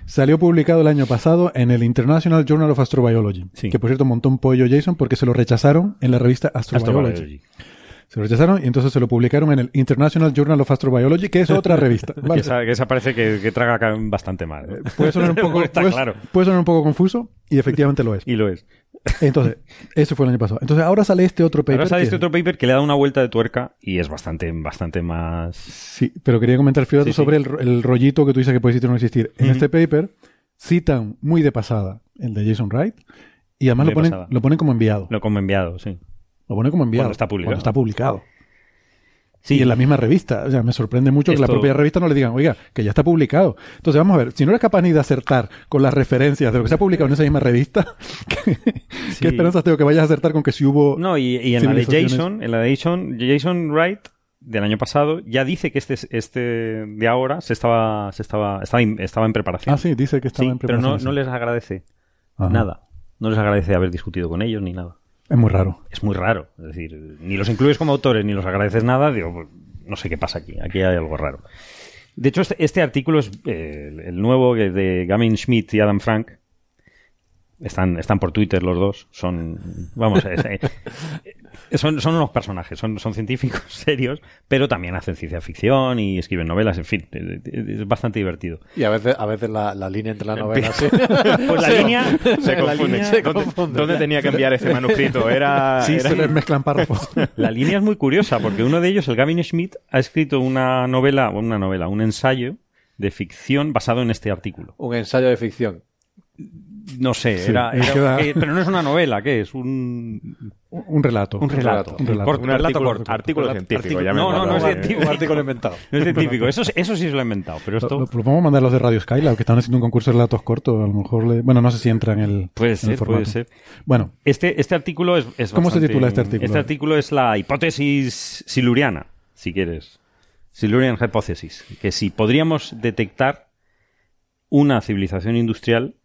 D: Salió publicado el año pasado en el International Journal of Astrobiology,
G: Sí.
D: que por cierto montó un pollo Jason porque se lo rechazaron en la revista Astrobiology.
G: Astrobiology.
D: Se lo rechazaron y entonces se lo publicaron en el International Journal of Astrobiology, que es otra revista.
G: Que esa, que esa parece que, que traga bastante mal. ¿no?
D: Puede sonar un poco,
G: Está
D: puede-
G: claro.
D: puede sonar un poco confuso y efectivamente lo es.
G: Y lo es.
D: Entonces, eso fue el año pasado. Entonces ahora sale este otro paper.
G: Ahora sale
D: que-
G: este otro paper que le da una vuelta de tuerca y es bastante, bastante más...
D: Sí, pero quería comentar
G: Sí, sí.
D: sobre El, ro- el rollito que tú dices que puede existir o no existir. En este paper citan muy de pasada el de Jason Wright y además
G: De
D: lo ponen, lo ponen como enviado.
G: Lo como enviado, sí.
D: Lo ponen como enviado.
G: Cuando está publicado.
D: Cuando está publicado.
G: Sí,
D: Y en la misma revista. O sea, me sorprende mucho que la propia revista no le digan, oiga, que ya está publicado. Entonces, vamos a ver, si no eres capaz ni de acertar con las referencias de lo que se ha publicado en esa misma revista, ¿qué,
G: Sí.
D: qué esperanzas tengo que vayas a acertar con que si hubo...
G: No, y, y en la de. Jason, en la de Jason, Jason Wright del año pasado ya dice que este este de ahora se estaba se estaba estaba, in- estaba en preparación.
D: Ah, sí, dice que estaba
G: Sí,
D: en
G: pero no,
D: preparación.
G: no les agradece
D: Ajá.
G: nada. No les agradece haber discutido con ellos ni nada.
D: Es muy raro.
G: Es muy raro. Es decir, ni los incluyes como autores ni los agradeces nada. Digo, pues, no sé qué pasa aquí. Aquí hay algo raro. De hecho, este, este artículo es eh, el- nuevo de Gavin Schmidt y Adam Frank. Están, están por Twitter los dos. Son, vamos, es, eh, son, son unos personajes, son, son científicos serios, pero también hacen ciencia ficción y escriben novelas, en fin, eh, es bastante divertido.
E: Y a veces, a veces la, la línea entre la novela sí.
G: Pues la línea
F: Se confunde.
E: línea se
F: ¿Dónde,
E: confunde.
F: dónde tenía que enviar ese manuscrito? Era,
D: Sí,
F: era-
D: se les mezclan párrafos.
G: La línea es muy curiosa porque uno de ellos, el Gavin Schmidt, ha escrito una novela, bueno, una novela, un ensayo de ficción basado en este artículo.
E: Un ensayo de ficción.
G: No sé,
D: Sí,
G: era,
D: me
G: era-
D: queda-
G: eh, pero no es una novela, ¿qué es? Un,
D: Un relato.
G: un relato.
D: Un relato.
G: Corto,
F: un
G: relato
F: artículo,
G: corto.
F: artículo científico.
G: Artículo-
F: ya me
G: no, no, no es
F: acordaba.
G: científico.
E: Un artículo inventado.
G: No es científico, eso, eso sí se lo he inventado, pero esto...
D: lo- lo podemos mandar a los de Radio Skylab, que están haciendo un concurso de relatos cortos. A lo mejor le... Bueno, no sé si entra en el,
G: Puede
D: en el
G: ser,
D: formato.
G: puede ser.
D: Bueno,
G: Este, este artículo es, es
D: ¿Cómo se titula este artículo?
G: Este artículo es la hipótesis siluriana, si quieres. Silurian Hypothesis. Que si podríamos detectar una civilización industrial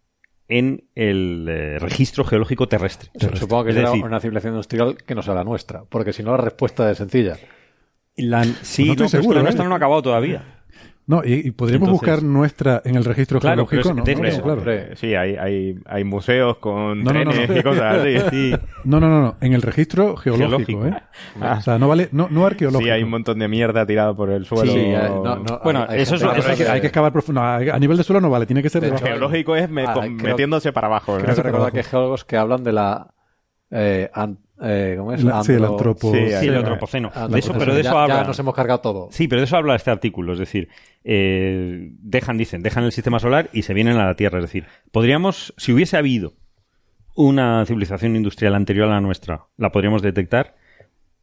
G: en el eh, registro geológico terrestre.
E: Supongo que
G: Es
E: será
G: decir,
E: una civilización industrial que no sea la nuestra, porque si no la respuesta es sencilla.
G: la- sí,
D: no estoy
G: no, pero es que
D: seguro,
G: la
D: ¿eh?
G: nuestra no ha acabado todavía.
D: No, y, y podríamos
G: Entonces-
D: buscar nuestra en el registro
G: Claro,
D: geológico,
G: es-
D: ¿no?
G: de-
D: No, claro.
F: Sí, hay, hay, hay museos con
D: No, no, no,
F: trenes
D: no.
F: y cosas así.
G: Sí.
D: No, no, no, no, en el registro geológico,
G: Geológico.
D: ¿eh? O sea, no vale, no, no arqueológico.
F: Sí, hay un montón de mierda tirado por el suelo.
E: Sí, no, no,
G: Bueno,
E: hay- hay
G: eso es- eso
D: hay, que, hay que excavar profundo. No, a nivel de suelo no vale, tiene que ser
E: De hecho,
F: Geológico es me-
E: Ah,
F: con-
E: creo-
F: metiéndose para abajo. ¿no?
E: Creo que recordar que hay geólogos que hablan de la... Eh, an- eh, ¿Cómo es?
D: La- sí, el
E: Andro-
D: antropo.
F: Sí,
G: el antropoceno.
E: Ah,
G: De eso,
E: no,
G: pero de
E: ya-
G: eso habla.
E: Ya nos hemos cargado todo.
G: Sí, pero de eso habla este artículo. Es decir, eh, dejan, dicen, dejan el sistema solar y se vienen a la Tierra. Es decir, podríamos, si hubiese habido una civilización industrial anterior a la nuestra, la podríamos detectar.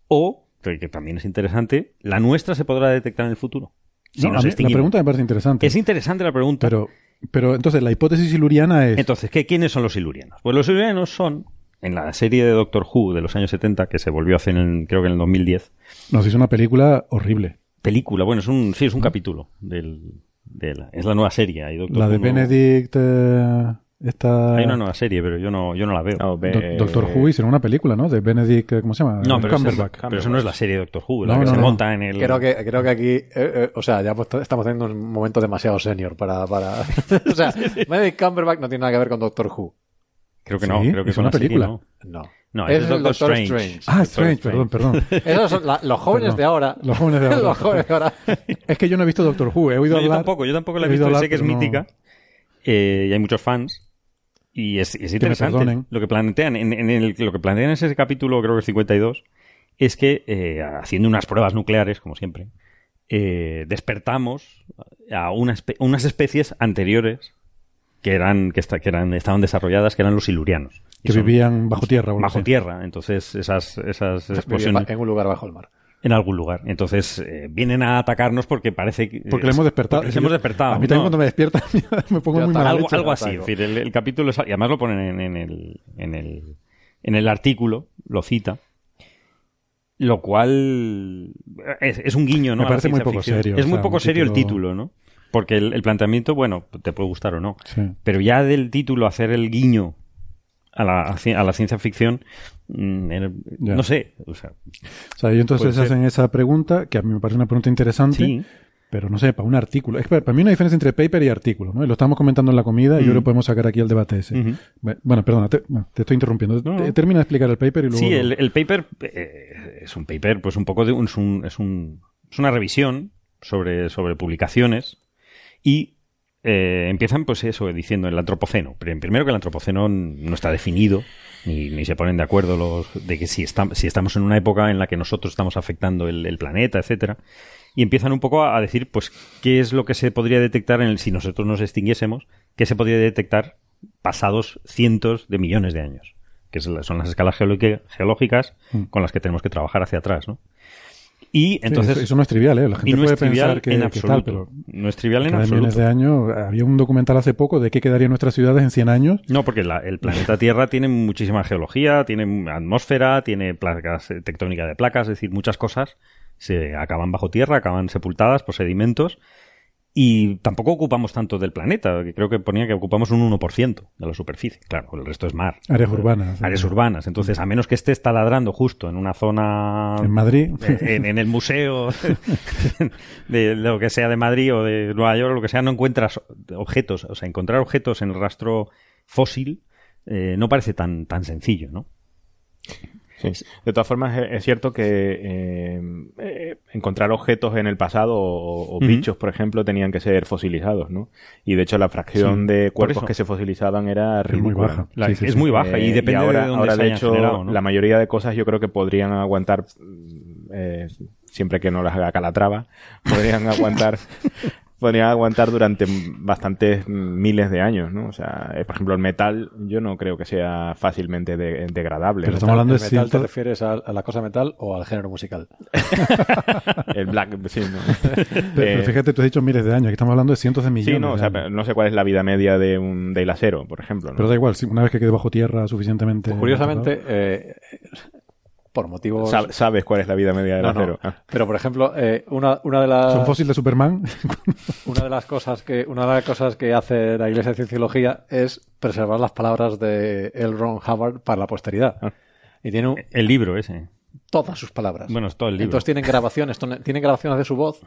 G: O, que que también es interesante, la nuestra se podrá detectar en el futuro. Si
D: No,
G: nos
D: mí la pregunta me parece interesante.
G: Es interesante la pregunta.
D: pero, pero entonces la hipótesis siluriana es.
G: Entonces, ¿qué, ¿quiénes son los silurianos? Pues los silurianos son, en la serie de Doctor Who de los años 70, que se volvió a hacer en, creo que en el 2010,
D: Nos hizo una película horrible.
G: película, bueno, es un, sí, es un capítulo del, de la- es la nueva serie. Hay Doctor
D: La de
G: Who no-
D: Benedict. eh, esta.
G: Hay una nueva serie, pero yo no, yo no la veo.
F: No, ve-
D: Do- Doctor Who hicieron una película, ¿no? De Benedict, eh, ¿cómo se llama?
G: No, pero, ese- pero eso no es la serie de Doctor Who, la
D: No,
G: que
D: no,
G: se
D: no.
G: monta en el...
E: Creo que, creo que aquí, eh, eh, o sea, ya hemos- estamos teniendo un momento demasiado senior para, para, o sea, Benedict Cumberbatch no tiene nada que ver con Doctor Who.
G: Creo que no,
D: Sí,
G: creo que
D: es
G: es una
D: película.
G: Serie,
E: No.
G: No, es Doctor Strange.
D: Ah, Strange, perdón, perdón.
E: Esos son la- los jóvenes
D: Perdón.
E: de ahora.
D: Los jóvenes de ahora.
E: los jóvenes de ahora.
D: Es que yo no he visto Doctor Who, he oído
G: No, yo
D: hablar.
G: tampoco, yo tampoco la he visto,
D: hablar,
G: sé que es
D: no-
G: mítica eh, y hay muchos fans y es, es interesante. Lo que plantean en, en el, lo que plantean en ese capítulo, creo que el 52, es que eh, haciendo unas pruebas nucleares, como siempre, eh, despertamos a una espe- unas especies anteriores que eran que, eran estaban desarrolladas, que eran los silurianos. Y
D: Que
G: son-
D: vivían bajo tierra.
G: bajo tierra. Entonces, esas, esas explosiones
E: en un lugar bajo el mar.
G: en algún lugar. Entonces, eh, vienen a atacarnos porque parece que.
D: Porque le hemos despertado.
G: les hemos despertado.
D: A mí también
G: ¿no?
D: cuando me despiertan me pongo
E: Yo
D: muy mala
G: algo,
D: leche.
G: algo así.
E: ataco.
G: Es decir, el, el capítulo es- y además lo ponen en, en el, en, el, en el artículo, lo cita. Lo cual es, es un guiño, ¿no?
D: Me parece muy poco
G: ficción.
D: serio,
G: Es
D: o
G: muy
D: sea,
G: poco serio el
D: título,
G: ¿no? Porque el, el planteamiento, bueno, te puede gustar o no.
D: Sí.
G: Pero ya del título hacer el guiño a la, a la ciencia ficción, mm, no sé. O sea,
D: O sea, y entonces
G: ser.
D: hacen esa pregunta, que a mí me parece una pregunta interesante,
G: sí.
D: pero no sé, para un artículo. Es que para mí hay una diferencia entre paper y artículo, ¿no? Y lo estábamos comentando en la comida y yo
G: Mm.
D: creo que podemos sacar aquí el debate ese. Bueno, perdona, te, estoy interrumpiendo.
G: No, no.
D: Te- Termina de explicar el paper y luego...
G: Sí, el, el paper eh, es un paper, pues un poco de un, es, un, es, un- es una revisión sobre, sobre publicaciones y eh, empiezan pues eso diciendo el antropoceno. Pero Primero que el antropoceno no está definido ni, ni se ponen de acuerdo los de que si, estam- si estamos en una época en la que nosotros estamos afectando el, el planeta, etcétera. Y empiezan un poco a, a decir pues qué es lo que se podría detectar en el, si nosotros nos extinguiésemos, qué se podría detectar pasados cientos de millones de años que son las escalas geológica- geológicas
D: Mm.
G: con las que tenemos que trabajar hacia atrás, ¿no? Y
D: Sí,
G: entonces...
D: eso, eso no es trivial, ¿eh? La gente
G: no
D: puede pensar que,
G: en
D: que
G: absoluto.
D: tal, pero
G: no es trivial en
D: millones
G: absoluto.
D: de años... Había un documental hace poco de qué quedarían nuestras ciudades en 100 años.
G: No, porque la- el planeta Tierra tiene muchísima geología, tiene atmósfera, tiene placas eh, tectónica de placas, es decir, muchas cosas se acaban bajo tierra, acaban sepultadas por sedimentos Y tampoco ocupamos tanto del planeta, que creo que ponía que ocupamos un 1% de la superficie. Claro, el resto es mar.
D: Áreas urbanas.
G: Áreas urbanas. Entonces, a menos que estés taladrando justo en una zona...
D: En Madrid.
G: En, en el museo de lo que sea de Madrid o de Nueva York o lo que sea, no encuentras objetos. O sea, encontrar objetos en el rastro fósil eh, no parece tan, tan sencillo, ¿no?
F: Sí. De todas formas, es cierto que eh, eh, encontrar objetos en el pasado o, bichos, por ejemplo, tenían que ser fosilizados, ¿no? Y de hecho la fracción
D: Sí,
F: de cuerpos que se fosilizaban era
D: Es muy baja.
G: La-
D: Sí, sí,
G: es muy baja y
F: Eh,
G: depende
F: ahora,
G: de dónde
F: ahora,
G: se
F: de
G: hayan
F: hecho,
G: generado, ¿no?
F: la mayoría de cosas yo creo que podrían aguantar, eh, siempre que no las haga Calatrava, podrían aguantar podrían aguantar durante bastantes miles de años, ¿no? O sea, eh, por ejemplo, el metal yo no creo que sea fácilmente de- degradable.
D: Pero estamos hablando
E: ¿El
D: de
E: metal te refieres a, a la cosa metal o al género musical?
F: El black, sí, ¿no?
D: Pero
F: Eh,
D: fíjate, tú has dicho miles de años, aquí estamos hablando de cientos de millones.
F: Sí, no, o
D: de
F: sea,
D: años.
F: no sé cuál es la vida media de un del acero, por ejemplo. ¿no?
D: Pero da igual, si una vez que quede bajo tierra suficientemente...
E: Pues curiosamente, eh, por motivos...
F: Sab- ¿Sabes cuál es la vida media del
E: No, no.
F: acero? Ah.
E: Pero, por ejemplo, eh, una, una de las...
D: ¿Son fósil de Superman?
E: Una de las cosas que una de las cosas que hace la Iglesia de Cienciología es preservar las palabras de L. Ron Hubbard para la posteridad.
F: Ah.
E: Y tiene un-
G: El libro ese.
E: todas sus palabras.
G: Bueno, es todo el libro.
E: Entonces tienen grabaciones, tienen grabaciones de su voz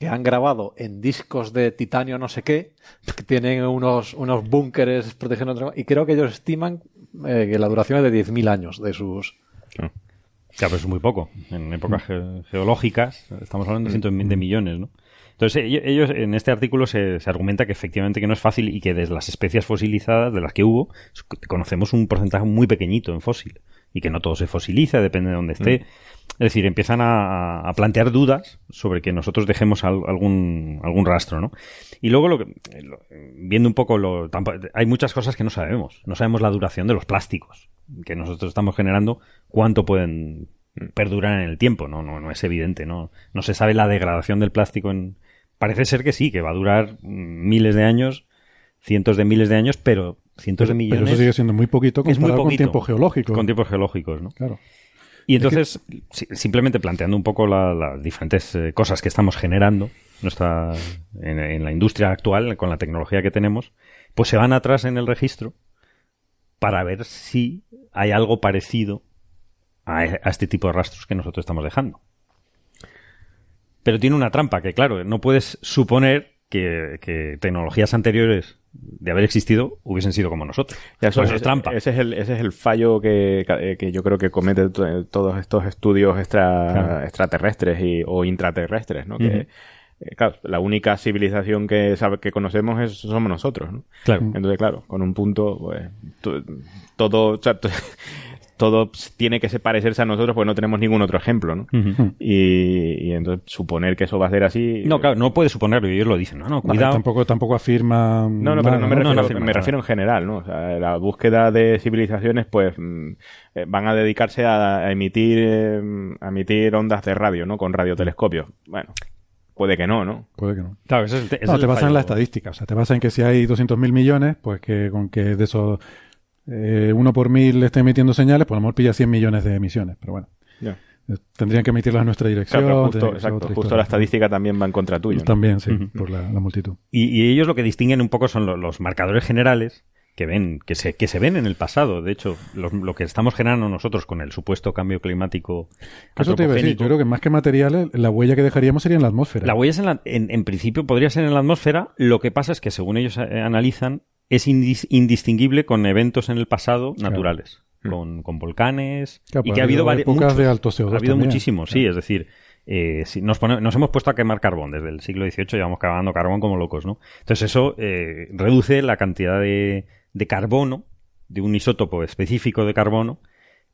E: que han grabado en discos de titanio no sé qué, que tienen unos, unos búnkeres protegiendo y creo que ellos estiman eh, que la duración es de 10.000 años de sus...
G: Claro, pero es muy poco. En épocas ge- geológicas estamos hablando de cientos de millones, ¿no? Entonces, ello- ellos en este artículo se, se argumenta que efectivamente que no es fácil y que de las especies fosilizadas, de las que hubo, conocemos un porcentaje muy pequeñito en fósil. Y que no todo se fosiliza, depende de dónde esté. Es decir, empiezan a, a plantear dudas sobre que nosotros dejemos al- algún, algún rastro, ¿no? Y luego, lo que, lo- viendo un poco, lo, hay muchas cosas que no sabemos. No sabemos la duración de los plásticos que nosotros estamos generando, cuánto pueden perdurar en el tiempo. No, no, no es evidente, ¿no? No se sabe la degradación del plástico en... Parece ser que sí, que va a durar miles de años, cientos de miles de años, pero cientos de
D: Pero
G: millones...
D: eso sigue siendo muy poquito
G: es muy
D: comparado con
G: poquito.
D: tiempos geológicos.
G: Con tiempos geológicos, ¿no?
D: Claro.
G: Y entonces, si- simplemente planteando un poco la- las diferentes eh, cosas que estamos generando nuestra, en, en la industria actual, con la tecnología que tenemos, pues se van atrás en el registro para ver si hay algo parecido a, a este tipo de rastros que nosotros estamos dejando. Pero tiene una trampa, que claro, no puedes suponer que, que tecnologías anteriores de haber existido hubiesen sido como nosotros.
F: Ya, eso
G: eso es trampa.
F: Ese es el, ese es el fallo que, eh, que yo creo que cometen to- todos estos estudios extra,
G: Claro.
F: extraterrestres y, o intraterrestres, ¿no? Que, eh, claro, la única civilización que sabe, que conocemos es, somos nosotros, ¿no?
G: Claro.
F: Entonces, claro, con un punto, pues, todo, o sea, to- todo tiene que se parecerse a nosotros porque no tenemos ningún otro ejemplo, ¿no? Y, y entonces suponer que eso va a ser así.
G: No, claro, no puedes suponerlo y ellos lo dicen. No, no,
D: Vale,
G: cuidado.
D: tampoco, tampoco afirma.
F: No, no, pero no me,
G: no,
F: refiero,
G: no afirma
F: me refiero en general, ¿no? O sea, la búsqueda de civilizaciones, pues, mm, eh, van a dedicarse a, emitir, eh, a emitir ondas de radio, ¿no? Con radiotelescopios. Bueno, puede que no, ¿no?
D: Puede que no.
G: Claro, ese es el te- ese
D: No,
G: es
D: te
G: el
D: basas en la estadística. O sea, te basas en que si hay 200.000 millones, pues que con que de esos eh, uno por mil esté emitiendo señales, pues a lo mejor pilla 100 millones de emisiones. Pero bueno, eh, tendrían que emitirlas en nuestra dirección.
F: Claro, justo, exacto, justo
D: historia.
F: la estadística también va en contra tuyo. ¿no?
D: También, sí, por la, la multitud.
G: Y, y ellos lo que distinguen un poco son lo- los marcadores generales que ven, que se, que se ven en el pasado. De hecho, los- lo que estamos generando nosotros con el supuesto cambio climático
D: Eso te iba a decir. Yo creo que más que materiales, la huella que dejaríamos sería en la atmósfera.
G: La huella es en, la- en, en principio podría ser en la atmósfera. Lo que pasa es que, según ellos eh, analizan, es indis- indistinguible con eventos en el pasado naturales. Con, con volcanes.
D: Claro,
G: y que ha
D: ha
G: habido
D: habido
G: vari-
D: épocas
G: muchos.
D: de alto CO2
G: Ha habido muchísimos, sí. Es decir, eh, si nos, pone- nos hemos puesto a quemar carbón desde el siglo XVIII, llevamos cavando carbón como locos, ¿no? Entonces eso eh, reduce la cantidad de, de carbono, de un isótopo específico de carbono,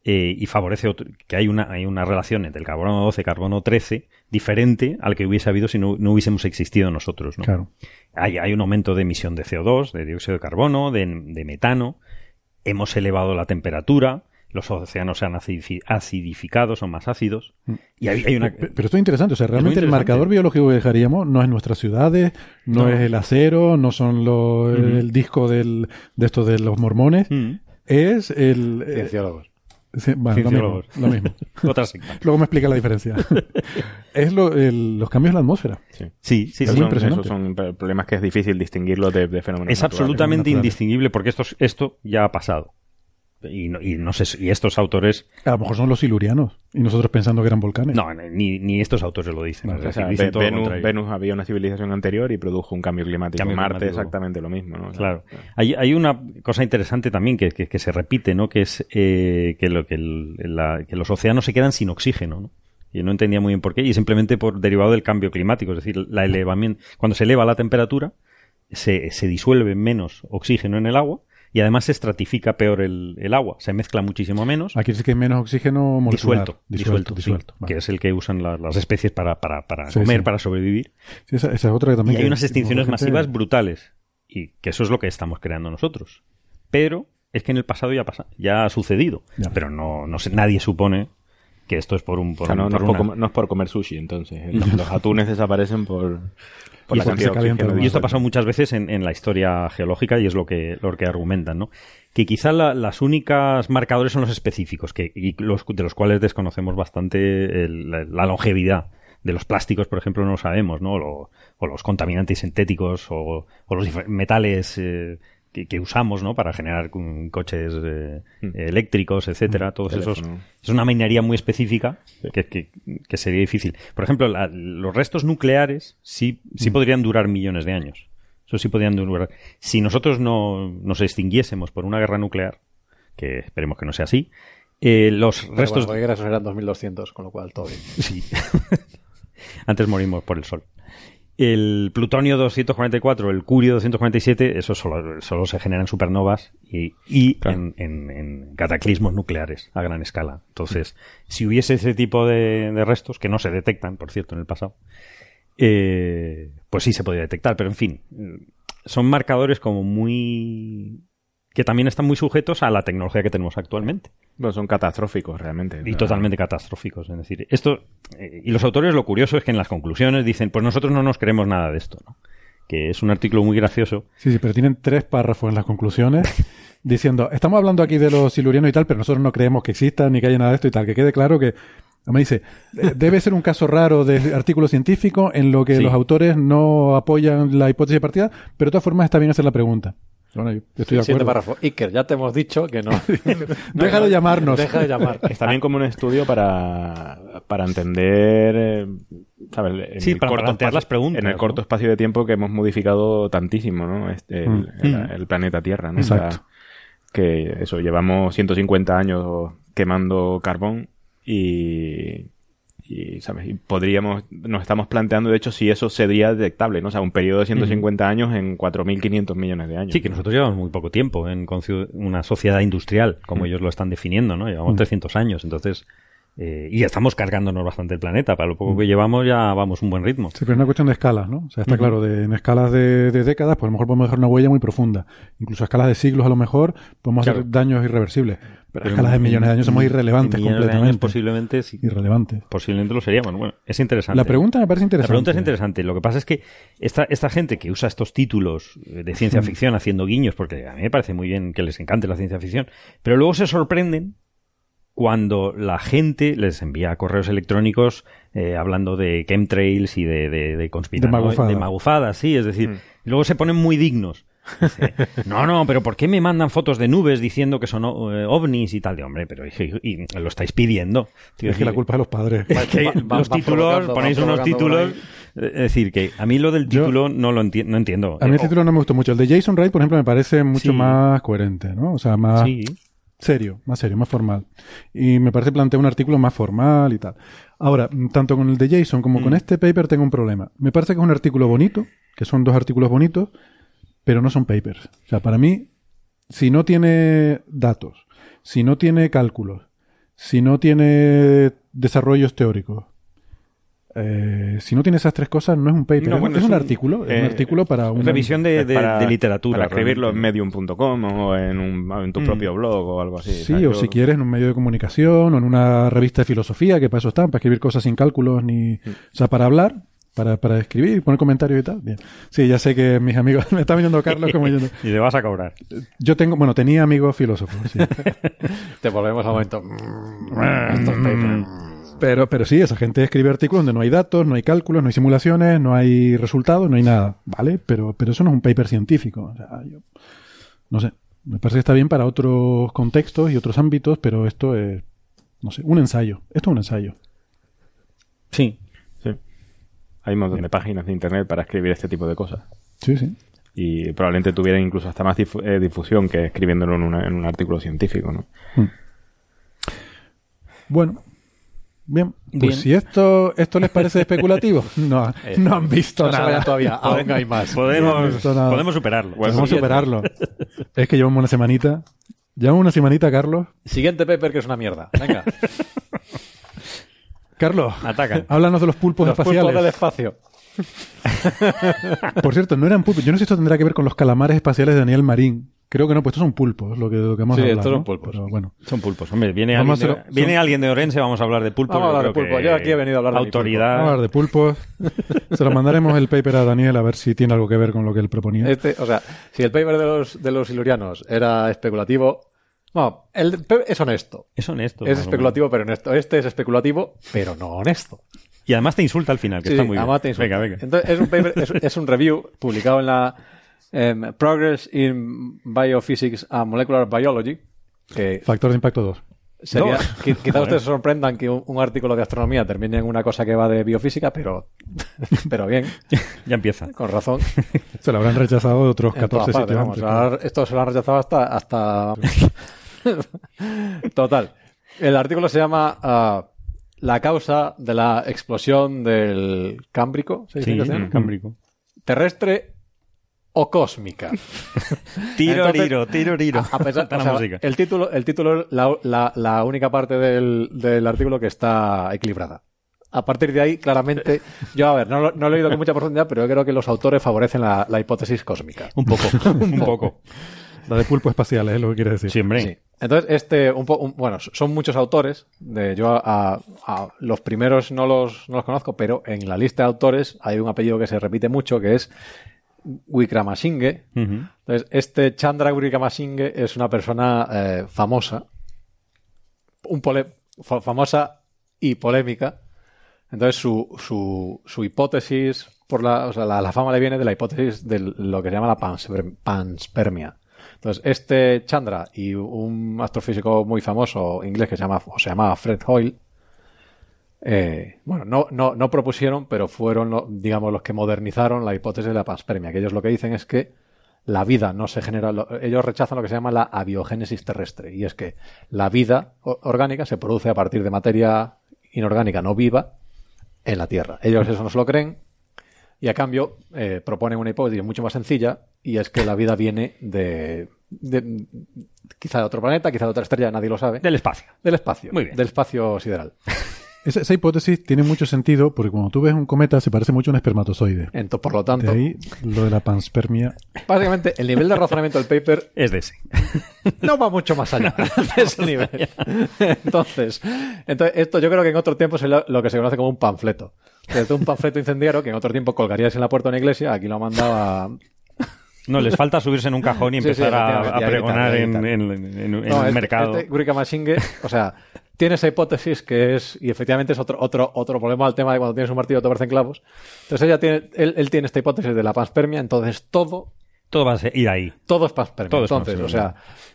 G: eh, y favorece otro- que hay una, hay una relación entre el carbono 12 y carbono 13 diferente al que hubiese habido si no, no hubiésemos existido nosotros, ¿no?
D: Claro.
G: Hay, hay un aumento de emisión de CO2, de dióxido de carbono, de, de metano. Hemos elevado la temperatura. Los océanos se han acidifi- acidificado, son más ácidos. Y hay, hay una...
D: Pe- Pero esto es interesante, o sea, realmente el marcador biológico que dejaríamos no es nuestras ciudades, no,
G: No.
D: es el acero, no son los,
G: Ujú.
D: el disco del, de estos de los mormones,
G: Mm.
D: es el... eh,
E: Cienciólogos.
D: Sí, bueno, lo mismo, lo mismo. Luego me explica la diferencia. es lo- el- los cambios en la atmósfera.
F: Sí.
G: Sí, sí,
F: Esos son,
D: impresionante.
F: esos son p- problemas que es difícil distinguirlo de, de fenómenos
G: Es
F: naturales.
G: absolutamente
D: naturales.
G: indistinguible porque esto, esto ya ha pasado. Y no, y no sé, si- y estos autores,
D: A lo mejor son los silurianos y nosotros pensando que eran volcanes.
G: no, ni, ni estos autores lo dicen.
D: No,
F: O sea, Venus, había una civilización anterior y produjo un cambio climático.
G: Cambio
F: Marte
G: climático.
F: exactamente lo mismo, ¿no? O sea,
G: Claro. Hay, hay una cosa interesante también que, que- que se repite, ¿no? Que es eh, que, lo, que, el- la- que los océanos se quedan sin oxígeno, ¿no? Y no entendía muy bien por qué, y simplemente por derivado del cambio climático, es decir, la elevamiento, cuando se eleva la temperatura, se, se disuelve menos oxígeno en el agua y además se estratifica peor el, el agua, se mezcla muchísimo menos.
D: Aquí sí que hay menos oxígeno molecular.
G: Disuelto, disuelto, sí,
D: disuelto, vale.
G: que es el que usan la- las especies para, para, para
D: Sí,
G: comer,
D: sí.
G: para sobrevivir.
D: Sí, esa, esa es otra que también.
G: Y hay
D: que-
G: unas extinciones
D: gente-
G: masivas brutales. Y que eso es lo que estamos creando nosotros. Pero es que en el pasado ya, pasa, ya ha sucedido.
D: Ya.
G: Pero no, no sé, nadie supone que esto es por un... Por
F: O sea, no,
G: un-
F: no
G: por
F: es por, comer, no es por comer sushi, entonces. Los, los atunes desaparecen por, por
D: Y
F: la
D: porque
F: cantidad
D: se
F: de
D: calienta
F: oxígeno.
D: el
G: Y esto ha pasado muchas veces en, en la historia geológica y es lo que, lo que argumentan, ¿no? Que quizá la- las únicas marcadores son los específicos, que, y los, de los cuales desconocemos bastante el- la, la longevidad. De los plásticos, por ejemplo, no lo sabemos, ¿no? O, o los contaminantes sintéticos o, o los metales eh, que, que usamos, ¿no? Para generar coches eh,
F: Mm.
G: eléctricos, etcétera. Todos esos. Es una minería muy específica que, que- que sería difícil. Por ejemplo, la- los restos nucleares sí, sí podrían durar millones de años. Eso sí podrían durar. Si nosotros no nos extinguiésemos por una guerra nuclear, que esperemos que no sea así, eh, los
E: Pero
G: restos...
E: bueno, cualquiera eran 2200, con lo cual todo bien.
G: Sí. Antes morimos por el sol. El plutonio 244, el curio 247, eso solo, solo se generan supernovas y, y
F: Claro.
G: en, en- en cataclismos nucleares a gran escala. Entonces, si hubiese ese tipo de, de restos, que no se detectan, por cierto, en el pasado, eh, pues sí se podría detectar. Pero en fin, son marcadores como muy... que también están muy sujetos a la tecnología que tenemos actualmente
F: Bueno, son catastróficos realmente.
G: y totalmente catastróficos. Es decir, esto eh, y los autores lo curioso es que en las conclusiones dicen, pues nosotros no nos creemos nada de esto, ¿no? Que es un artículo muy gracioso.
D: Sí, sí, pero tienen tres párrafos en las conclusiones diciendo, estamos hablando aquí de los silurianos y tal, pero nosotros no creemos que existan ni que haya nada de esto y tal. Que quede claro que, me dice, "Eh, debe ser un caso raro de artículo científico en lo que
G: Sí.
D: los autores no apoyan la hipótesis de partida, pero de todas formas está bien hacer la pregunta. Bueno, yo estoy de
E: Siguiente
D: acuerdo.
E: párrafo. Iker, ya te hemos dicho que no.
D: Deja de llamarnos.
E: Deja de llamar.
F: Está bien como un estudio para, para entender, eh, ¿sabes? En
G: Sí,
F: el
G: para
F: corto
G: plantear
F: espacio-
G: las preguntas,
F: En el
G: ¿no?
F: corto espacio de tiempo que hemos modificado tantísimo, ¿no? Este, el,
D: Mm.
F: el- el planeta Tierra, ¿no? O sea, que eso, llevamos 150 años quemando carbón y, y, ¿sabes? Y podríamos, nos estamos planteando, de hecho, si eso sería detectable, ¿no? O sea, un periodo de 150 años en 4.500 millones de años.
G: Sí, que nosotros llevamos muy poco tiempo en una sociedad industrial, como ellos lo están definiendo, ¿no? Llevamos 300 años, entonces... eh, y estamos cargándonos bastante el planeta. Para lo poco que llevamos ya vamos un buen ritmo.
D: Sí, pero es una cuestión de escalas, ¿no? O sea, está claro, de, en escalas de, de décadas, pues a lo mejor podemos dejar una huella muy profunda. Incluso a escalas de siglos, a lo mejor, podemos
G: Claro.
D: hacer daños irreversibles. Pero a escalas de millones de años somos irrelevantes
G: de años
D: completamente.
G: posiblemente sí.
D: Irrelevantes.
G: Posiblemente lo seríamos. Bueno, es interesante.
D: La pregunta me parece
G: La
D: interesante.
G: pregunta es interesante. Lo que pasa es que esta, esta gente que usa estos títulos de ciencia ficción haciendo guiños, porque a mí me parece muy bien que les encante la ciencia ficción, pero luego se sorprenden cuando la gente les envía correos electrónicos eh, hablando de chemtrails y de, de, de
D: De magufadas.
G: de magufadas, sí, es decir, luego se ponen muy dignos. Dice, no, no, pero ¿por qué me mandan fotos de nubes diciendo que son eh, ovnis y tal? De hombre, pero y, y- y lo estáis pidiendo. Tío,
D: Es que la culpa es de los padres.
G: es que
E: Va- va-
G: los
E: va
G: títulos, ponéis unos títulos. Es decir, que a mí lo del
D: Yo-
G: título no lo enti- no entiendo.
D: A mí el
G: Eh,
D: título no me gustó mucho. El de Jason Wright, por ejemplo, me parece mucho
G: Sí.
D: más coherente, ¿no? O sea, más
G: Sí,
D: serio, más serio, más formal. Y me parece plantea un artículo más formal y tal. Ahora, mm, tanto con el de Jason como
G: Mm.
D: con este paper tengo un problema. Me parece que es un artículo bonito, que son dos artículos bonitos, pero no son papers. O sea, para mí, si no tiene datos, si no tiene cálculos, si no tiene desarrollos teóricos, eh, si no tiene esas tres cosas, no es un paper.
F: No,
D: es,
F: bueno,
D: es
F: es
D: un
F: un-
D: artículo, es
F: eh,
D: un artículo para una
G: revisión de, de-
F: Para-
G: de literatura.
F: Para escribirlo en medium.com o en, un, en tu
G: Mm.
F: propio blog o algo así.
D: Sí, o
F: yo-
D: si quieres en un medio de comunicación o en una revista de filosofía, que para eso están, para escribir cosas sin cálculos ni... O sea, para hablar, Para, para escribir, poner comentarios y tal. Bien. Sí, ya sé que mis amigos, me está mirando Carlos como yo.
G: y le vas a cobrar.
D: Yo tengo, bueno, tenía amigos filósofos, sí.
E: Te volvemos al momento. Estos papers.
D: Pero, pero sí, esa gente escribe artículos donde no hay datos, no hay cálculos, no hay simulaciones, no hay resultados, no hay nada, ¿vale? Pero, pero eso no es un paper científico. O sea, yo- no sé, me parece que está bien para otros contextos y otros ámbitos, pero esto es, no sé, un ensayo. Esto es un ensayo.
G: Sí.
F: Hay un montón de páginas de internet para escribir este tipo de cosas.
D: Sí, sí.
F: Y probablemente tuvieran incluso hasta más difu- eh, difusión que escribiéndolo en, una- en un artículo científico, ¿no?
D: Bueno. Bien, pues
G: Bien.
D: si esto, esto les parece especulativo, no, no han visto
E: No
D: nada.
E: todavía, aún hay más.
G: Podemos superarlo.
D: Podemos superarlo. es que llevamos una semanita. Llevamos una semanita, Carlos.
E: Siguiente paper que es una mierda. Venga.
D: Carlos,
G: Ataca.
D: háblanos de los pulpos
E: Los
D: espaciales.
E: pulpos del espacio.
D: Por cierto, no eran pulpos. Yo no sé si esto tendrá que ver con los calamares espaciales de Daniel Marín. Creo que no, pues estos son pulpos, lo que, lo que hemos
E: Sí,
D: hablado.
E: estos son
D: ¿no?
E: pulpos.
D: Pero bueno.
G: Son pulpos. Hombre, viene, alguien de, viene
D: son-
G: alguien de Orense, vamos a hablar de pulpos.
E: Vamos a
G: yo
E: hablar de
G: creo
E: pulpo.
G: que
E: Yo aquí he venido a hablar de
G: Autoridad.
D: Vamos a hablar de pulpos. Se lo mandaremos el paper a Daniel a ver si tiene algo que ver con lo que él proponía.
E: Este, o sea, si el paper de los, de los silurianos era especulativo, no, el es honesto.
G: Es honesto.
E: Es especulativo, pero honesto. Este es especulativo, pero no honesto.
G: Y además te insulta al final, que
E: Sí,
G: está muy bien.
E: además te insulta.
G: Venga, venga.
E: Entonces, es un paper, es, es un review publicado en la em, Progress in Biophysics and Molecular Biology, que
D: Factor de impacto 2.
E: sería,
G: No.
E: qui- quizás ustedes se sorprendan que un, un artículo de astronomía termine en una cosa que va de biofísica, pero, pero bien,
G: Ya empieza.
E: con razón.
D: Se lo habrán rechazado otros
E: En
D: 14
E: todas partes,
D: sitios.
E: vamos,
D: antes.
E: ahora esto se lo han rechazado hasta, hasta... Total. El artículo se llama ah, La causa de la explosión del Cámbrico, ¿se dice
G: Sí,
E: llama?
G: cámbrico.
E: terrestre o cósmica.
G: Tiro,
E: Entonces,
G: tiro, tiro, tiro.
E: A pesar, o
G: la
E: sea,
G: música.
E: el título, el título la, la- la única parte del, del artículo que está equilibrada. A partir de ahí, claramente, yo, a ver, no, lo- no lo he leído con mucha profundidad, pero yo creo que los autores favorecen la, la hipótesis cósmica.
G: Un poco, un poco.
D: La de pulpo espaciales es lo que quiere decir.
G: Sí, hombre.
E: Sí. Entonces, este, un po- un- bueno, son muchos autores. De, yo a, a- a los primeros no los, no los conozco, pero en la lista de autores hay un apellido que se repite mucho, que es Wickramasinghe.
G: Ujú.
E: Entonces, este Chandra Wickramasinghe es una persona eh, famosa, un pole- fa- famosa y polémica. Entonces, su, su, su hipótesis, por la, o sea, la, la fama le viene de la hipótesis de lo que se llama la pansper- panspermia. Entonces, este Chandra y un astrofísico muy famoso inglés que se llama, o se llamaba Fred Hoyle, eh, bueno, no, no, no propusieron, pero fueron, digamos, los que modernizaron la hipótesis de la panspermia, que ellos lo que dicen es que la vida no se genera, lo- ellos rechazan lo que se llama la abiogénesis terrestre, y es que la vida orgánica se produce a partir de materia inorgánica no viva en la Tierra. Ellos eso no se lo creen, y a cambio eh, proponen una hipótesis mucho más sencilla, y es que la vida viene de, de- quizá de otro planeta, quizá de otra estrella, nadie lo sabe.
G: Del espacio.
E: Del espacio.
G: Muy bien.
E: Del espacio sideral.
D: Esa, esa hipótesis tiene mucho sentido porque cuando tú ves un cometa se parece mucho a un espermatozoide.
E: Entonces, por lo
D: De
E: tanto,
D: ahí lo de la panspermia.
E: básicamente el nivel de razonamiento del paper
G: Es de ese.
E: no va mucho más allá de ese nivel. Entonces, entonces, esto yo creo que en otro tiempo sería lo que se conoce como un panfleto. Desde un panfleto incendiario que en otro tiempo colgarías en la puerta de una iglesia, aquí lo mandaba
G: No, les falta subirse en un cajón y
E: Sí, sí,
G: empezar a, a pregonar en, en- en- en
E: No,
G: el
E: este-
G: mercado.
E: Este Gurika o sea, tiene esa hipótesis que es, y efectivamente es otro, otro, otro problema al tema de cuando tienes un martillo te parecen clavos. Entonces ella tiene, él, él tiene esta hipótesis de la panspermia, entonces todo,
G: Todo va a ir ahí.
E: todo es panspermia.
G: Todo es
E: entonces, o
G: panspermia.
E: sea, es-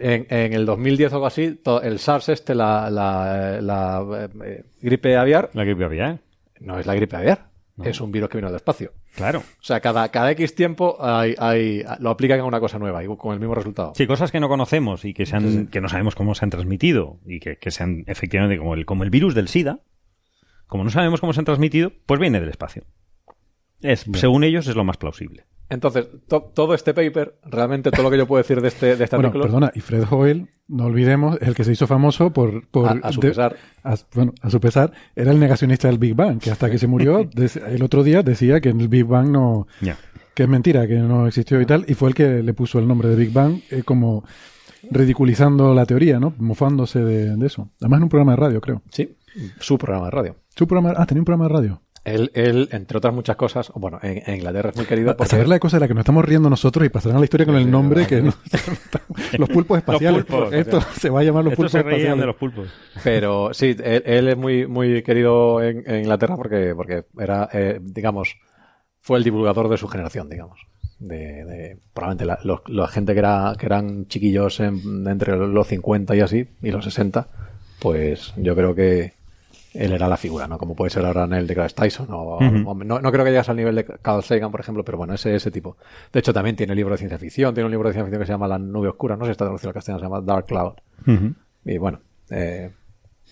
E: en, en el 2010 o algo así, el SARS este, la, la, la, eh, gripe aviar,
G: La gripe aviar.
E: no es la gripe aviar, es un virus que vino del espacio.
G: Claro.
E: O sea, cada, cada X tiempo hay, hay, lo aplican a una cosa nueva y con el mismo resultado.
G: Sí, cosas que no conocemos y que, se han, que no sabemos cómo se han transmitido y que, que se han, efectivamente, como el, como el virus del SIDA, como no sabemos cómo se han transmitido, pues viene del espacio. Es, según ellos, es lo más plausible.
E: Entonces, to- todo este paper, realmente todo lo que yo puedo decir de este, de este
D: Bueno,
E: artículo,
D: perdona, y Fred Hoyle, no olvidemos, el que se hizo famoso por... por
E: A- a su
D: de-
E: pesar.
D: a- bueno, a su pesar, era el negacionista del Big Bang, que hasta que se murió, el otro día decía que el Big Bang no... Que es mentira, que no existió y tal, y fue el que le puso el nombre de Big Bang, eh, como ridiculizando la teoría, ¿no? Mofándose de, de eso. Además en un programa de radio, creo.
E: sí, su programa de radio.
D: Su programa, ah, tenía un programa de radio.
E: Él, él, entre otras muchas cosas, bueno, en, en Inglaterra es muy querido
D: Para
E: porque...
D: saber la cosa de la que nos estamos riendo nosotros y pasarán a la historia con el nombre que no- los pulpos espaciales.
G: pulpos.
D: Esto se va a llamar los pulpos
G: se
D: espaciales.
G: de los pulpos.
E: Pero sí, él, él es muy, muy querido en, en Inglaterra porque, porque era, eh, digamos, fue el divulgador de su generación, digamos. De, de- probablemente la, los- la gente que, era, que eran chiquillos en- entre los 50 y así, y los 60, pues yo creo que él era la figura, ¿no? Como puede ser ahora Neil deGrasse Tyson, o, o- no, no creo que llegas al nivel de Carl Sagan, por ejemplo, pero bueno, ese, ese tipo. De hecho, también tiene libro de ciencia ficción, tiene un libro de ciencia ficción que se llama La nube oscura, no sé si está traducido al castellano, se llama Dark Cloud. Y bueno, eh,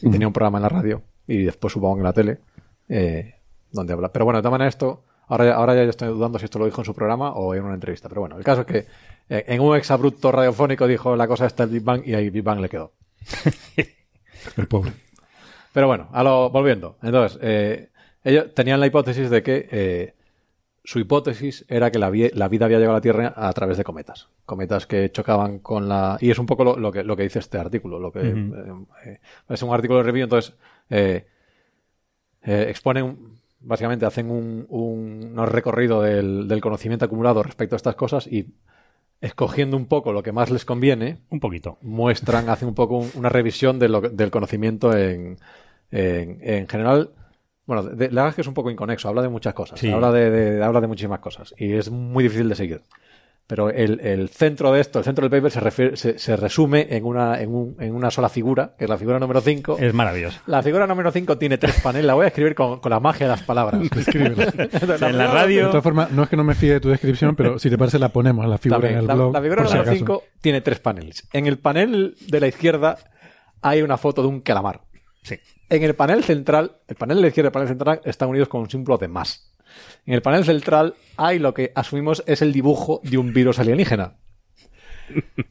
E: y tenía un programa en la radio y después supongo en la tele eh, donde habla. Pero bueno, de todas maneras esto, ahora, ya- ahora ya estoy dudando si esto lo dijo en su programa o en una entrevista. Pero bueno, el caso es que eh, en un exabrupto radiofónico dijo la cosa está el Big Bang y ahí Big Bang le quedó.
D: El pobre.
E: Pero bueno, a lo, volviendo. Entonces, eh, ellos tenían la hipótesis de que eh, su hipótesis era que la, vie- la vida había llegado a la Tierra a través de cometas. Cometas que chocaban con la... Y es un poco lo, lo que, lo que dice este artículo. Lo que, eh, eh, es un artículo de review, entonces eh, exponen, básicamente hacen un, un, un recorrido del, del conocimiento acumulado respecto a estas cosas y escogiendo un poco lo que más les conviene,
G: Un poquito.
E: muestran, hacen un poco un- una revisión de lo- del conocimiento en, en, en general. Bueno, de, la verdad es que es un poco inconexo, habla de muchas cosas,
G: Sí.
E: habla, de, de- habla de muchísimas cosas y es muy difícil de seguir. Pero el, el centro de esto, el centro del paper se, refiere- se, se resume en una, en, un- en una sola figura, que es la figura número 5.
G: Es maravilloso.
E: La figura número 5 tiene tres paneles, la voy a escribir con, con la magia de las palabras.
D: Escríbelo.
E: Entonces,
G: En la radio-
D: De todas formas, no es que no me fíe de tu descripción, pero si te parece la ponemos la figura
E: También,
D: en el
E: la,
D: blog.
E: la figura número
D: acaso.
E: 5 tiene tres paneles. En el panel de la izquierda hay una foto de un calamar.
G: Sí.
E: En el panel central, el panel de la izquierda y el panel central están unidos con un símbolo de más. En el panel central hay lo que asumimos es el dibujo de un virus alienígena.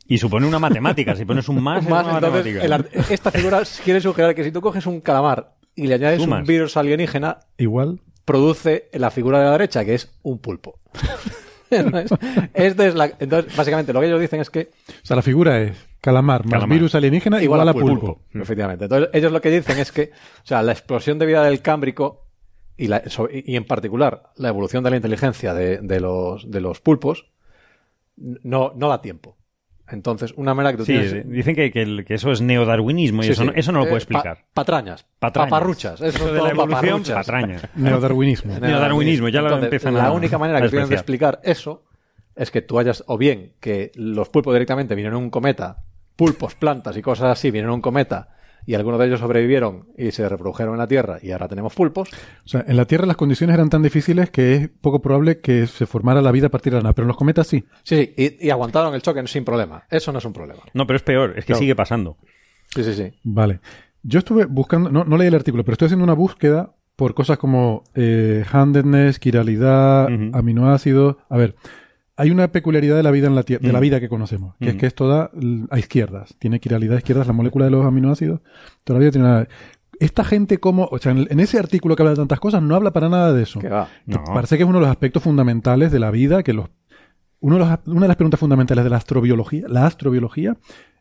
G: Y supone una matemática. Si pones un más, es
E: Más,
G: una
E: entonces,
G: matemática.
E: el esta figura quiere sugerir que si tú coges un calamar y le añades
G: Sumas.
E: un virus alienígena,
D: Igual.
E: produce la figura de la derecha, que es un pulpo. Entonces, esta es la- entonces, básicamente, lo que ellos dicen es que
D: O sea, la figura es calamar más
G: Calamar.
D: virus alienígena igual, a pulpo.
E: Efectivamente. Entonces, ellos lo que dicen es que, o sea, la explosión de vida del Cámbrico y, la- y en particular la evolución de la inteligencia de, de los, de los pulpos no, no da tiempo. Entonces, una manera que tú
G: Sí,
E: tienes...
G: dicen que, que el- que eso es neodarwinismo y
E: Sí,
G: eso,
E: sí.
G: no, eso no lo puedo
E: Eh, pa-
G: explicar.
E: patrañas.
G: Patrañas.
E: Paparruchas. Eso
G: Eso
E: es
G: de la evolución,
E: paparruchas.
G: patrañas.
D: Neodarwinismo.
G: Neodarwinismo, ya lo empiezan
E: La
G: a-
E: única manera
G: a
E: que tienen de explicar eso es que tú hayas, o bien que los pulpos directamente vinieron en un cometa, pulpos, plantas y cosas así vinieron en un cometa y algunos de ellos sobrevivieron y se reprodujeron en la Tierra y ahora tenemos pulpos.
D: O sea, en la Tierra las condiciones eran tan difíciles que es poco probable que se formara la vida a partir de la nada, pero en los cometas sí.
E: Sí, sí, y, y aguantaron el choque sin problema. Eso no es un problema.
G: No, pero es peor, es que
E: Claro.
G: sigue pasando.
E: Sí, sí, sí.
D: Vale. Yo estuve buscando, no, no leí el artículo, pero estoy haciendo una búsqueda por cosas como eh, handedness, quiralidad,
G: Ujú.
D: aminoácidos. A ver, hay una peculiaridad de la vida en la Tierra, de la
G: Ujú.
D: vida que conocemos, que es
G: Ujú.
D: que es toda a izquierdas. Tiene quiralidad a izquierdas, la molécula de los aminoácidos. Todavía tiene una... Esta gente como, o sea, en, en ese artículo que habla de tantas cosas, no habla para nada de eso.
E: Que va.
G: No.
D: Parece que es uno de los aspectos fundamentales de la vida, que los uno de los- una de las preguntas fundamentales de la astrobiología, la astrobiología,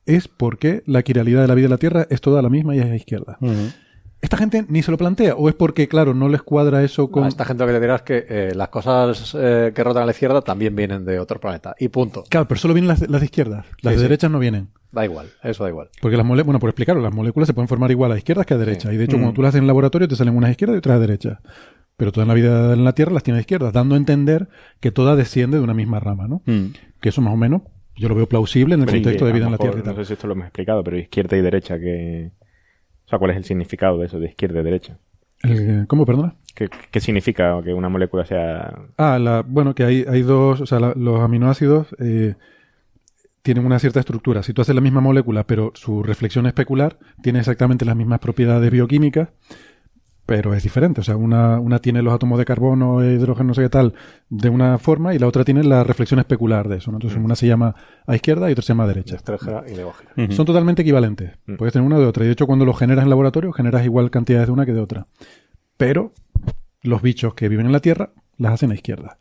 D: es por qué la quiralidad de la vida de la Tierra es toda la misma y es a izquierda. Esta gente ni se lo plantea, o es porque, claro, no les cuadra eso con...
E: Esta gente lo que le dirás es que eh, las cosas eh, que rotan a la izquierda también vienen de otro planeta. Y punto.
D: Claro, pero solo vienen las, las de izquierdas, las
E: Sí,
D: de
E: sí.
D: derechas no vienen.
E: Da igual, eso da igual.
D: Porque las moléculas, bueno, por explicarlo, las moléculas se pueden formar igual a izquierdas que a derechas. Y de hecho,
G: Mm.
D: cuando tú las haces en el laboratorio, te salen unas a izquierdas y otras a derechas. Pero toda la vida en la Tierra las tiene a izquierdas, dando a entender que toda desciende de una misma rama, ¿no?
G: Mm.
D: Que eso más o menos, yo lo veo plausible en el
F: Pero
D: contexto de vida en la Tierra y tal.
F: No sé si esto lo hemos explicado, pero izquierda y derecha, que... O sea, ¿cuál es el significado de eso, de izquierda y derecha?
D: ¿Cómo, perdona?
F: ¿Qué, qué significa que una molécula sea...
D: Ah, la, bueno, que hay, hay dos, o sea, la- los aminoácidos eh, tienen una cierta estructura. Si tú haces la misma molécula, pero su reflexión especular, tiene exactamente las mismas propiedades bioquímicas, pero es diferente. O sea, una, una tiene los átomos de carbono, hidrógeno, no sé qué tal, de una forma, y la otra tiene la reflexión especular de eso. ¿no? Entonces, una se llama a izquierda y otra se llama a derecha.
E: Extranjera y.
D: Son totalmente equivalentes.
F: Mm.
D: Puedes tener una de otra. Y de hecho, cuando lo generas en laboratorio, generas igual cantidades de una que de otra. Pero los bichos que viven en la Tierra las hacen a izquierda.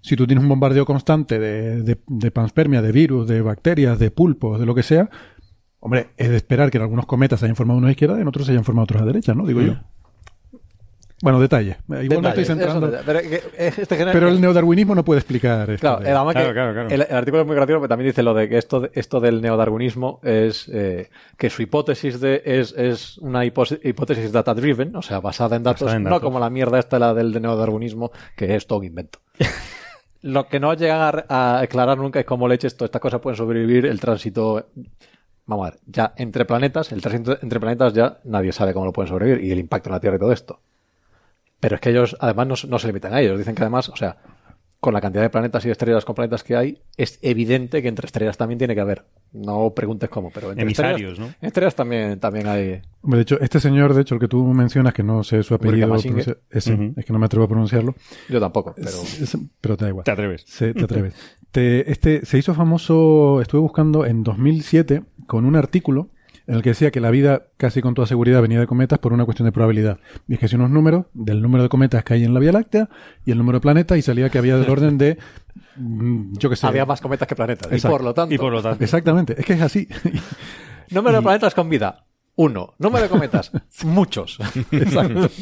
D: Si tú tienes un bombardeo constante de, de, de panspermia, de virus, de bacterias, de pulpos, de lo que sea, hombre, es de esperar que en algunos cometas se hayan formado unos a izquierda y en otros se hayan formado otros a derecha, ¿no? Digo yo. Bueno, detalle. Igual estoy
E: Detalles,
D: centrando.
E: eso, pero, este
D: Pero el neodarwinismo no puede explicar esto.
E: Claro,
D: de-
F: Claro, claro, claro.
E: El, el artículo es muy gracioso, pero también dice lo de que esto, esto del neodarwinismo es eh, que su hipótesis de, es, es una hipótesis data driven, o sea, basada en datos,
G: Basada en
E: no como la mierda esta la del neodarwinismo, que es todo un invento. lo que no llegan a, a aclarar nunca es cómo leches todas estas cosas pueden sobrevivir el tránsito. Vamos a ver, ya entre planetas, el tránsito entre planetas ya nadie sabe cómo lo pueden sobrevivir y el impacto en la Tierra y todo esto. Pero es que ellos, además, no, no se limitan a ellos. Dicen que además, o sea, con la cantidad de planetas y estrellas con planetas que hay, es evidente que entre estrellas también tiene que haber. No preguntes cómo, pero entre
G: Emisarios,
E: estrellas,
G: ¿no?
E: estrellas también, también hay.
D: Hombre, de hecho, este señor, de hecho, el que tú mencionas, que no sé su apellido, pronuncia- ese, es que no me atrevo a pronunciarlo,
E: Yo tampoco, pero.
D: Es- pero te da igual.
G: Te atreves.
D: Se- te atreves. Te- este se hizo famoso, estuve buscando en 2007 con un artículo en el que decía que la vida casi con toda seguridad venía de cometas por una cuestión de probabilidad. Y es que hacía unos números del número de cometas que hay en la Vía Láctea y el número de planetas y salía que había del orden de, mm, yo qué sé.
E: Había más cometas que planetas. Y por lo tanto.
G: Y por lo tanto.
D: Exactamente, es que es así.
E: Número de planetas con vida. Uno. Número de cometas. Muchos.
D: Exacto.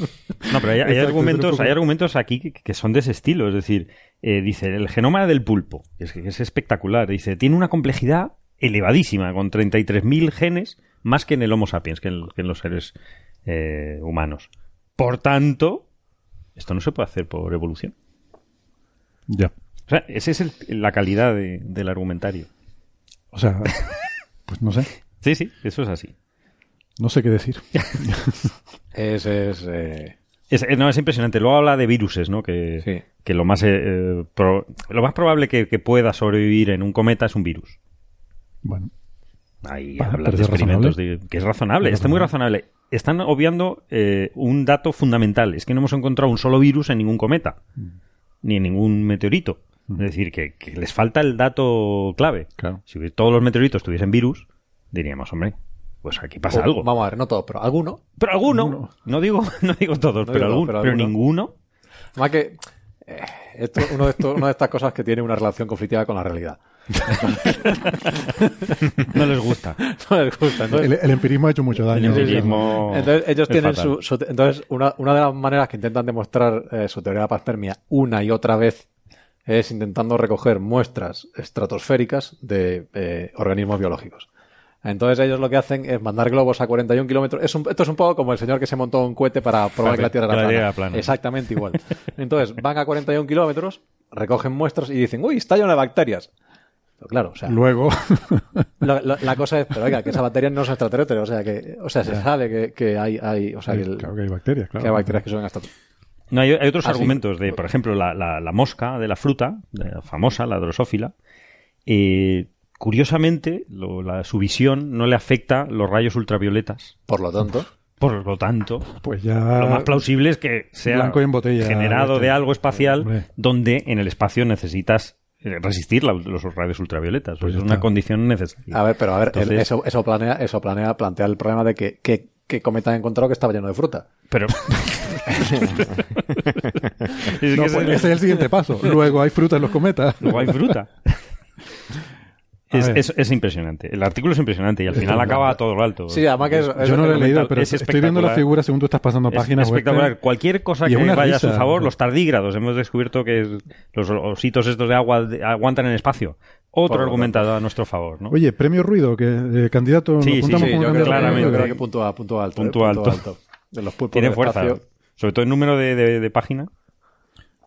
G: No, pero hay, hay
D: Exacto,
G: argumentos, hay argumentos aquí que, que son de ese estilo. Es decir, eh, dice, el genoma del pulpo, que es, que es espectacular. Dice, tiene una complejidad elevadísima, con 33.000 genes, más que en el Homo sapiens, que en, que en los seres eh, humanos. Por tanto, esto no se puede hacer por evolución.
D: ya.
G: O sea, esa es el- la calidad de- del argumentario.
D: O sea, pues no sé,
G: Sí, sí, eso es así.
D: no sé qué decir.
E: es, es, eh,
G: Es, eh, no, es impresionante. Luego habla de viruses, ¿no? Que,
E: Sí.
G: que lo más eh, pro- lo más probable que, que pueda sobrevivir en un cometa es un virus.
D: Bueno,
G: Ahí
D: pero
G: de experimentos de- que es razonable,
D: Es
G: está muy razonable. Están obviando eh, un dato fundamental, es que no hemos encontrado un solo virus en ningún cometa,
D: Mm.
G: ni en ningún meteorito. Es decir, que, que les falta el dato clave.
D: Claro.
G: Si todos los meteoritos tuviesen virus, diríamos, hombre, pues aquí pasa
E: o-
G: algo.
E: Vamos a ver, no todos, pero alguno.
G: Pero alguno,
D: Alguno.
G: no digo, no digo todos,
E: No
G: pero,
E: digo,
G: algún-
E: pero
G: pero
E: alguno.
G: ninguno.
E: Además que. eh, esto, uno de estos, una de estas cosas que tiene una relación conflictiva con la realidad.
G: No les gusta.
E: No les gusta. Entonces,
D: el, el empirismo ha hecho mucho daño.
G: El empirismo
E: Entonces ellos tienen su, su- entonces una, una de las maneras que intentan demostrar eh, su teoría de la panspermia una y otra vez es intentando recoger muestras estratosféricas de eh, organismos biológicos. Entonces ellos lo que hacen es mandar globos a 41 kilómetros. Es esto es un poco como el señor que se montó un cohete para probar que la Tierra
G: que
E: era
G: la
E: plana.
G: Tierra era plana.
E: Exactamente igual. Entonces van a 41 kilómetros, recogen muestras y dicen, uy, está lleno de bacterias. Pero claro, o sea,
D: Luego,
E: lo- lo- la cosa es, pero oiga, que esas bacterias no son extraterrestres, o sea que, o sea, se sabe que, que hay, hay, o sea, que, el-
D: claro que hay bacterias, claro.
E: que hay bacterias que son extraterrestres.
G: No, hay, hay otros
E: Ah, sí.
G: argumentos de, por ejemplo, la, la- la mosca de la fruta, de la famosa, la drosófila. eh, curiosamente, lo- la- su visión no le afecta los rayos ultravioletas.
E: Por lo tanto,
G: Por lo tanto,
D: Pues ya.
G: lo más plausible es que sea
D: Blanco y en botella,
G: generado
D: este.
G: de algo espacial
D: Hombre.
G: donde en el espacio necesitas resistir la- los rayos ultravioletas.
D: Pues
G: es una condición necesaria.
E: a ver, pero a ver,
G: Entonces-
E: eso, eso planea, eso planea, plantea el problema de que, que, que Cometa ha encontrado que estaba lleno de fruta.
G: Pero. Es
D: No,
G: que
D: pues
G: ese
D: es el siguiente paso. Luego hay fruta en los cometas.
G: Luego hay fruta.
D: A
G: Es, es- es impresionante. El artículo es impresionante y al final acaba a todo lo alto.
E: Sí, además que es, es-
D: Yo no lo he
E: es-
D: leído,
G: es
D: pero estoy viendo la figura según tú estás pasando
G: Es
D: páginas web.
G: espectacular. Cualquier cosa
D: Y
G: que
D: es
G: vaya a su favor, los tardígrados. Hemos descubierto que es- los ositos estos de agua de- aguantan en espacio. Otro argumentado a nuestro favor, ¿no?
D: Oye, premio ruido, que eh, candidato.
G: Sí, sí, sí,
E: yo, creo,
D: a
G: claramente.
E: yo
D: premio
E: creo que punto, punto alto.
G: Punto
E: eh,
G: alto.
E: De los
G: Tiene fuerza.
E: espacio.
G: Sobre todo el número de, de- de página.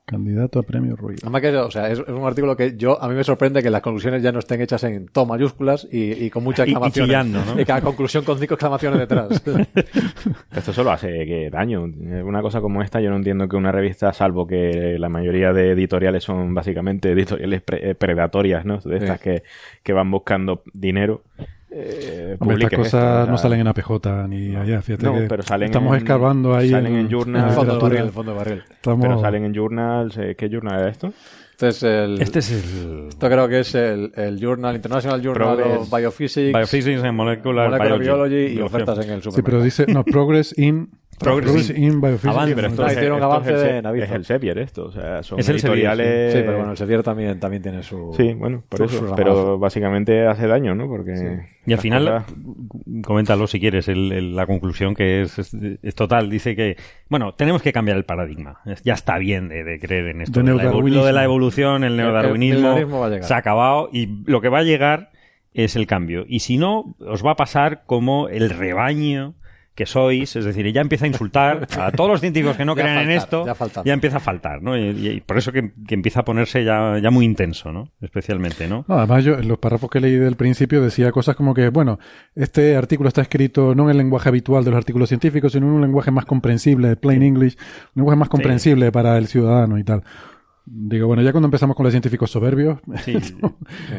D: Candidato a premio ruido.
E: Además que, o sea, es, es un artículo que yo, a mí me sorprende que las conclusiones ya no estén hechas en to mayúsculas y, y con muchas
G: Y- y
E: exclamaciones.
G: chillando, ¿no?
E: Y cada conclusión con cinco exclamaciones detrás.
F: Esto solo hace que daño. Una cosa como esta, yo no entiendo que una revista, salvo que la mayoría de editoriales son básicamente editoriales pre- eh, predatorias, ¿no? De estas
E: Sí.
F: que, que van buscando dinero. Eh,
D: Hombre, estas cosas no salen en APJ ni allá, fíjate
F: No,
D: que
F: pero salen
D: estamos
F: en-
D: escarbando ahí
F: salen en
D: en,
F: Journal.
E: fondo de barril, el fondo de barril.
D: Estamos-
F: Pero salen en journals. eh, ¿Qué journal era esto?
E: Este es el,
G: Este es el
E: esto creo que es el, el Journal, International Journal
F: Progress.
E: of Biophysics,
G: Biophysics and Molecular,
E: Molecular
G: Biology.
E: Biology y ofertas en el
D: Sí,
E: supermercado.
D: pero dice, no, Progress in
G: Progress
D: in Biophysics.
G: Avance.
F: Pero esto
E: Ah,
F: es,
E: hicieron
F: esto
E: avance
F: es el,
E: de
F: es el Sevier esto, o sea, son
G: Es el Sevier,
F: editoriales...
E: Sí, pero bueno, el Sevier también, también tiene su...
F: Sí, bueno, por eso. Pero básicamente hace daño, ¿no? Porque...
G: Y al final,
F: cosas-
G: coméntalo si quieres, el- el- la conclusión que es, es, es total. Dice que, bueno, tenemos que cambiar el paradigma. Ya está bien de, de creer en esto.
D: De
G: La. Lo de la evolución, el neodarwinismo,
E: neodarwinismo va a llegar.
G: se ha acabado y lo que va a llegar es el cambio. Y si no, os va a pasar como el rebaño que sois, es decir, ya empieza a insultar a todos los científicos que no
E: Ya
G: creen en esto,
E: ya faltar.
G: empieza a faltar, ¿no? Y, y por eso que, que empieza a ponerse ya, ya muy intenso, ¿no? Especialmente, ¿no?
D: No, además yo en los párrafos que leí del principio decía cosas como que, bueno, este artículo está escrito no en el lenguaje habitual de los artículos científicos, sino en un lenguaje más comprensible, plain English, un lenguaje más comprensible para el ciudadano y tal. Digo, bueno, ya cuando empezamos con los científicos soberbios,
G: Sí,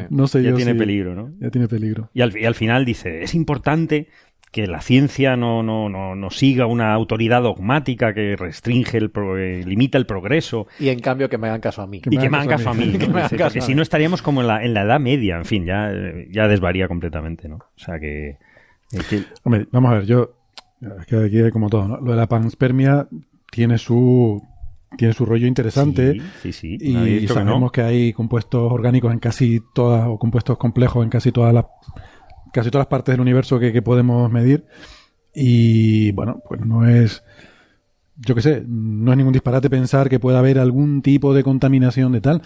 D: no sé
G: ya
D: yo
G: tiene
D: si-
G: peligro, ¿no?
D: Ya tiene peligro.
G: Y al, y al final dice, es importante que la ciencia no, no, no, no siga una autoridad dogmática que restringe, el pro- eh, limita el progreso
E: Y en cambio que me hagan caso a mí.
G: y que me hagan caso a mí. Porque si no estaríamos como en la, en la Edad Media, en fin, ya, ya desvaría completamente, ¿no? O sea que... eh, que-
D: Hombre, vamos a ver, yo, es que aquí hay como todo, ¿no? Lo de la panspermia tiene su, tiene su rollo interesante.
G: sí, sí,
D: Y
G: dicho que no.
D: sabemos que, hay compuestos orgánicos en casi todas, o compuestos complejos en casi todas las, casi todas las partes del universo que, que podemos medir. Y bueno, pues no es, yo qué sé, no es ningún disparate pensar que pueda haber algún tipo de contaminación de tal,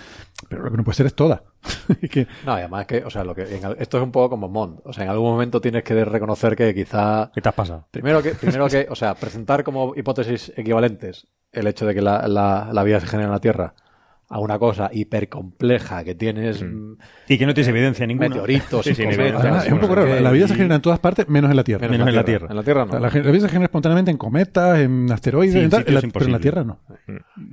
D: pero lo que no puede ser es toda. Que,
E: No, y además que, o sea, lo que en al- esto es un poco como Mond. O sea, en algún momento tienes que reconocer que quizá
G: ¿Qué te has pasado?
E: Primero que, primero que, o sea, presentar como hipótesis equivalentes el hecho de que la, la, la vida se genera en la Tierra a una cosa hipercompleja que tienes mm,
G: Y que no tienes evidencia ninguna.
E: meteoritos
F: Sí,
E: y
F: sí,
E: cometas,
D: es un poco raro. La vida
E: y-
D: se genera en todas partes, menos en la Tierra.
E: menos en la Tierra. En la Tierra no.
D: la, la vida se genera espontáneamente en cometas, en asteroides,
G: Sí, en
D: en tal, en la- pero en la. Tierra no.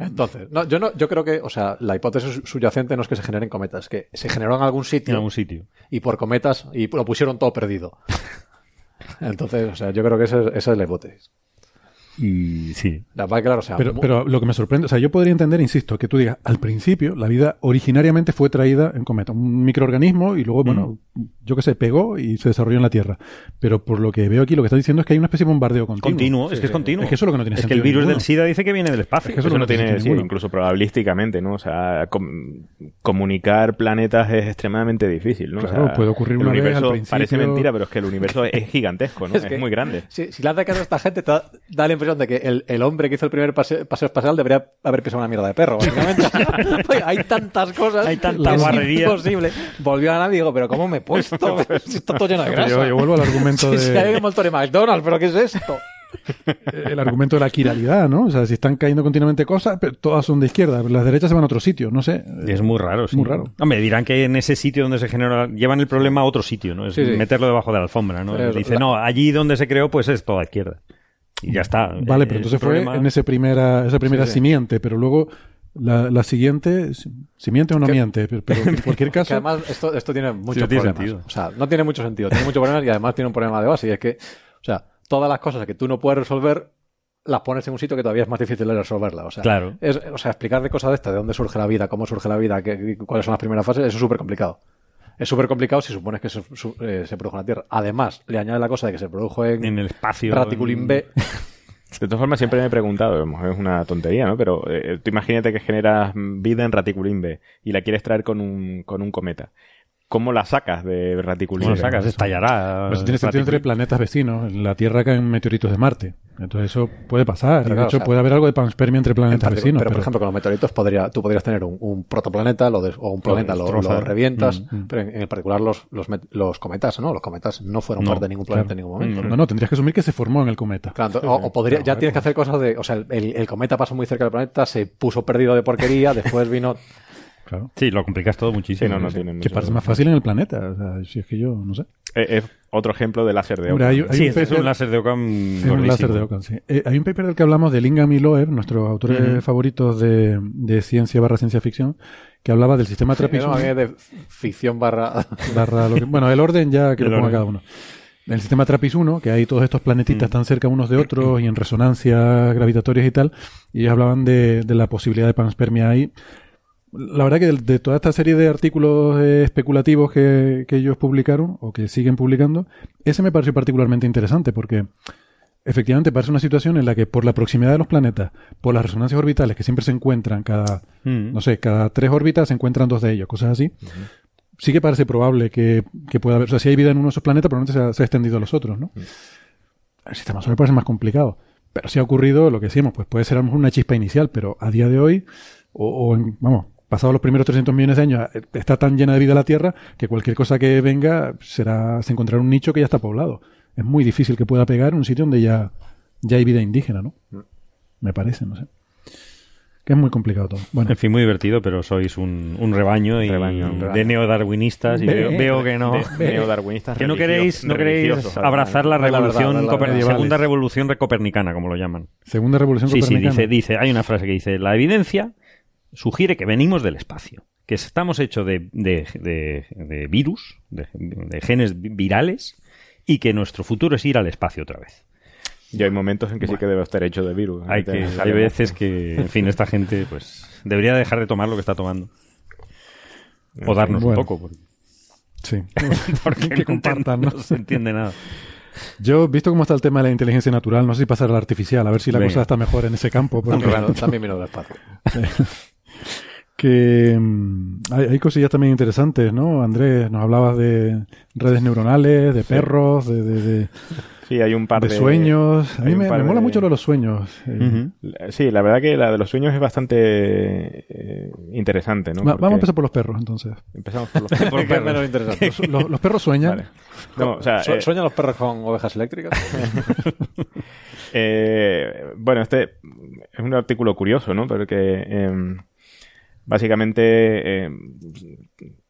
E: Entonces, no, yo no, yo creo que, o sea, la hipótesis subyacente no es que se generen cometas, es que se generó en algún
G: En
E: sitio
G: algún sitio.
E: y por cometas y lo pusieron todo perdido. Entonces, o sea, yo creo que esa es, esa es la hipótesis.
G: Y sí.
E: La verdad, claro, o sea,
D: Pero, pero lo que me sorprende, o sea, yo podría entender, insisto, que tú digas, al principio la vida originariamente fue traída en cometa, un microorganismo y luego, bueno, yo qué sé, pegó y se desarrolló en la Tierra. Pero por lo que veo aquí, lo que está diciendo es que hay una especie de bombardeo continuo.
G: Continuo, es que es continuo.
D: Es que eso es lo que no tiene
G: Es que el
D: sentido
G: virus
D: ninguno.
G: del SIDA dice que viene del espacio.
D: Es que eso
F: Eso
D: no
F: no
D: tiene
F: tiene, sí,
D: ninguno.
F: incluso probabilísticamente, ¿no? O sea, com- comunicar planetas es extremadamente difícil, ¿no? O
D: Claro,
F: sea,
D: puede ocurrir
F: el
D: una vez
F: universo
D: al principio.
F: Parece mentira, pero es que el universo es gigantesco, ¿no? Es,
E: que-
F: muy grande.
E: Si, si le hace caso a esta gente, te da, da la impresión de que el, el hombre que hizo el primer paseo, paseo espacial debería haber pisado una mierda de perro, básicamente. Hay tantas cosas
G: Hay tanta
E: que es
G: guarrería.
E: imposible. Volvió a la nave y digo, pero ¿cómo me he puesto? si está todo lleno de grasa.
D: Yo, yo vuelvo al argumento
E: Sí, sí, hay
D: de,
E: un montón de McDonald's, pero ¿qué es esto?
D: el argumento de la quiralidad, ¿no? O sea, si están cayendo continuamente cosas, pero todas son de izquierda, pero las derechas se van a otro sitio, no sé.
G: Es muy raro, sí.
D: Muy raro.
G: Hombre, dirán que en ese sitio donde se genera, llevan el problema a otro sitio, ¿no? Es
E: Sí, sí.
G: meterlo debajo de la alfombra, ¿no?
E: Pero
G: Dice,
E: la-
G: no, allí donde se creó, pues es toda izquierda. Y ya está.
D: Vale,
G: Eh,
D: pero entonces fue
G: problema-
D: en ese primera, esa primera
E: Sí, sí.
D: simiente, pero luego la, la siguiente, si- simiente o no
E: Que-
D: miente, pero, pero en cualquier
E: Que
D: caso,
E: además esto, esto tiene
G: tiene
E: problemas.
G: sentido.
E: O sea, no tiene mucho sentido. Tiene muchos problemas y además tiene un problema de base. Y es que, o sea, todas las cosas que tú no puedes resolver las pones en un sitio que todavía es más difícil de resolverla. O sea,
G: Claro.
E: es- o sea, explicar de cosas de estas, de dónde surge la vida, cómo surge la vida, qué- cuáles son las primeras fases, eso es súper complicado. Es súper complicado si supones que se, su- eh, se produjo en la Tierra. Además, le añade la cosa de que se produjo en,
G: En el espacio.
E: Raticulín B.
F: De todas formas, siempre me he preguntado, es una tontería, ¿no? Pero eh, tú imagínate que generas vida en Raticulín B y la quieres traer con un, con un cometa. ¿Cómo la sacas de Raticulín
G: ¿Cómo
F: B?
G: sacas? Estallará.
D: pues tiene sentido entre planetas vecinos. En la Tierra caen meteoritos de Marte. Entonces eso puede pasar.
E: Pero
D: de
E: claro,
D: hecho
E: o sea,
D: puede haber algo de panspermia entre
E: En
D: planetas vecinos.
E: pero,
D: Pero,
E: por ejemplo, con los meteoritos podría, tú podrías tener un, un protoplaneta lo o un planeta, lo, lo revientas,
D: Mm, mm.
E: pero en, en particular los, los, met- los cometas, ¿no? Los cometas no fueron
G: No,
E: parte de ningún planeta
D: claro.
E: en ningún momento.
D: no, no, tendrías que asumir que se formó en el cometa.
E: Claro, o, o podría, ya tienes que hacer cosas de, o sea, el, el- el cometa pasó muy cerca del planeta, se puso perdido de porquería, después vino,
D: Claro.
G: Sí, lo complicas todo muchísimo.
F: Sí, no, no
G: Sí.
D: Que parece más fácil en el planeta. O sea, si es que yo no sé.
F: Eh, Es otro ejemplo de láser de Ockham.
D: hay- hay
G: Sí,
D: un
G: es
D: paper-
G: un láser de Ockham
D: Es un
G: gordísimo.
D: láser de Ockham, sí. Eh, hay un paper del que hablamos de Lingham y Loeb, nuestros autores favoritos de, de ciencia barra ciencia ficción, que hablaba del sistema trapezoide.
E: no, a mí de ficción barra,
D: barra lo que- bueno, el orden ya que
G: El
D: lo ponga
G: orden.
D: cada uno. El sistema TRAPPIST 1, que hay todos estos planetitas
G: Mm.
D: tan cerca unos de otros y en resonancias gravitatorias y tal, y ellos hablaban de, de la posibilidad de panspermia ahí. La verdad que de, de toda esta serie de artículos eh, especulativos que, que ellos publicaron, o que siguen publicando, ese me pareció particularmente interesante porque efectivamente parece una situación en la que por la proximidad de los planetas, por las resonancias orbitales que siempre se encuentran cada,
G: Mm.
D: no sé, cada tres órbitas se encuentran dos de ellos, cosas así. Sí que parece probable que, que pueda haber, o sea, si hay vida en uno de esos planetas, probablemente se ha, se ha extendido a los otros, ¿no? El sistema solar parece más complicado. Pero si ha ocurrido lo que decíamos, pues puede ser a lo mejor una chispa inicial, pero a día de hoy, o, o en- vamos, pasados los primeros 300 millones de años, eh, está tan llena de vida la Tierra que cualquier cosa que venga será, se encontrará un nicho que ya está poblado. Es muy difícil que pueda pegar en un sitio donde ya, ya hay vida indígena, ¿no? Me parece, no sé. Que es muy complicado todo. Bueno,
G: En fin, muy divertido, pero sois un, un rebaño, y
F: Rebaño, un rebaño.
G: de neodarwinistas y
D: Ve,
G: veo, veo que no.
F: Neodarwinistas
G: Que no queréis, no queréis abrazar la
E: Es la verdad,
G: revolución
E: la
G: segunda revolución recopernicana, como lo llaman.
D: segunda revolución
G: Sí, sí,
D: copernicana.
G: dice, dice, hay una frase que dice, la evidencia sugiere que venimos del espacio, que estamos hechos de, de, de- de virus, de, de genes vi- virales, y que nuestro futuro es ir al espacio otra vez.
F: Yo hay momentos en que sí que debe estar hecho de virus.
G: Hay, que, veces que, en fin, esta gente pues debería dejar de tomar lo que está tomando. O darnos
D: Bueno.
G: un poco, porque,
D: Sí.
G: porque
D: que
G: no,
D: compartan, ¿no?
G: no se entiende nada.
D: Yo, visto cómo está el tema de la inteligencia natural, no sé si pasar a la artificial, a ver si la
G: Venga.
D: cosa está mejor en ese campo. porque-
E: También vino del espacio.
D: que mm, hay, hay cosillas también interesantes, ¿no? Andrés, nos hablabas de redes neuronales, de perros, de, de- de-
F: Sí, hay un par
D: de
F: de,
D: sueños. A
F: hay
D: mí me, mola
F: de-
D: mucho lo de los sueños. Eh.
F: Sí, la verdad que la de los sueños es bastante eh, interesante, ¿no?
D: va-
F: Porque
D: vamos a empezar por los perros, entonces.
F: empezamos por los
E: Por
F: perros.
E: menos interesante.
D: Los, los- los perros sueñan.
F: Vale. No, o sea,
E: Su-
F: eh,
E: ¿Sueñan los perros con ovejas eléctricas?
F: Eh, bueno, este es un artículo curioso, ¿no? Porque básicamente em,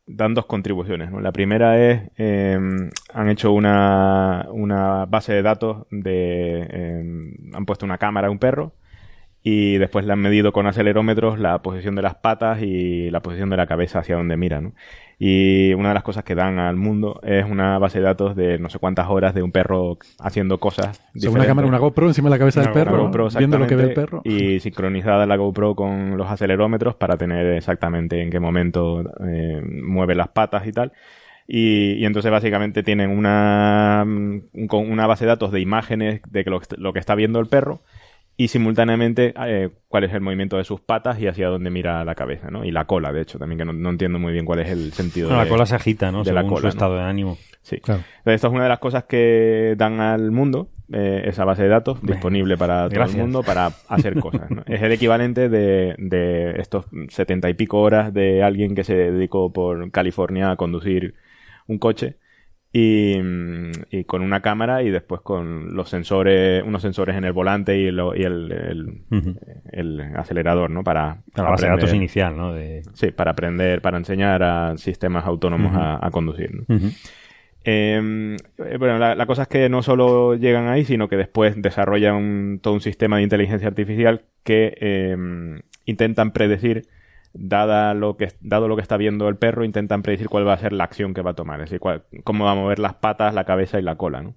F: dan dos contribuciones, ¿no? La primera es, em, han hecho una, una base de datos de, em, han puesto una cámara a un perro y después le han medido con acelerómetros la posición de las patas y la posición de la cabeza hacia donde mira, ¿no? Y una de las cosas que dan al mundo es una base de datos de no sé cuántas horas de un perro haciendo cosas.
D: O sea, una cámara, una GoPro encima de la cabeza del perro,
F: GoPro,
D: viendo lo que ve el perro.
F: Y sincronizada la GoPro con los acelerómetros para tener exactamente en qué momento eh, mueve las patas y tal. Y, y entonces básicamente tienen una, mm, una base de datos de imágenes de lo que está viendo el perro y simultáneamente eh, cuál es el movimiento de sus patas y hacia dónde mira la cabeza, ¿no? Y la cola, de hecho, también que no, no entiendo muy bien cuál es el sentido
G: Bueno,
F: de
G: la cola se agita, ¿no?
F: de
G: Según
F: la
G: su
F: cola, ¿no?
G: estado de ánimo.
F: Sí.
D: Claro.
F: Entonces, esto es una de las cosas que dan al mundo, eh, esa base de datos disponible para todo
G: gracias.
F: el mundo para hacer cosas. ¿no? Es el equivalente de, de estos setenta y pico horas de alguien que se dedicó por California a conducir un coche y, mm, y con una cámara y después con los sensores, unos sensores en el volante y, lo- y el, el-
G: Ujú.
F: el acelerador, ¿no? Para
G: La base de datos inicial, ¿no? De...
F: Sí, para aprender, para enseñar a sistemas autónomos a, a conducir. ¿no?
G: Ujú.
F: Eh, eh, bueno, la, la cosa es que no solo llegan ahí, sino que después desarrollan un- todo un sistema de inteligencia artificial que eh, intentan predecir, dada lo que, dado lo que está viendo el perro, intentan predecir cuál va a ser la acción que va a tomar, es decir, cuál- cómo va a mover las patas, la cabeza y la cola. ¿no?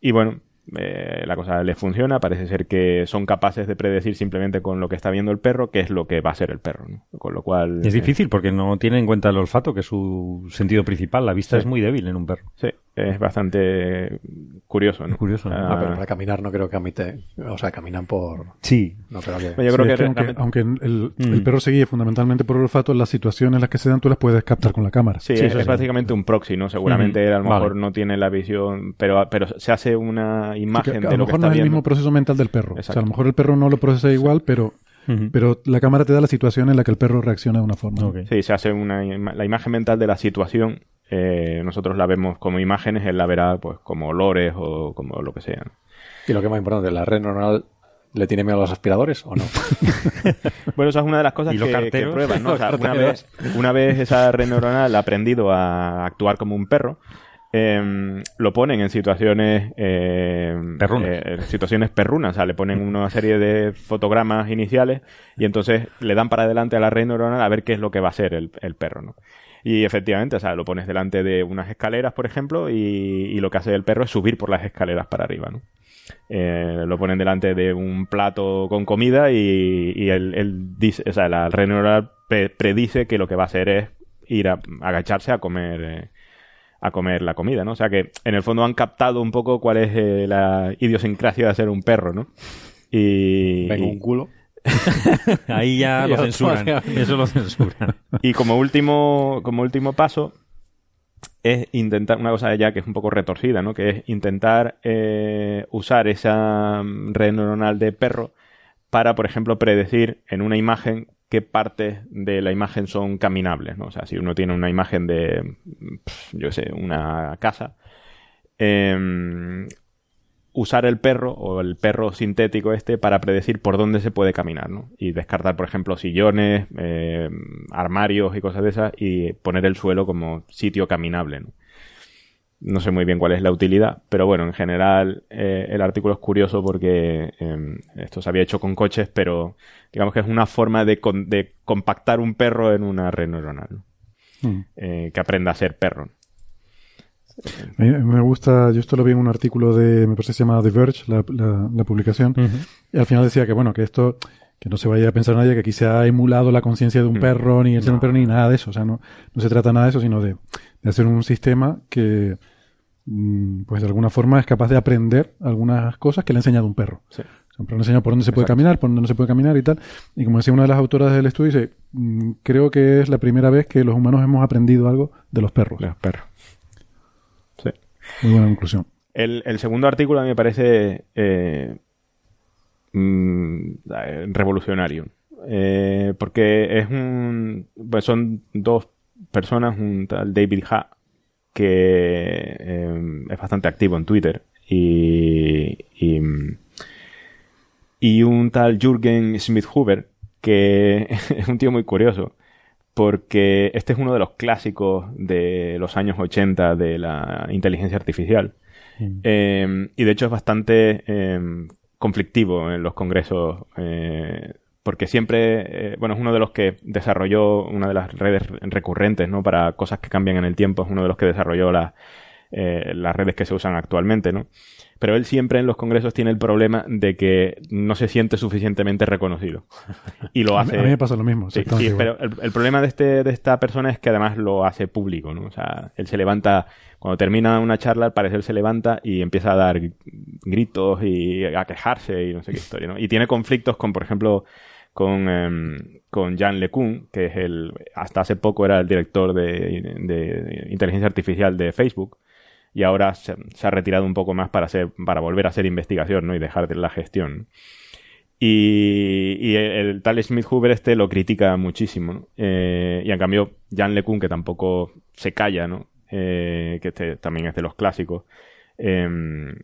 F: Y bueno, eh, la cosa les funciona, parece ser que son capaces de predecir simplemente con lo que está viendo el perro qué es lo que va a ser el perro. ¿no? Con lo cual...
G: Es
F: eh,
G: difícil porque no tiene en cuenta el olfato, que es su sentido principal. La vista
F: Sí.
G: es muy débil en un perro.
F: Sí, es bastante curioso, ¿no?
G: Es curioso, ¿no?
F: Ah,
E: Ah, pero para caminar no creo que camite. O sea, caminan por.
G: Sí.
E: No creo que.
F: Yo creo
D: Sí,
F: que
D: es aunque,
F: realmente-
D: aunque el,
G: Mm.
D: el perro se guíe fundamentalmente por el olfato, las situaciones en las que se dan tú las puedes captar con la cámara.
F: Sí,
G: Sí,
F: es,
G: eso
F: es
G: sí.
F: básicamente un proxy, ¿no? Seguramente
G: Ujú.
F: a lo mejor
G: Vale.
F: no tiene la visión, pero, pero se hace una
D: Sí, que
F: imagen
D: a
F: de
D: lo mejor no es el mismo proceso mental del perro. O sea, a lo mejor el perro no lo procesa igual, pero, pero la cámara te da la situación en la que el perro reacciona de una forma.
F: Sí, se hace una ima- la imagen mental de la situación. Eh, nosotros la vemos como imágenes, él la verá pues como olores o como lo que sea.
E: Y lo que es más importante, ¿la red neuronal le tiene miedo a los aspiradores o no?
F: Bueno, esa es una de las cosas
G: ¿Y los
F: que, que prueban, ¿no? O sea, una, vez, una vez esa red neuronal ha aprendido a actuar como un perro, em, lo ponen en situaciones eh,
G: Perrunas.
F: eh, en situaciones perrunas, o sea, le ponen una serie de fotogramas iniciales y entonces le dan para adelante a la red neuronal a ver qué es lo que va a hacer el, el perro, ¿no? Y efectivamente, o sea, lo pones delante de unas escaleras, por ejemplo, y, y lo que hace el perro es subir por las escaleras para arriba, ¿no? Eh, lo ponen delante de un plato con comida y, y él, dice, o sea, la red neuronal pre- predice que lo que va a hacer es ir a agacharse a comer, eh, a comer la comida, ¿no? O sea que en el fondo han captado un poco cuál es eh, la idiosincrasia de ser un perro, ¿no? Y,
E: Venga,
F: y-
E: un culo.
G: Ahí ya lo censuran. Eso lo censuran.
F: Y como último, como último paso es intentar una cosa ya que es un poco retorcida, ¿no? Que es intentar eh, usar esa mm, red neuronal de perro para, por ejemplo, predecir en una imagen qué partes de la imagen son caminables, ¿no? O sea, si uno tiene una imagen de, pf, yo sé, una casa, em, usar el perro o el perro sintético este para predecir por dónde se puede caminar, ¿no? Y descartar, por ejemplo, sillones, eh, armarios y cosas de esas y poner el suelo como sitio caminable, ¿no? No sé muy bien cuál es la utilidad, pero bueno, en general eh, el artículo es curioso porque eh, esto se había hecho con coches, pero digamos que es una forma de, con- de compactar un perro en una red neuronal, ¿no?
D: Mm.
F: Eh, que aprenda a ser perro.
D: Me gusta, yo esto lo vi en un artículo de, me parece que se llama The Verge, la, la- la publicación, y al final decía que bueno, que esto, que no se vaya a pensar nadie que aquí se ha emulado la conciencia de un
F: Mm.
D: perro, ni el ser un perro, ni nada de eso, o sea, no, no se trata nada de eso, sino de, de hacer un sistema que, mm, pues de alguna forma es capaz de aprender algunas cosas que le ha enseñado un perro.
F: Sí.
D: O sea, un perro le enseña por dónde se puede caminar, por dónde no se puede caminar y tal. Y como decía una de las autoras del estudio, dice, mm, creo que es la primera vez que los humanos hemos aprendido algo de los perros.
F: Los perros.
D: Muy buena conclusión.
F: El, segundo artículo a mí me parece eh, mm, revolucionario. Eh, porque es un. Pues son dos personas, un tal David Ha, que eh, es bastante activo en Twitter, y, y, y un tal Jürgen Smith-Huber, que es un tío muy curioso, porque este es uno de los clásicos de los años 80 de la inteligencia artificial. Eh, y de hecho es bastante eh, conflictivo en los congresos, eh, porque siempre, eh, bueno, es uno de los que desarrolló una de las redes recurrentes, ¿no? Para cosas que cambian en el tiempo, es uno de los que desarrolló la- eh, las redes que se usan actualmente, ¿no? Pero él siempre en los congresos tiene el problema de que no se siente suficientemente reconocido. Y lo
D: A mí-
F: hace.
D: a mí me pasa lo mismo,
F: Sí, sí, pero el, el problema de, este, de esta persona es que además lo hace público, ¿no? O sea, él se levanta, cuando termina una charla, al parecer se levanta y empieza a dar gritos y a quejarse y no sé qué historia, ¿no? Y tiene conflictos con, por ejemplo, con, em, con Jan LeCun, que es el, hasta hace poco era el director de, de inteligencia artificial de Facebook y ahora se, ha retirado un poco más para hacer, para volver a hacer investigación, ¿no? Y dejar de la gestión. Y, y el, tal Smith Hoover este lo critica muchísimo. Eh, y en cambio, Jan LeCun, que tampoco se calla, ¿no? Eh, que este también es de los clásicos, em,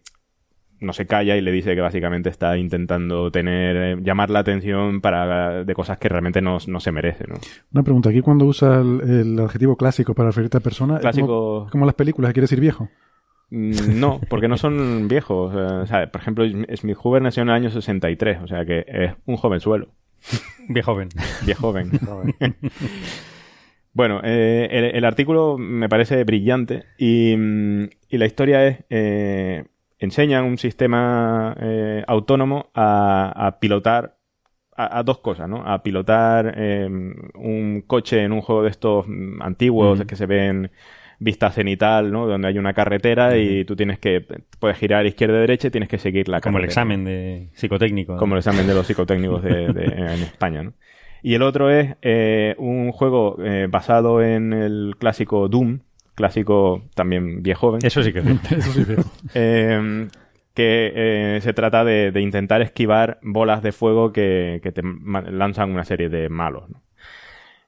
F: no se calla y le dice que básicamente está intentando tener, eh, llamar la atención para, de cosas que realmente no, no se merece, ¿no?
D: Una pregunta, aquí cuando usa el, el adjetivo clásico para referirte a persona, es
F: Clásico-
D: como, las películas, quiere decir viejo.
F: Mm, No, porque no son viejos. eh, o sea, por ejemplo, Smith Hoover nació en el año 63, o sea que es un jovenzuelo.
G: Bien joven.
F: Viejo joven. bueno, eh, el, el artículo me parece brillante y, mm, y la historia es... eh, enseñan un sistema eh, autónomo a, a pilotar a, a dos cosas, ¿no? A pilotar eh, un coche en un juego de estos mm, antiguos que se ven vista cenital, ¿no? Donde hay una carretera y tú tienes que puedes girar izquierda derecha y tienes que seguir la
G: Como el examen de psicotécnico. ¿no?
F: Como el examen de los psicotécnicos de, de- en España, ¿no? Y el otro es eh, un juego eh, basado en el clásico Doom, clásico también viejo joven.
G: Eso sí que es.
D: Eso sí, viejo.
F: Eh, que eh, se trata de, de intentar esquivar bolas de fuego que, que te lanzan una serie de malos. ¿no?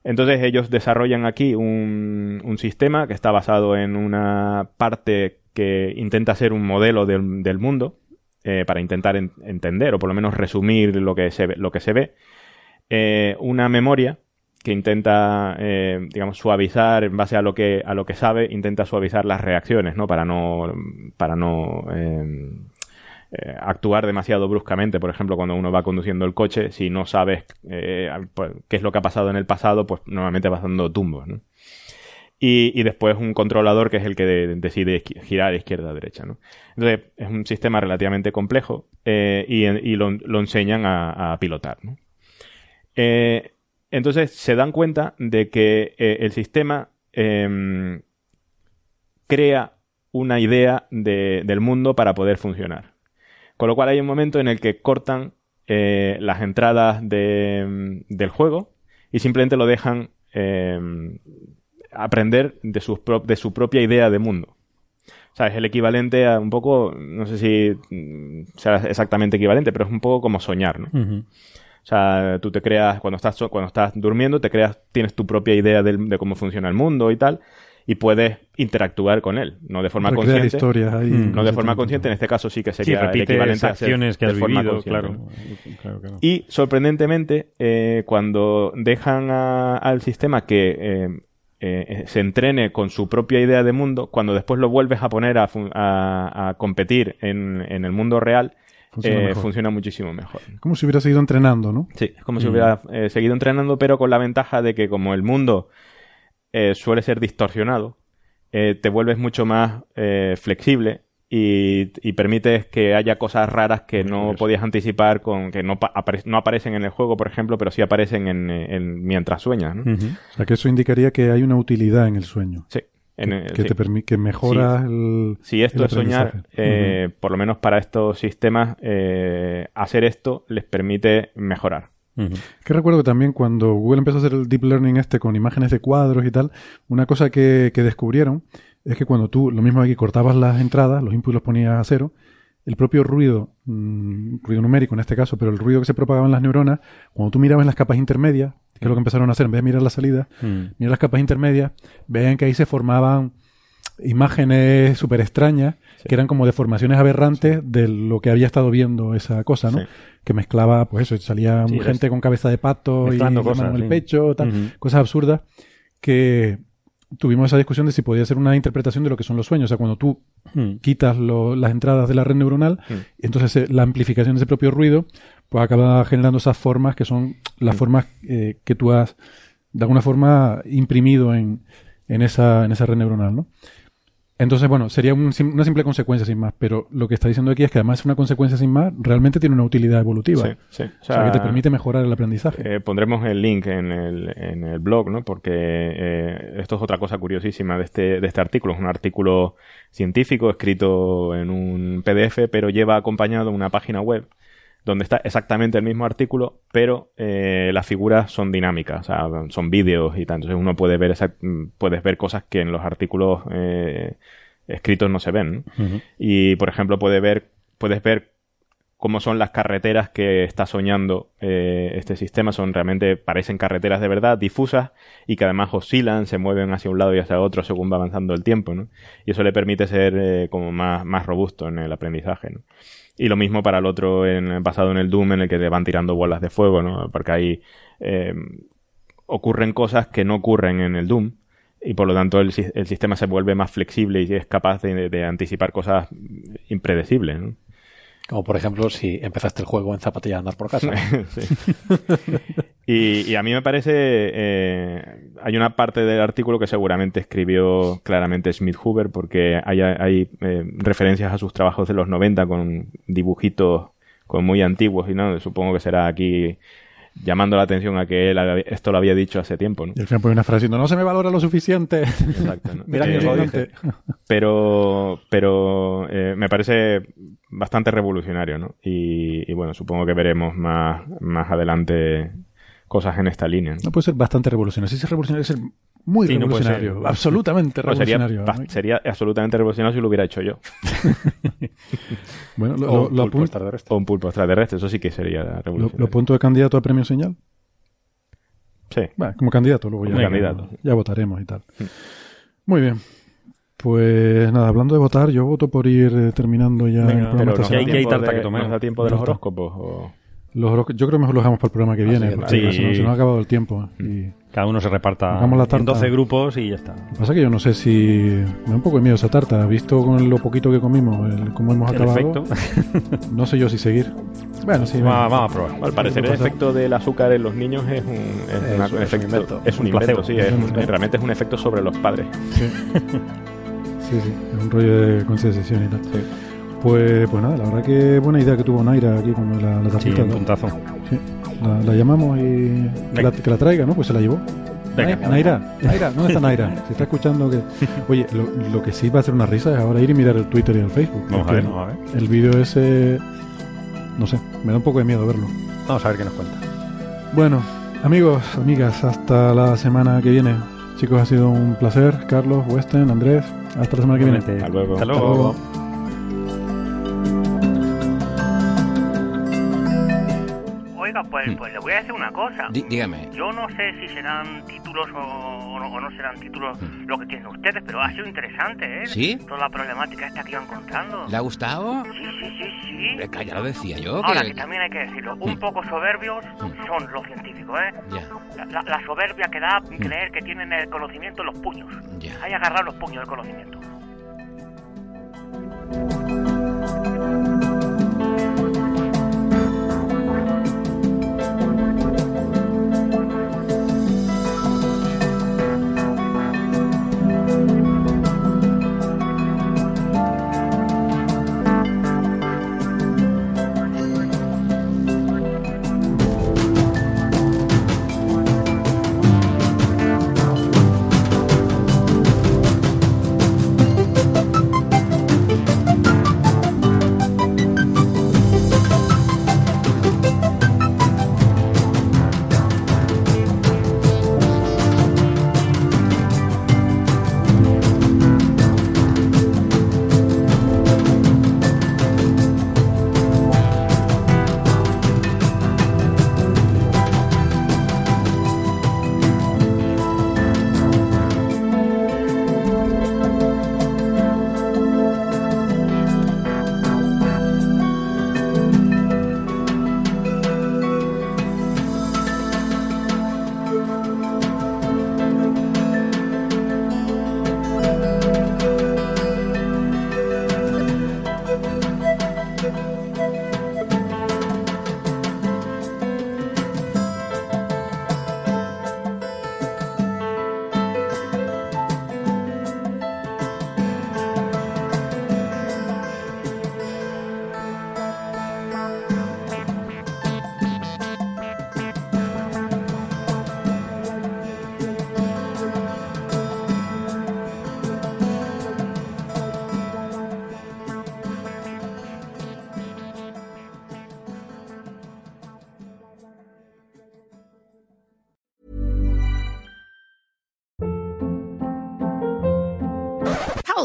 F: Entonces ellos desarrollan aquí un, un sistema que está basado en una parte que intenta ser un modelo del, del mundo eh, para intentar en- entender o por lo menos resumir lo que se ve, lo que se ve. Eh, una memoria que intenta, eh, digamos, suavizar en base a lo que a lo que sabe, intenta suavizar las reacciones, ¿no? Para no para no eh, eh, actuar demasiado bruscamente. Por ejemplo, cuando uno va conduciendo el coche, si no sabes eh, pues, qué es lo que ha pasado en el pasado, pues normalmente vas dando tumbos, ¿no? Y, y después un controlador que es el que de- decide girar izquierda a derecha, ¿no? Entonces, es un sistema relativamente complejo eh, y, y lo, lo enseñan a, a pilotar, ¿no? Eh, entonces se dan cuenta de que eh, el sistema em, crea una idea de- del mundo para poder funcionar. Con lo cual hay un momento en el que cortan eh, las entradas de- del juego y simplemente lo dejan eh, aprender de, su propia idea de mundo. O sea, es el equivalente a un poco, no sé si mm, sea exactamente equivalente, pero es un poco como soñar, ¿no? O sea, tú te creas, cuando estás, so- cuando estás durmiendo, te creas, tienes tu propia idea de cómo funciona el mundo y tal, y puedes interactuar con él, no de forma
D: Recrear
F: consciente.
D: historias ahí.
G: Mm.
F: No de forma consciente, en este caso sí que
G: Sí,
F: sería el
G: repites
F: equivalente a hacer
G: acciones que
F: de
G: has
F: forma
G: vivido,
F: consciente,
G: claro.
F: ¿no?
G: Claro que no.
F: Y sorprendentemente, eh, cuando dejan a- al sistema que eh, eh, se entrene con su propia idea de mundo, cuando después lo vuelves a poner a, a- a competir en, en el mundo real,
D: Funciona
F: eh,
D: mejor.
F: funciona muchísimo mejor.
D: Como si hubiera seguido entrenando, ¿no?
F: Sí, es como si
G: Mm.
F: hubiera eh, seguido entrenando, pero con la ventaja de que como el mundo eh, suele ser distorsionado, eh, te vuelves mucho más eh, flexible y, y permites que haya cosas raras que no podías anticipar, con que no, pa- apare- no aparecen en el juego, por ejemplo, pero sí aparecen en, en- mientras sueñas. ¿no?
G: Ujú.
D: O sea, que eso indicaría que hay una utilidad en el sueño.
F: Sí. En
D: que,
F: sí.
D: te que mejora el.
F: Si esto
D: el
F: es soñar, eh, por lo menos para estos sistemas, eh, hacer esto les permite mejorar.
D: Que recuerdo que también cuando Google empezó a hacer el deep learning este con imágenes de cuadros y tal, una cosa que, que descubrieron es que cuando tú, lo mismo aquí, cortabas las entradas, los inputs los ponías a cero, el propio ruido, mm, ruido numérico en este caso, pero el ruido que se propagaba en las neuronas, cuando tú mirabas las capas intermedias, que es lo que empezaron a hacer, en vez de mirar la salida,
G: Mm.
D: mirar las capas intermedias, veían que ahí se formaban imágenes súper extrañas, que eran como deformaciones aberrantes de lo que había estado viendo esa cosa, ¿no?
F: Sí.
D: Que mezclaba, pues eso, salía gente con cabeza de pato y la mano
G: cosas,
D: en el pecho, tal, cosas absurdas, que tuvimos esa discusión de si podía ser una interpretación de lo que son los sueños. O sea, cuando tú
G: Mm.
D: quitas lo- las entradas de la red neuronal,
F: Mm.
D: entonces eh, la amplificación de ese propio ruido, pues acaba generando esas formas que son las
F: Mm.
D: formas eh, que tú has, de alguna forma, imprimido en, en, esa, en esa red neuronal, ¿no? Entonces, bueno, sería un una simple consecuencia sin más, pero lo que está diciendo aquí es que además es una consecuencia sin más, realmente tiene una utilidad evolutiva.
F: Sí, sí.
D: O sea, que te permite mejorar el aprendizaje.
F: Eh, pondremos el link en el, en el blog, ¿no? Porque eh, esto es otra cosa curiosísima de este, de este artículo. Es un artículo científico escrito en un PDF, pero lleva acompañado una página web donde está exactamente el mismo artículo, pero eh, las figuras son dinámicas, o sea, son vídeos y tal. Entonces uno puede ver esa, puedes ver cosas que en los artículos eh, escritos no se ven. Y, por ejemplo, puede ver, puedes ver cómo son las carreteras que está soñando eh, este sistema. Son realmente, parecen carreteras de verdad, difusas, y que además oscilan, se mueven hacia un lado y hacia otro según va avanzando el tiempo, ¿no? Y eso le permite ser eh, como más, más robusto en el aprendizaje, ¿no? Y lo mismo para el otro en, basado en el Doom, en el que te van tirando bolas de fuego, ¿no? Porque ahí eh, ocurren cosas que no ocurren en el Doom. Y por lo tanto el, el sistema se vuelve más flexible y es capaz de, de anticipar cosas impredecibles. ¿no?
E: Como por ejemplo si empezaste el juego en zapatilla a andar por casa.
F: Sí. y, y a mí me parece, eh, hay una parte del artículo que seguramente escribió claramente Smith Hoover porque hay, hay eh, referencias a sus trabajos de los 90 con dibujitos con muy antiguos y no, supongo que será aquí llamando la atención a que él esto lo había dicho hace tiempo. ¿no?
D: Y al final pone una frase diciendo, no se me valora lo suficiente.
F: Exacto, ¿no?
D: Mira
F: Eh,
D: que lo dije.
F: pero pero eh, me parece bastante revolucionario, ¿no? Y, y bueno, supongo que veremos más, más adelante cosas en esta línea. ¿no?
D: No puede ser bastante revolucionario. Si es revolucionario, es ser muy
G: Sí, no puede ser.
D: revolucionario. absolutamente
F: sería,
D: revolucionario.
F: sería absolutamente revolucionario si lo hubiera hecho yo.
D: Bueno, lo,
E: O
D: lo,
E: un
D: lo
E: pulpo extraterrestre.
F: O un pulpo extraterrestre, eso sí que sería
D: lo-
F: revolucionario.
D: lo apunto de candidato a premio señal.
F: Sí.
D: Bueno, como candidato, luego ya,
F: Como candidato.
D: ya votaremos y tal. Muy bien. Pues nada, hablando de votar, yo voto por ir eh, terminando ya
G: Venga,
D: el programa
F: Pero da
G: hay- hay tarta
F: de-
G: que comer.
F: nos da tiempo de los horóscopos. o-
D: Los horóscopos- yo creo que mejor lo dejamos para el programa que viene,
E: sí,
D: porque
G: sí.
D: se, nos, se nos ha acabado el tiempo. Y
G: Cada uno se reparta
D: la
G: en
D: tarta.
G: 12 grupos y ya está.
D: lo que pasa es que yo no sé si... Me da un poco de miedo esa tarta. Visto con lo poquito que comimos, el, cómo hemos
G: El
D: acabado,
G: efecto.
D: no sé yo si seguir. Bueno, sí.
G: Va- Vamos a probar.
F: Al parecer el efecto del azúcar en los niños es un, es
E: Es
F: una-
E: un-
F: un
E: es un
F: efecto.
E: invento.
F: Es un,
G: Un
F: invento, sí. es
D: un
F: un- realmente es un efecto sobre los padres.
D: Sí. sí, sí, es un rollo de concesión y tal.
F: Sí.
D: Pues, pues nada, la verdad que buena idea que tuvo Naira aquí con la, la
G: Sí,
D: tarjeta.
G: un puntazo.
D: Sí. La, la llamamos y que la, que la traiga, ¿no? Pues se la llevó.
G: Venga,
D: Naira, Naira, ¿dónde está Naira? Se está escuchando que... Oye, lo, lo que sí va a ser una risa es ahora ir y mirar el Twitter y el Facebook.
G: Vamos a ver, vamos a ver.
D: El vídeo ese... No sé, me da un poco de miedo verlo.
E: Vamos a ver qué nos cuenta.
D: Bueno, amigos, amigas, hasta la semana que viene. Chicos, ha sido un placer. Carlos, Weston, Andrés. Hasta la semana que viene.
F: Hasta luego.
G: Hasta
D: Hasta
G: luego.
D: Luego.
C: Oiga, pues, pues le voy a decir una cosa.
B: Dí- dígame.
C: Yo no sé si serán títulos o, o no, o no serán títulos lo que tienen ustedes, pero ha sido interesante, ¿eh?
B: ¿Sí?
C: Toda la problemática esta que iba encontrando.
B: ¿Le ha gustado?
C: Sí, sí, sí, sí.
B: Hombre, ya lo decía yo.
C: Ahora,
B: que-
C: que también hay que decirlo, un poco soberbios son los científicos, ¿eh?
B: Ya,
C: La, soberbia que da creer que tienen el conocimiento en los puños.
B: ya.
C: Hay que agarrar los puños del conocimiento.